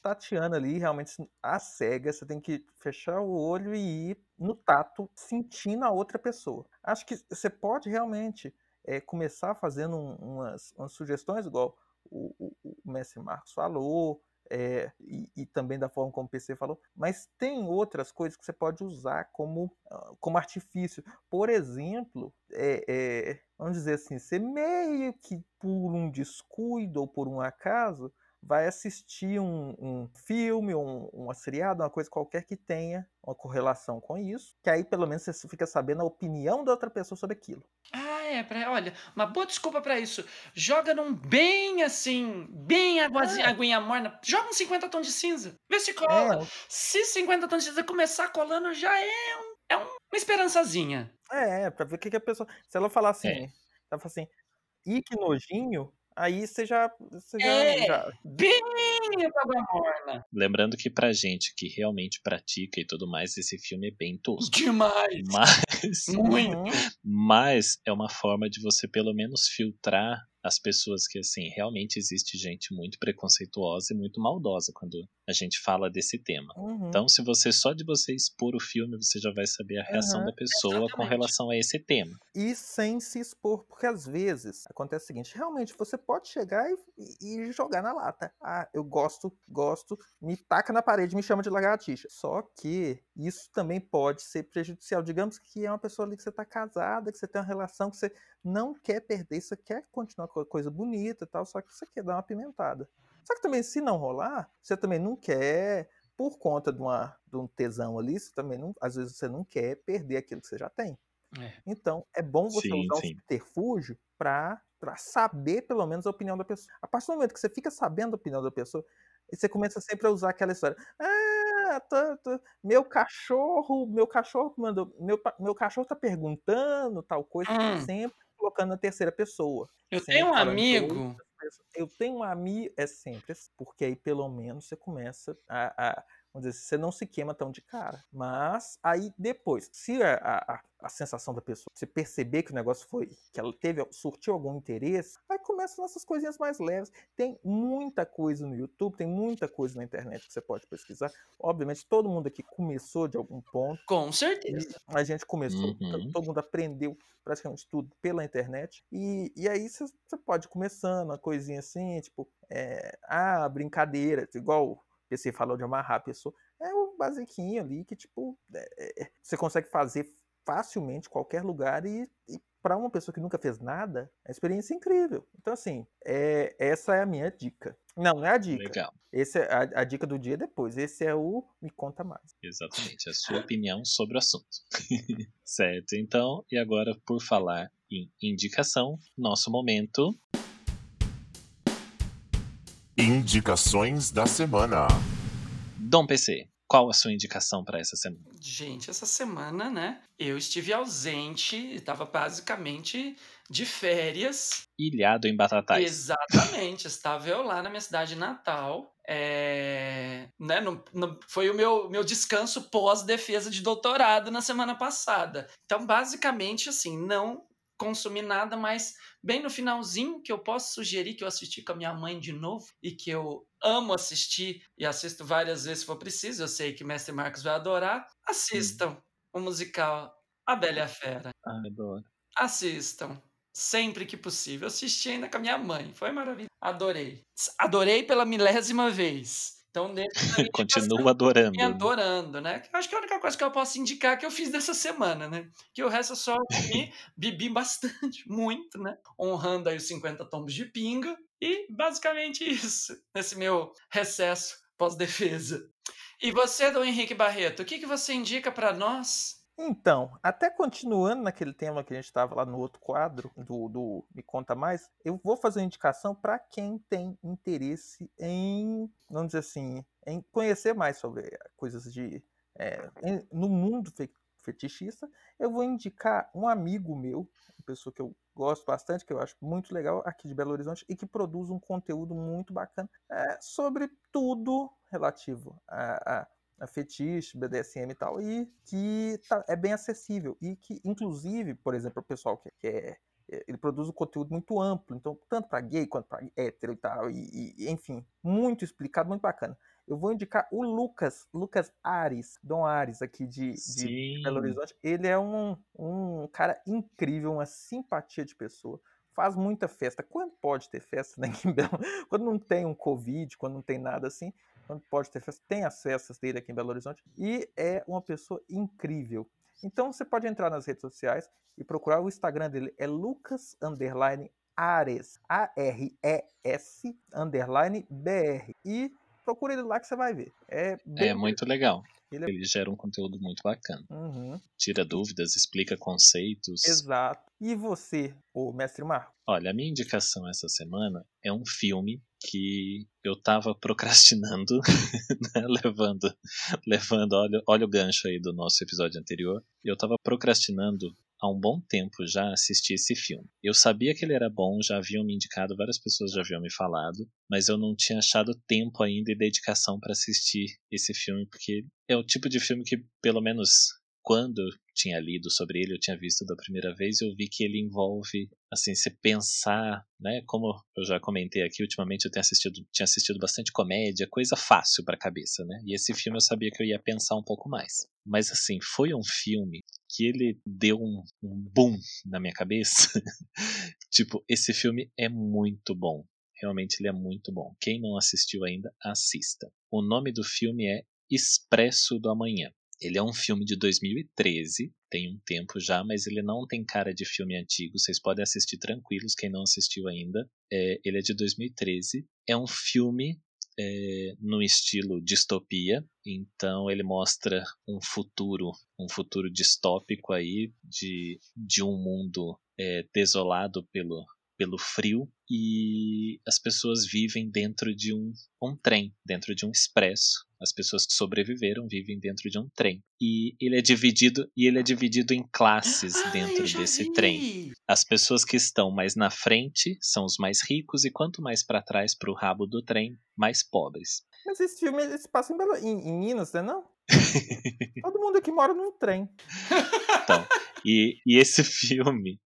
Speaker 3: tateando ali, realmente a cega, você tem que fechar o olho e ir no tato, sentindo a outra pessoa. Acho que você pode realmente é, começar fazendo um- umas, umas sugestões, igual o, o, o Mestre Marcos falou, é, e, e também da forma como o PC falou, mas tem outras coisas que você pode usar como, ah, como artifício. Por exemplo, é, é, vamos dizer assim, você meio que por um descuido ou por um acaso vai assistir um, um filme, um, uma seriado, uma coisa qualquer que tenha uma correlação com isso, que aí pelo menos você fica sabendo a opinião da outra pessoa sobre aquilo.
Speaker 2: Ah, é. Pra, olha, uma boa desculpa pra isso. Joga num bem assim, bem aguazinha,
Speaker 3: É.
Speaker 2: aguinha morna. Joga uns 50 tons de cinza. Vê se cola.
Speaker 3: É,
Speaker 2: Se 50 tons de cinza começar colando, já é, um- é um- uma esperançazinha.
Speaker 3: É, pra ver o que, que a pessoa. Se ela falar assim,
Speaker 1: É.
Speaker 3: ela fala assim, ih, que nojinho, aí você já. Você já,
Speaker 2: É.
Speaker 3: já-
Speaker 2: Bem água morna.
Speaker 1: Lembrando que pra gente que realmente pratica e tudo mais, esse filme é bem tosco.
Speaker 2: Demais.
Speaker 1: Mas,
Speaker 2: Muito.
Speaker 3: Uhum.
Speaker 1: mas é uma forma de você pelo menos filtrar as pessoas que, assim, realmente existe gente muito preconceituosa e muito maldosa quando a gente fala desse tema.
Speaker 3: Uhum.
Speaker 1: Então, se você só de você expor o filme, você já vai saber a reação
Speaker 3: Aham,
Speaker 1: da pessoa com
Speaker 2: exatamente.
Speaker 1: relação a esse tema.
Speaker 3: E sem se expor, porque às vezes acontece o seguinte: realmente você pode chegar e, e- e jogar na lata. Ah, eu gosto, gosto, me taca na parede, me chama de lagartixa. Só que isso também pode ser prejudicial. Digamos que é uma pessoa ali que você está casada, que você tem uma relação que você não quer perder, você quer continuar com a coisa bonita e tal, só que você quer dar uma pimentada. Só que também, se não rolar, você também não quer, por conta de, uma, de um tesão ali, você também não, às vezes você não quer perder aquilo que você já tem.
Speaker 2: É.
Speaker 3: Então, é bom você
Speaker 1: Sim,
Speaker 3: usar
Speaker 1: sim.
Speaker 3: um subterfúgio para saber, pelo menos, a opinião da pessoa. A partir do momento que você fica sabendo a opinião da pessoa, você começa sempre a usar aquela história. Ah, tô- tô- meu cachorro, meu cachorro mandou. Meu, meu cachorro tá perguntando tal coisa,
Speaker 2: Hum.
Speaker 3: sempre colocando na terceira pessoa.
Speaker 2: Eu
Speaker 3: sempre
Speaker 2: tenho um amigo.
Speaker 3: Eu tenho um amigo, é sempre assim, porque aí pelo menos você começa a, a- vamos dizer, assim, você não se queima tão de cara. Mas aí depois, se a, a, a- sensação da pessoa, você perceber que o negócio foi, que ela teve, surtiu algum interesse, aí começam essas coisinhas mais leves. Tem muita coisa no YouTube, tem muita coisa na internet que você pode pesquisar. Obviamente, todo mundo aqui começou de algum ponto.
Speaker 2: Com certeza.
Speaker 3: A gente começou,
Speaker 1: Uhum.
Speaker 3: to- todo mundo aprendeu praticamente tudo pela internet. E, e aí você pode começando uma coisinha assim, tipo, é, ah, brincadeira, igual o PC falou de amarrar a pessoa. É o basiquinho ali que, tipo, é, é, você consegue fazer facilmente em qualquer lugar e, e para uma pessoa que nunca fez nada, é uma experiência incrível. Então, assim, é, essa é a minha dica. Não, não é a dica.
Speaker 1: Legal.
Speaker 3: Esse é a, a dica do dia depois. Esse é o Me Conta Mais.
Speaker 1: Exatamente, a sua opinião sobre o assunto. certo, então, e agora por falar em indicação, nosso momento.
Speaker 5: Indicações da semana.
Speaker 1: Dom PC, qual a sua indicação para essa semana?
Speaker 2: Gente, essa semana, né? Eu estive ausente, estava basicamente de férias.
Speaker 1: Ilhado em Batatais.
Speaker 2: Exatamente, estava eu lá na minha cidade natal. É, né, no- foi o meu, meu descanso pós-defesa de doutorado na semana passada. Então, basicamente, assim, não consumi nada, mas bem no finalzinho, que eu posso sugerir que eu assisti com a minha mãe de novo e que eu amo assistir e assisto várias vezes se for preciso, eu sei que Mestre Marcos vai adorar. Assistam o musical A Bela e a Fera.
Speaker 1: Ah, adoro.
Speaker 2: Assistam. Sempre que possível. Eu assisti ainda com a minha mãe. Foi maravilhoso. Adorei. Adorei pela milésima vez. Então, nesse
Speaker 1: Continuo adorando.
Speaker 2: adorando, né? Acho que é a única coisa que eu posso indicar que eu fiz dessa semana, né? Que o resto eu só comi, bebi bastante, muito, né? Honrando aí os 50 tombos de pinga. E basicamente isso, nesse meu recesso pós-defesa. E você, Dom Henrique Barreto, o que, que você indica para nós?
Speaker 3: Então, até continuando naquele tema que a gente estava lá no outro quadro do, do Me Conta Mais, eu vou fazer uma indicação para quem tem interesse em, vamos dizer assim, em conhecer mais sobre coisas de é, em- no mundo fe- fetichista. Eu vou indicar um amigo meu, uma pessoa que eu gosto bastante, que eu acho muito legal aqui de Belo Horizonte e que produz um conteúdo muito bacana é, sobre tudo relativo a, a fetiche, BDSM e tal, e que tá- é bem acessível. E que, inclusive, por exemplo, o pessoal que, que é. é, Ele produz um conteúdo muito amplo, então, tanto para gay quanto para hétero e tal, e, e, enfim, muito explicado, muito bacana. Eu vou indicar o Lucas, Lucas Ares, Dom Ares, aqui de, de. Belo Horizonte. Ele é um, um cara incrível, uma simpatia de pessoa. Faz muita festa. Quando pode ter festa, né? Quando não tem um Covid, quando não tem nada assim, quando pode ter festa, tem as festas dele aqui em Belo Horizonte. E é uma pessoa incrível. Então você pode entrar nas redes sociais e procurar o Instagram dele. É Lucas Underline Ares. A-R-E-S Underline B-R. E procura ele lá que você vai ver. É, bem
Speaker 1: É muito legal.
Speaker 3: Ele é-
Speaker 1: Ele gera um conteúdo muito bacana.
Speaker 3: Uhum,
Speaker 1: Tira dúvidas, explica conceitos.
Speaker 3: exato. E você, o mestre Marco?
Speaker 1: Olha, a minha indicação essa semana é um filme que eu tava procrastinando, né, levando, levando, olha, olha o gancho aí do nosso episódio anterior. Eu tava procrastinando há um bom tempo já assistir esse filme. Eu sabia que ele era bom, já haviam me indicado, várias pessoas já haviam me falado, mas eu não tinha achado tempo ainda e dedicação para assistir esse filme, porque é o tipo de filme que, pelo menos quando tinha lido sobre ele, eu tinha visto da primeira vez, eu vi que ele envolve, assim, se pensar, né, como eu já comentei aqui, ultimamente eu tenho assistido, tinha assistido bastante comédia, coisa fácil para a cabeça, né? E esse filme eu sabia que eu ia pensar um pouco mais. Mas assim, foi um filme que ele deu um, um boom na minha cabeça. tipo, esse filme é muito bom. Realmente ele é muito bom. Quem não assistiu ainda, assista. O nome do filme é Expresso do Amanhã. Ele é um filme de 2013, tem um tempo já, mas ele não tem cara de filme antigo. Vocês podem assistir tranquilos, quem não assistiu ainda. É, ele é de 2013. É um filme é, no estilo distopia, então ele mostra um futuro, um futuro distópico aí de, de um mundo é, desolado pelo, pelo frio e as pessoas vivem dentro de um, um trem, dentro de um expresso. As pessoas que sobreviveram vivem dentro de um trem. E ele é dividido e ele é dividido em classes
Speaker 2: Ah,
Speaker 1: dentro desse
Speaker 2: vi.
Speaker 1: trem. As pessoas que estão mais na frente são os mais ricos e quanto mais para trás para o rabo do trem, mais pobres.
Speaker 3: Mas esse filme se passa em, Belo- em- em Minas, né? Não? Todo mundo aqui mora num trem.
Speaker 1: Então, e, e esse filme,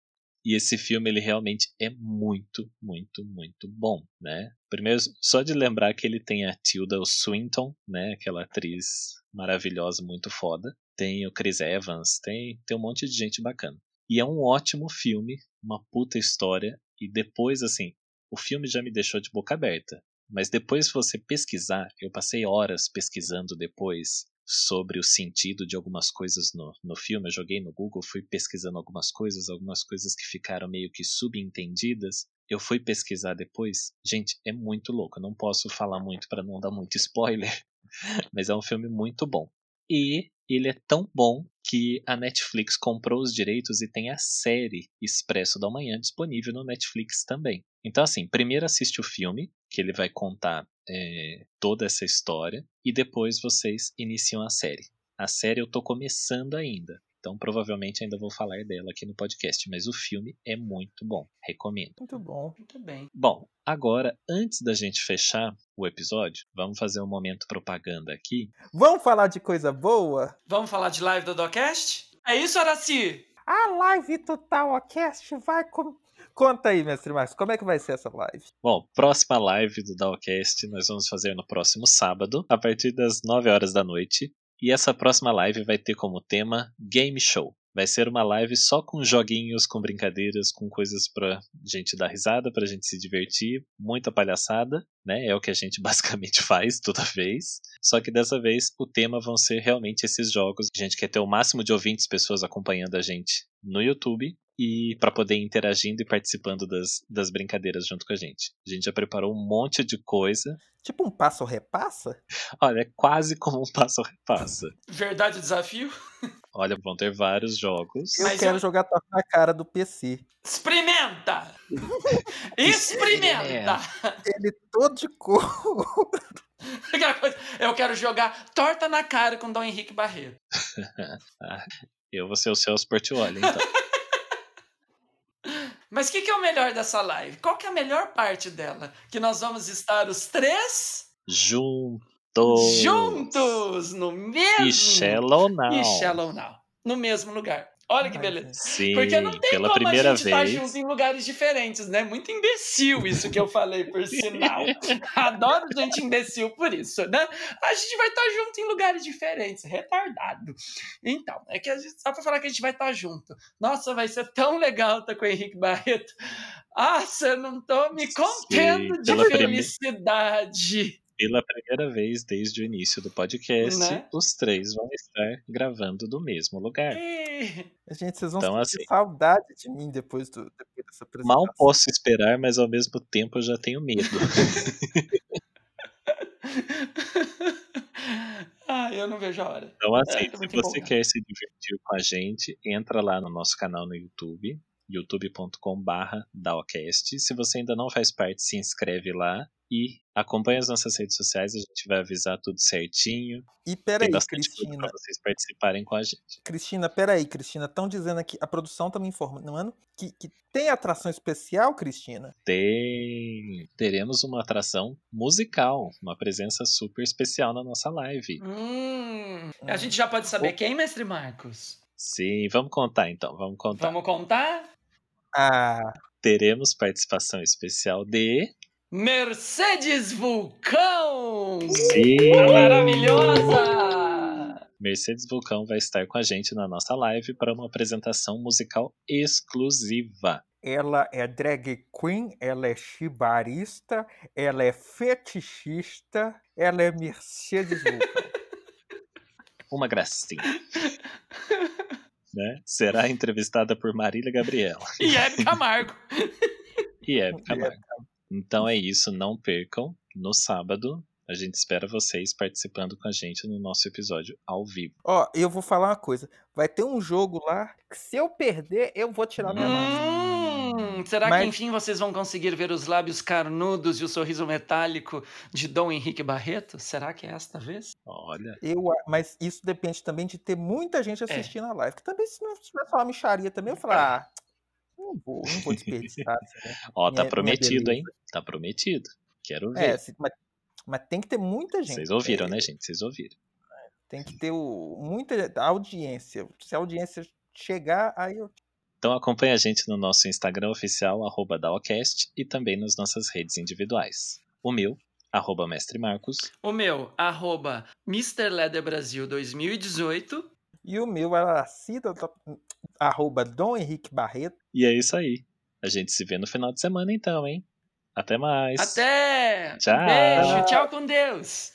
Speaker 1: e esse filme ele realmente é muito, muito, muito bom, né? Primeiro, só de lembrar que ele tem a Tilda Swinton, né? Aquela atriz maravilhosa, muito foda. Tem o Chris Evans, tem, tem um monte de gente bacana. E é um ótimo filme, uma puta história. E depois, assim, o filme já me deixou de boca aberta. Mas depois, se você pesquisar, eu passei horas pesquisando depois sobre o sentido de algumas coisas no, no filme. Eu joguei no Google, fui pesquisando algumas coisas, algumas coisas que ficaram meio que subentendidas. Eu fui pesquisar depois. Gente, é muito louco. Eu não posso falar muito para não dar muito spoiler, mas é um filme muito bom. E ele é tão bom que a Netflix comprou os direitos e tem a série Expresso da Manhã disponível no Netflix também. Então, assim, primeiro assiste o filme, que ele vai contar é, toda essa história, e depois vocês iniciam a série. A série eu tô começando ainda, então provavelmente ainda vou falar dela aqui no podcast, mas o filme é muito bom, recomendo.
Speaker 3: Muito bom.
Speaker 2: Muito bem.
Speaker 1: Bom, agora, antes da gente fechar o episódio, vamos fazer um momento propaganda aqui.
Speaker 3: Vamos falar de coisa boa?
Speaker 2: Vamos falar de live do Docast? É isso, Araci?
Speaker 3: A live do Tawacast vai com... Conta aí, mestre Marcos, como é que vai ser essa live?
Speaker 1: Bom, próxima live do Dowcast nós vamos fazer no próximo sábado, a partir das 9 horas da noite. E essa próxima live vai ter como tema Game Show. Vai ser uma live só com joguinhos, com brincadeiras, com coisas pra gente dar risada, pra gente se divertir, muita palhaçada, né? É o que a gente basicamente faz toda vez. Só que dessa vez o tema vão ser realmente esses jogos. A gente quer ter o máximo de ouvintes, pessoas acompanhando a gente no YouTube e para poder ir interagindo e participando das, das brincadeiras junto com a gente. A gente já preparou um monte de coisa.
Speaker 3: Tipo um passo repassa?
Speaker 1: Olha, é quase como um passo repassa.
Speaker 2: Verdade o desafio?
Speaker 1: Olha, vão ter vários jogos.
Speaker 3: Eu
Speaker 2: Mas
Speaker 3: quero
Speaker 2: eu-
Speaker 3: jogar torta na cara do PC.
Speaker 2: Experimenta! Experimenta!
Speaker 3: Ele todo de cor.
Speaker 2: Eu quero jogar torta na cara com Dom Henrique Barreto.
Speaker 1: Eu vou ser o Celso Portioli, então.
Speaker 2: Mas o que, que é o melhor dessa live? Qual que é a melhor parte dela? Que nós vamos estar os três
Speaker 1: Juntos!
Speaker 2: juntos no mesmo.
Speaker 1: E Shallow Now.
Speaker 2: E Shallow Now. No mesmo lugar. Olha que beleza.
Speaker 1: Sim,
Speaker 2: Porque não tem
Speaker 1: pela
Speaker 2: como
Speaker 1: primeira
Speaker 2: a gente estar
Speaker 1: vez.
Speaker 2: junto em lugares diferentes, né? Muito imbecil isso que eu falei, por sinal. Adoro gente imbecil por isso, né? A gente vai estar junto em lugares diferentes, retardado. Então, é que a gente, só pra falar que a gente vai estar junto. Nossa, vai ser tão legal estar com o Henrique Barreto. Nossa, eu não tô me contendo de
Speaker 1: pela prime-
Speaker 2: felicidade.
Speaker 1: Pela primeira vez desde o início do podcast,
Speaker 2: Né?
Speaker 1: os três vão estar gravando do mesmo lugar.
Speaker 2: Ih,
Speaker 3: Gente, vocês vão
Speaker 1: Então,
Speaker 3: sentir
Speaker 1: assim-
Speaker 3: saudade de mim depois, do, depois dessa apresentação.
Speaker 1: Mal posso esperar, mas ao mesmo tempo eu já tenho medo.
Speaker 2: Ah, eu não vejo a hora.
Speaker 1: Então, assim,
Speaker 2: É,
Speaker 1: se você quer se divertir com a gente, entra lá no nosso canal no YouTube, youtube.com.br Dawcast. Se você ainda não faz parte, se inscreve lá e acompanha as nossas redes sociais, a gente vai avisar tudo certinho.
Speaker 3: E
Speaker 1: Tem
Speaker 3: peraí, Cristina.
Speaker 1: pra vocês participarem com a gente.
Speaker 3: Cristina, peraí, Cristina. Estão dizendo aqui, a produção tá me informando que, que tem atração especial, Cristina?
Speaker 1: Tem. Teremos uma atração musical, uma presença super especial na nossa live.
Speaker 2: Hum, a gente já pode saber quem, mestre Marcos?
Speaker 1: Sim, vamos contar então, vamos contar.
Speaker 2: Vamos contar?
Speaker 3: Ah,
Speaker 1: Teremos participação especial de.
Speaker 2: Mercedes Vulcão!
Speaker 1: Sim!
Speaker 2: A maravilhosa!
Speaker 1: Mercedes Vulcão vai estar com a gente na nossa live para uma apresentação musical exclusiva.
Speaker 3: ela é drag queen, ela é chibarista, ela é fetichista, ela é Mercedes Vulcão.
Speaker 1: Uma gracinha. né? Será entrevistada por Marília Gabriela
Speaker 2: E Hebe Camargo.
Speaker 1: e Hebe Camargo. Então é isso, não percam. No sábado, a gente espera vocês participando com a gente no nosso episódio ao vivo.
Speaker 3: Ó, eu vou falar uma coisa. Vai ter um jogo lá que se eu perder, eu vou tirar minha máscara.
Speaker 2: Hum, será
Speaker 3: Mas-
Speaker 2: que enfim vocês vão conseguir ver os lábios carnudos e o sorriso metálico de Dom Henrique Barreto? Será que é esta vez?
Speaker 1: Olha,
Speaker 3: Eu, mas isso depende também de ter muita gente assistindo a live. Que também, se não tiver só uma micharia também, eu falar, ah, não vou, não vou desperdiçar. assim, né?
Speaker 1: ó, tá
Speaker 3: Minha-
Speaker 1: prometido,
Speaker 3: minha
Speaker 1: hein? Tá prometido. Quero ver.
Speaker 3: É, se- mas, mas tem que ter muita gente.
Speaker 1: Vocês ouviram,
Speaker 3: é,
Speaker 1: né, gente? Vocês ouviram.
Speaker 3: Tem que ter o, muita audiência. Se a audiência chegar, aí eu.
Speaker 1: Então acompanhe a gente no nosso Instagram oficial, arroba Dawcast, e também nas nossas redes individuais. O meu, arroba Mestre Marcos,
Speaker 2: O meu, arroba Mr. Leather Brasil 2018.
Speaker 3: E o meu era Cida, arroba Dom Henrique Barreto.
Speaker 1: e é isso aí. A gente se vê no final de semana então, hein? Até mais!
Speaker 2: Até!
Speaker 1: Tchau.
Speaker 2: Beijo, tchau com Deus!